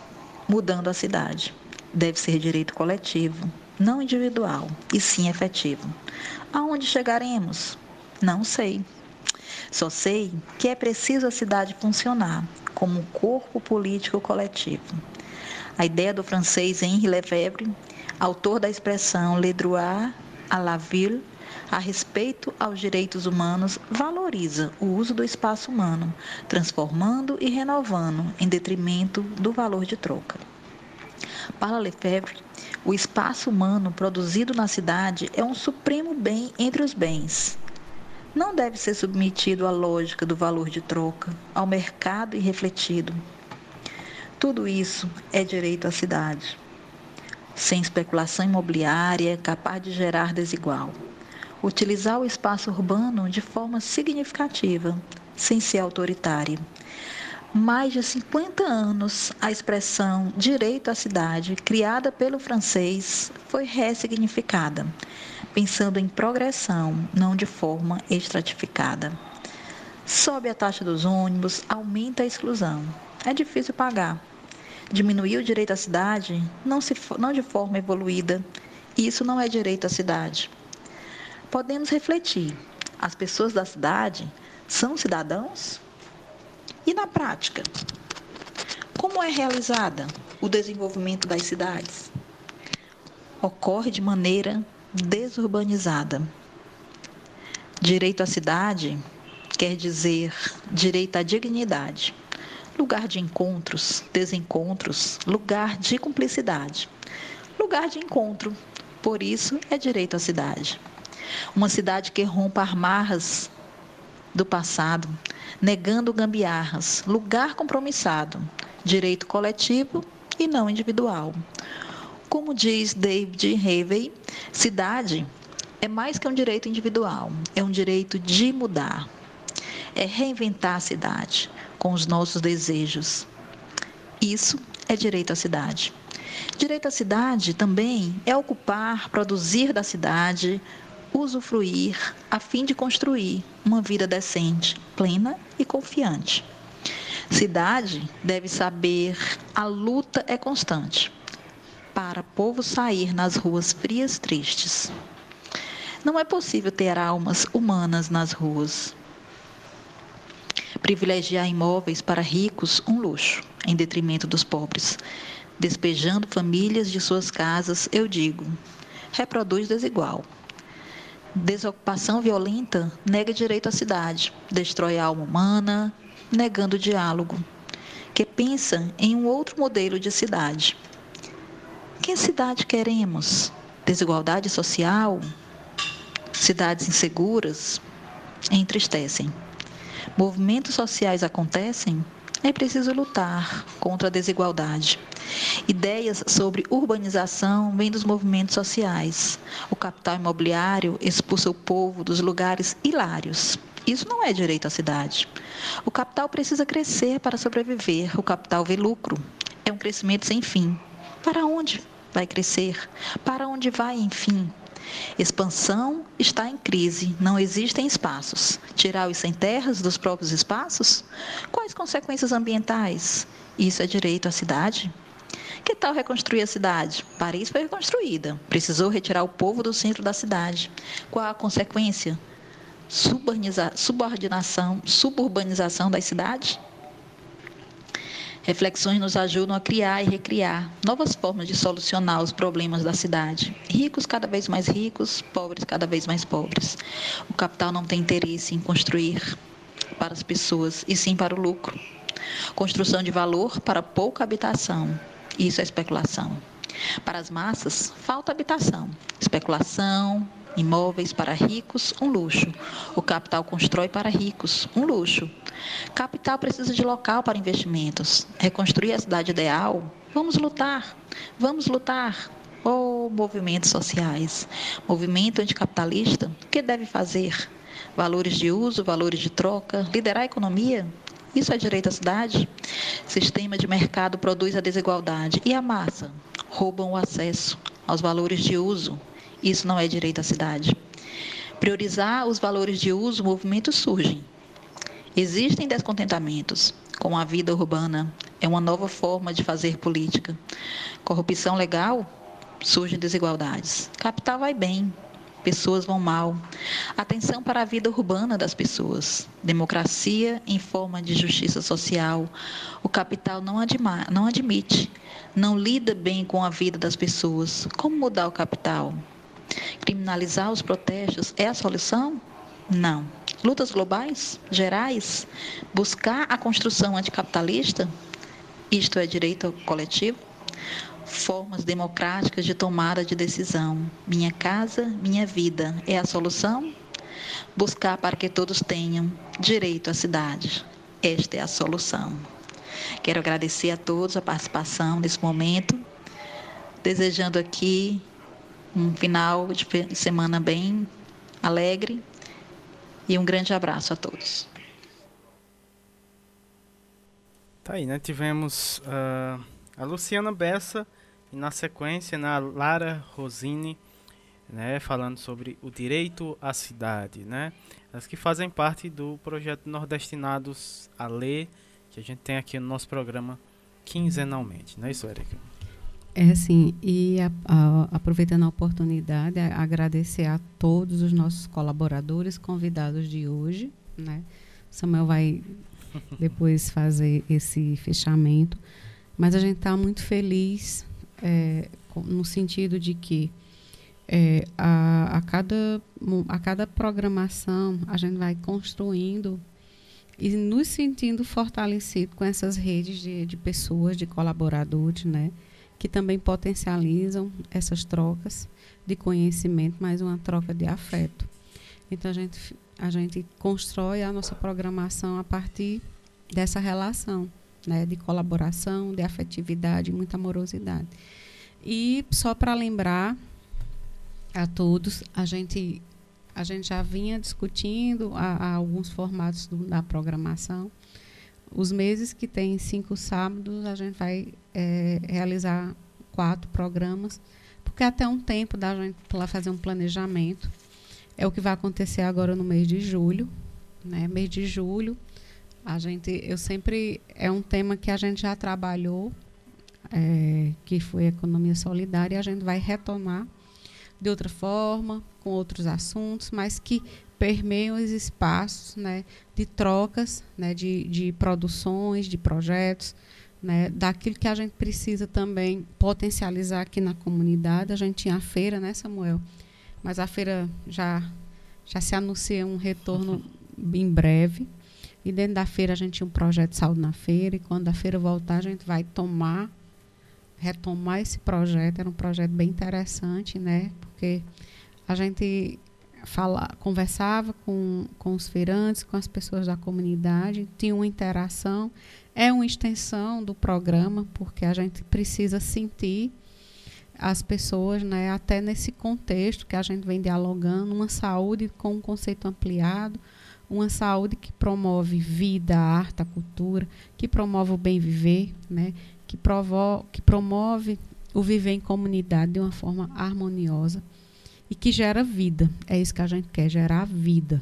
mudando a cidade. Deve ser direito coletivo, não individual, e sim efetivo. Aonde chegaremos? Não sei. Só sei que é preciso a cidade funcionar como um corpo político coletivo. A ideia do francês Henri Lefebvre, autor da expressão Le droit à la ville, a respeito aos direitos humanos, valoriza o uso do espaço humano, transformando e renovando em detrimento do valor de troca. Para Lefebvre, o espaço humano produzido na cidade é um supremo bem entre os bens. Não deve ser submetido à lógica do valor de troca, ao mercado irrefletido. Tudo isso é direito à cidade, sem especulação imobiliária capaz de gerar desigual. Utilizar o espaço urbano de forma significativa, sem ser autoritária mais de 50 anos, a expressão direito à cidade, criada pelo francês, foi ressignificada, pensando em progressão, não de forma estratificada. Sobe a taxa dos ônibus, aumenta a exclusão. É difícil pagar. Diminuir o direito à cidade, não, se, não de forma evoluída. Isso não é direito à cidade. Podemos refletir: as pessoas da cidade são cidadãos? E na prática, como é realizada o desenvolvimento das cidades? Ocorre de maneira desurbanizada. Direito à cidade quer dizer direito à dignidade, lugar de encontros, desencontros, lugar de cumplicidade, lugar de encontro. Por isso é direito à cidade. Uma cidade que rompa amarras do passado, negando gambiarras, lugar compromissado, direito coletivo e não individual. Como diz David Harvey, cidade é mais que um direito individual, é um direito de mudar. É reinventar a cidade com os nossos desejos. Isso é direito à cidade. Direito à cidade também é ocupar, produzir da cidade, usufruir a fim de construir uma vida decente, plena e confiante. Cidade deve saber a luta é constante para povo sair nas ruas frias tristes. Não é possível ter almas humanas nas ruas. Privilegiar imóveis para ricos, um luxo, em detrimento dos pobres. Despejando famílias de suas casas, eu digo, reproduz desigual. Desocupação violenta nega direito à cidade, destrói a alma humana, negando o diálogo, que pensa em um outro modelo de cidade. Que cidade queremos? Desigualdade social? Cidades inseguras? Entristecem. Movimentos sociais acontecem? É preciso lutar contra a desigualdade. Ideias sobre urbanização vêm dos movimentos sociais. O capital imobiliário expulsa o povo dos lugares hilários. Isso não é direito à cidade. O capital precisa crescer para sobreviver. O capital vê lucro. É um crescimento sem fim. Para onde vai crescer? Para onde vai, enfim? Expansão está em crise, não existem espaços. Tirar os sem terras dos próprios espaços? Quais consequências ambientais? Isso é direito à cidade? Que tal reconstruir a cidade? Paris foi reconstruída. Precisou retirar o povo do centro da cidade. Qual a consequência? Subordinação, suburbanização das cidades? Reflexões nos ajudam a criar e recriar novas formas de solucionar os problemas da cidade. Ricos cada vez mais ricos, pobres cada vez mais pobres. O capital não tem interesse em construir para as pessoas, e sim para o lucro. Construção de valor para pouca habitação. Isso é especulação. Para as massas, falta habitação. Especulação, Imóveis para ricos, um luxo. O capital constrói para ricos, um luxo. Capital precisa de local para investimentos. Reconstruir a cidade ideal? Vamos lutar. Vamos lutar. Oh, movimentos sociais. Movimento anticapitalista, o que deve fazer? Valores de uso, valores de troca, liderar a economia? Isso é direito à cidade? Sistema de mercado produz a desigualdade. E a massa? Roubam o acesso aos valores de uso. Isso não é direito à cidade. Priorizar os valores de uso, movimentos surgem. Existem descontentamentos com a vida urbana. É uma nova forma de fazer política. Corrupção legal, surgem desigualdades. Capital vai bem, pessoas vão mal. Atenção para a vida urbana das pessoas. Democracia em forma de justiça social. O capital não, adma, não admite, não lida bem com a vida das pessoas. Como mudar o capital? Criminalizar os protestos é a solução? Não. Lutas globais, gerais? Buscar a construção anticapitalista? Isto é direito coletivo? Formas democráticas de tomada de decisão. Minha casa, minha vida é a solução? Buscar para que todos tenham direito à cidade. Esta é a solução. Quero agradecer a todos a participação nesse momento, desejando aqui um final de semana bem alegre e um grande abraço a todos. Tá aí, né? Tivemos uh, a Luciana Bessa e na sequência, na Lara Rosini, né, falando sobre o direito à cidade, né? As que fazem parte do projeto Nordestinados a Ler, que a gente tem aqui no nosso programa quinzenalmente, não é isso, Erika? É sim, e a, a, aproveitando a oportunidade, a, agradecer a todos os nossos colaboradores convidados de hoje, né? Samuel vai depois fazer esse fechamento, mas a gente está muito feliz é, no sentido de que é, a, a, cada, a cada programação a gente vai construindo e nos sentindo fortalecido com essas redes de, de pessoas, de colaboradores, né, que também potencializam essas trocas de conhecimento, mais uma troca de afeto. Então a gente, a gente constrói a nossa programação a partir dessa relação né, de colaboração, de afetividade, muita amorosidade. E só para lembrar a todos, a gente a gente já vinha discutindo a, a alguns formatos do, da programação. Os meses que tem cinco sábados, a gente vai é, realizar quatro programas, porque até um tempo da gente para fazer um planejamento. É o que vai acontecer agora no mês de julho, né? Mês de julho, a gente, eu sempre é um tema que a gente já trabalhou, é, que foi economia solidária, e a gente vai retomar de outra forma, com outros assuntos, mas que permeiam os espaços né, de trocas, né, de, de produções, de projetos, né, daquilo que a gente precisa também potencializar aqui na comunidade. A gente tinha a feira, né, Samuel? Mas a feira já, já se anuncia um retorno em breve. E dentro da feira a gente tinha um projeto de saúde na feira, e quando a feira voltar, a gente vai tomar, retomar esse projeto. Era um projeto bem interessante, né? Porque a gente fala, conversava com, com os feirantes, com as pessoas da comunidade, tinha uma interação. É uma extensão do programa, porque a gente precisa sentir as pessoas, né, até nesse contexto que a gente vem dialogando, uma saúde com um conceito ampliado, uma saúde que promove vida, arte, cultura, que promove o bem viver, né? que, provo que promove o viver em comunidade de uma forma harmoniosa e que gera vida. É isso que a gente quer, gerar vida.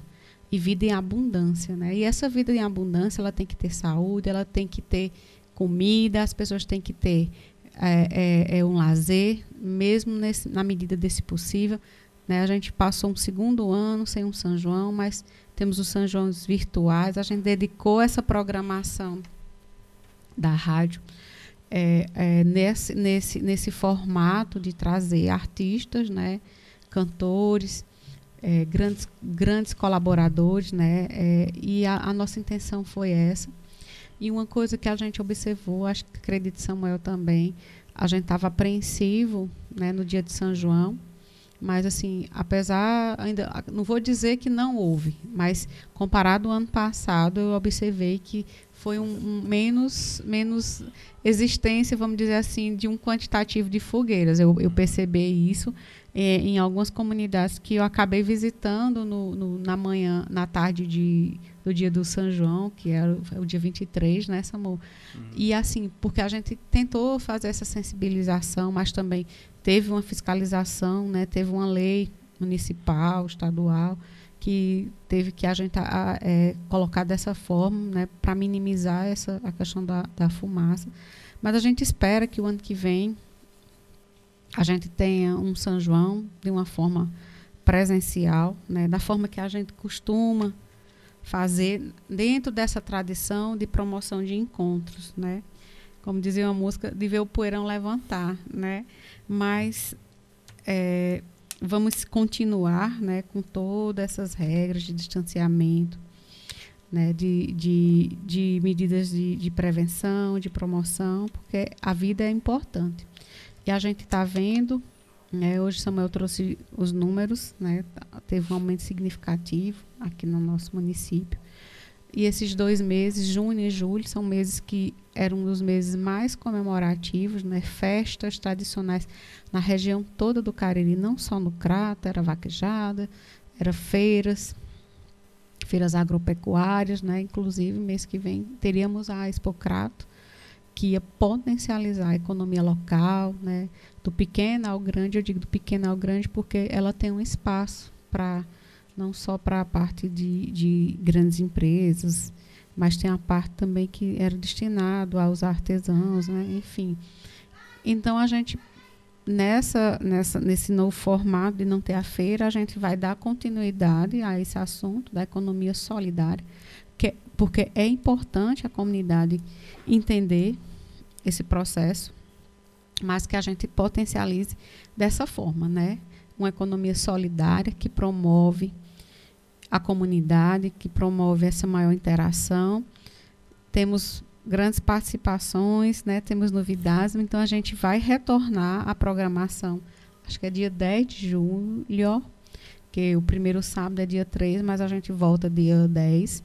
E vida em abundância. Né? E essa vida em abundância ela tem que ter saúde, ela tem que ter comida, as pessoas têm que ter é, é, é um lazer, mesmo nesse, na medida desse possível. Né? A gente passou um segundo ano sem um São João, mas temos os São Joões virtuais. A gente dedicou essa programação da rádio é, é, nesse, nesse, nesse formato de trazer artistas, né, cantores, é, grandes, grandes colaboradores, né, é, e a, a, nossa intenção foi essa. E uma coisa que a gente observou, acho que acredito Samuel também, a gente estava apreensivo né, no dia de São João, mas, assim, apesar, ainda não vou dizer que não houve, mas comparado ao ano passado, eu observei que foi um, um, menos, menos existência, vamos dizer assim, de um quantitativo de fogueiras. Eu, eu percebi isso é, em algumas comunidades que eu acabei visitando no, no, na manhã, na tarde de, do dia do São João, que era o, o dia 23, né, Samu? Uhum. E assim, porque a gente tentou fazer essa sensibilização, mas também teve uma fiscalização, né, teve uma lei municipal, estadual, que teve que a gente a, é, colocar dessa forma, né, para minimizar essa a questão da, da fumaça. Mas a gente espera que o ano que vem a gente tenha um São João de uma forma presencial, né, da forma que a gente costuma fazer dentro dessa tradição de promoção de encontros, né? Como dizia uma música, de ver o poeirão levantar, né? Mas é, vamos continuar, né, com todas essas regras de distanciamento, né, de, de, de medidas de, de prevenção, de promoção, porque a vida é importante. E a gente está vendo, né, hoje Samuel trouxe os números, né, teve um aumento significativo aqui no nosso município. E esses dois meses, junho e julho, são meses que eram um dos meses mais comemorativos, né? festas tradicionais na região toda do Cariri, não só no Crato, era vaquejada, era feiras, feiras agropecuárias, né? inclusive mês que vem teríamos a Expo Crato, que ia potencializar a economia local, né, do pequeno ao grande. Eu digo do pequeno ao grande porque ela tem um espaço para não só para a parte de, de grandes empresas, mas tem a parte também que era destinado aos artesãos, né, enfim. Então a gente nessa, nessa nesse novo formato de não ter a feira, a gente vai dar continuidade a esse assunto da economia solidária, que, porque é importante a comunidade entender esse processo, mas que a gente potencialize dessa forma, né? Uma economia solidária que promove a comunidade, que promove essa maior interação. Temos grandes participações, né? Temos novidades, então a gente vai retornar à programação. Acho que é dia 10 de julho, que o primeiro sábado é dia 3, mas a gente volta dia 10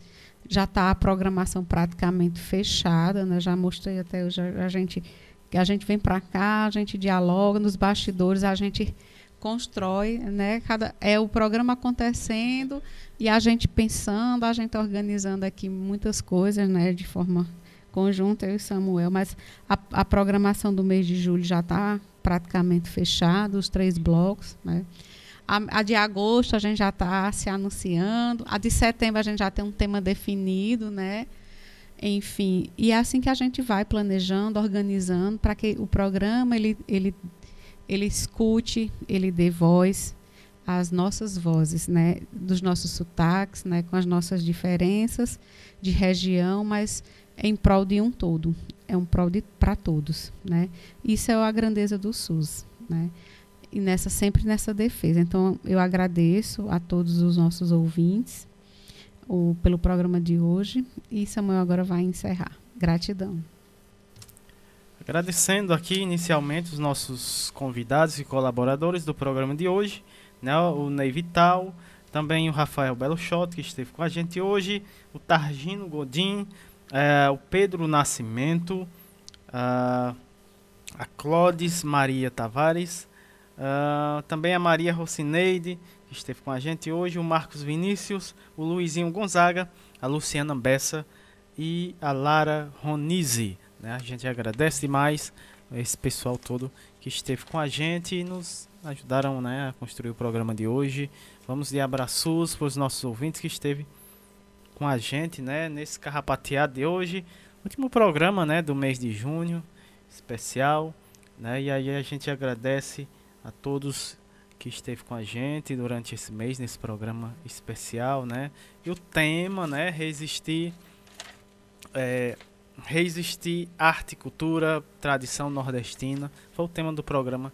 já está a programação praticamente fechada, né? Já mostrei até hoje a gente que a gente vem para cá, a gente dialoga nos bastidores, a gente constrói, né? Cada é o programa acontecendo e a gente pensando, a gente organizando aqui muitas coisas, né? De forma conjunta eu e Samuel, mas a, a programação do mês de julho já está praticamente fechada, os três blocos, né? A, a de agosto a gente já está se anunciando. A de setembro a gente já tem um tema definido, né? Enfim, e é assim que a gente vai planejando, organizando para que o programa ele, ele, ele escute, ele dê voz às nossas vozes, né, dos nossos sotaques, né, com as nossas diferenças de região, mas em prol de um todo, é um prol para todos, né? Isso é a grandeza do SUS, né? e nessa sempre nessa defesa. Então, eu agradeço a todos os nossos ouvintes o, pelo programa de hoje e Samuel agora vai encerrar. Gratidão. Agradecendo aqui inicialmente os nossos convidados e colaboradores do programa de hoje, né, o Ney Vital, também o Rafael Belo Shot, que esteve com a gente hoje, o Targino Godin, é, o Pedro Nascimento, a, a Clodes Maria Tavares, também a Maria Rocineide, que esteve com a gente hoje, o Marcos Vinícius, o Luizinho Gonzaga, a Luciana Bessa e a Lara Ronise. Né? A gente agradece demais esse pessoal todo que esteve com a gente e nos ajudaram né, a construir o programa de hoje. Vamos de abraços para os nossos ouvintes que esteve com a gente né, nesse carrapateado de hoje. Último programa né, do mês de junho, especial. Né, e aí a gente agradece a todos que esteve com a gente durante esse mês nesse programa especial, né? E o tema, né, resistir é, resistir arte, cultura, tradição nordestina, foi o tema do programa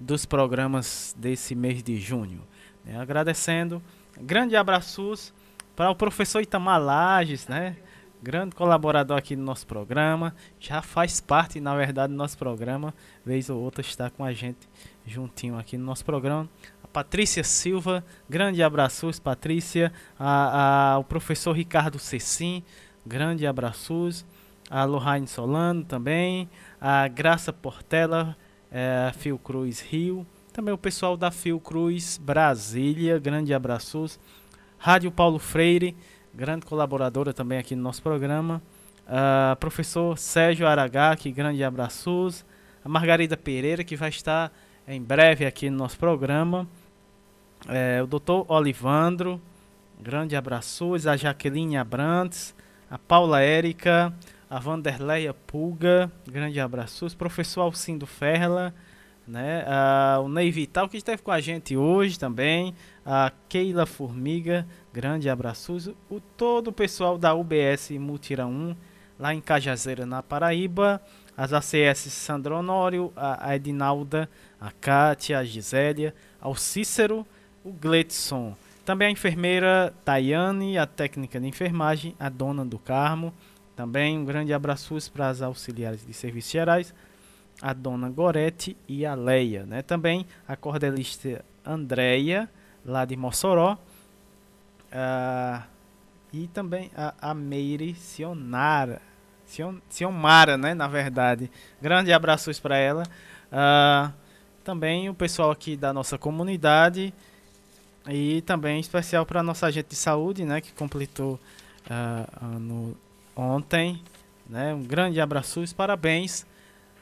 dos programas desse mês de junho. Né? Agradecendo, grande abraços para o professor Itamar Lages, né? grande colaborador aqui no nosso programa, já faz parte, na verdade, do nosso programa, vez ou outra está com a gente juntinho aqui no nosso programa. A Patrícia Silva, grande abraços, Patrícia. A, a, o professor Ricardo Cecim, grande abraços. A Lohane Solano também. A Graça Portela, é, Fiocruz Rio, Também o pessoal da Fiocruz Brasília, grande abraços. Rádio Paulo Freire, grande colaboradora também aqui no nosso programa. Uh, professor Sérgio Aragaki, grande abraços. A Margarida Pereira, que vai estar em breve aqui no nosso programa. É, o doutor Olivandro, grande abraços. A Jaqueline Abrantes, a Paula Érica, a Vanderleia Pulga, grande abraços. Professor Alcindo Ferla, né? Uh, o Ney Vital, que esteve com a gente hoje também. A Keila Formiga, grande abraços. O todo o pessoal da UBS Mutira 1, lá em Cajazeira, na Paraíba. As ACS Sandro Honório, a Edinalda, a Kátia, a Gisélia, ao Cícero, o Gletson. Também a enfermeira Tayane, a técnica de enfermagem, a dona do Carmo. Também um grande abraço para as auxiliares de serviços gerais, a dona Gorete e a Leia. Né? Também a cordelista Andréia, lá de Mossoró. Uh, e também a, a Meire Sionara. Sion, Sionmara, né? Na verdade. Grande abraços para ela. Uh, também o pessoal aqui da nossa comunidade. E também especial para nossa agente de saúde, né? Que completou uh, ano ontem. Né? Um grande abraço e parabéns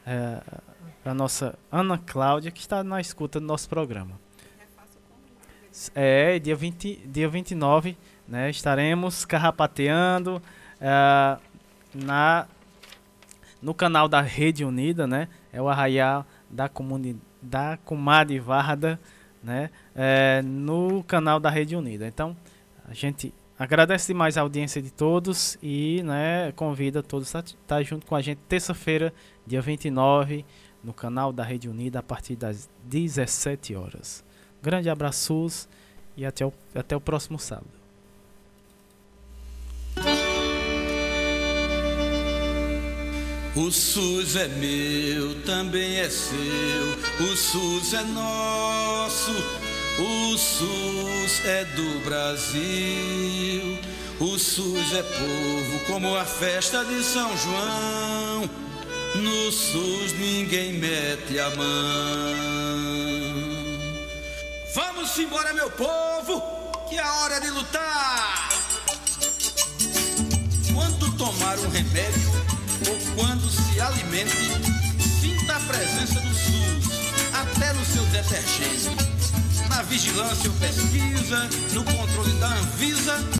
uh, para a nossa Ana Cláudia, que está na escuta do nosso programa. É, dia, 20, dia 29, né? Estaremos carrapateando. Uh, na no canal da Rede Unida, né? É o arraial da comunidade da Comadre Varda, né? É, no canal da Rede Unida. Então, a gente agradece demais a audiência de todos e, né, convida todos a estar junto com a gente terça-feira, dia 29, no canal da Rede Unida a partir das 17 horas. Grande abraços e até o, até o próximo sábado. O SUS é meu, também é seu. O SUS é nosso. O SUS é do Brasil. O SUS é povo, como a festa de São João. No SUS ninguém mete a mão. Vamos embora, meu povo, que é hora de lutar. Quando tomar um remédio ou quando se alimente, sinta a presença do SUS, até no seu detergente. Na vigilância ou pesquisa, no controle da Anvisa.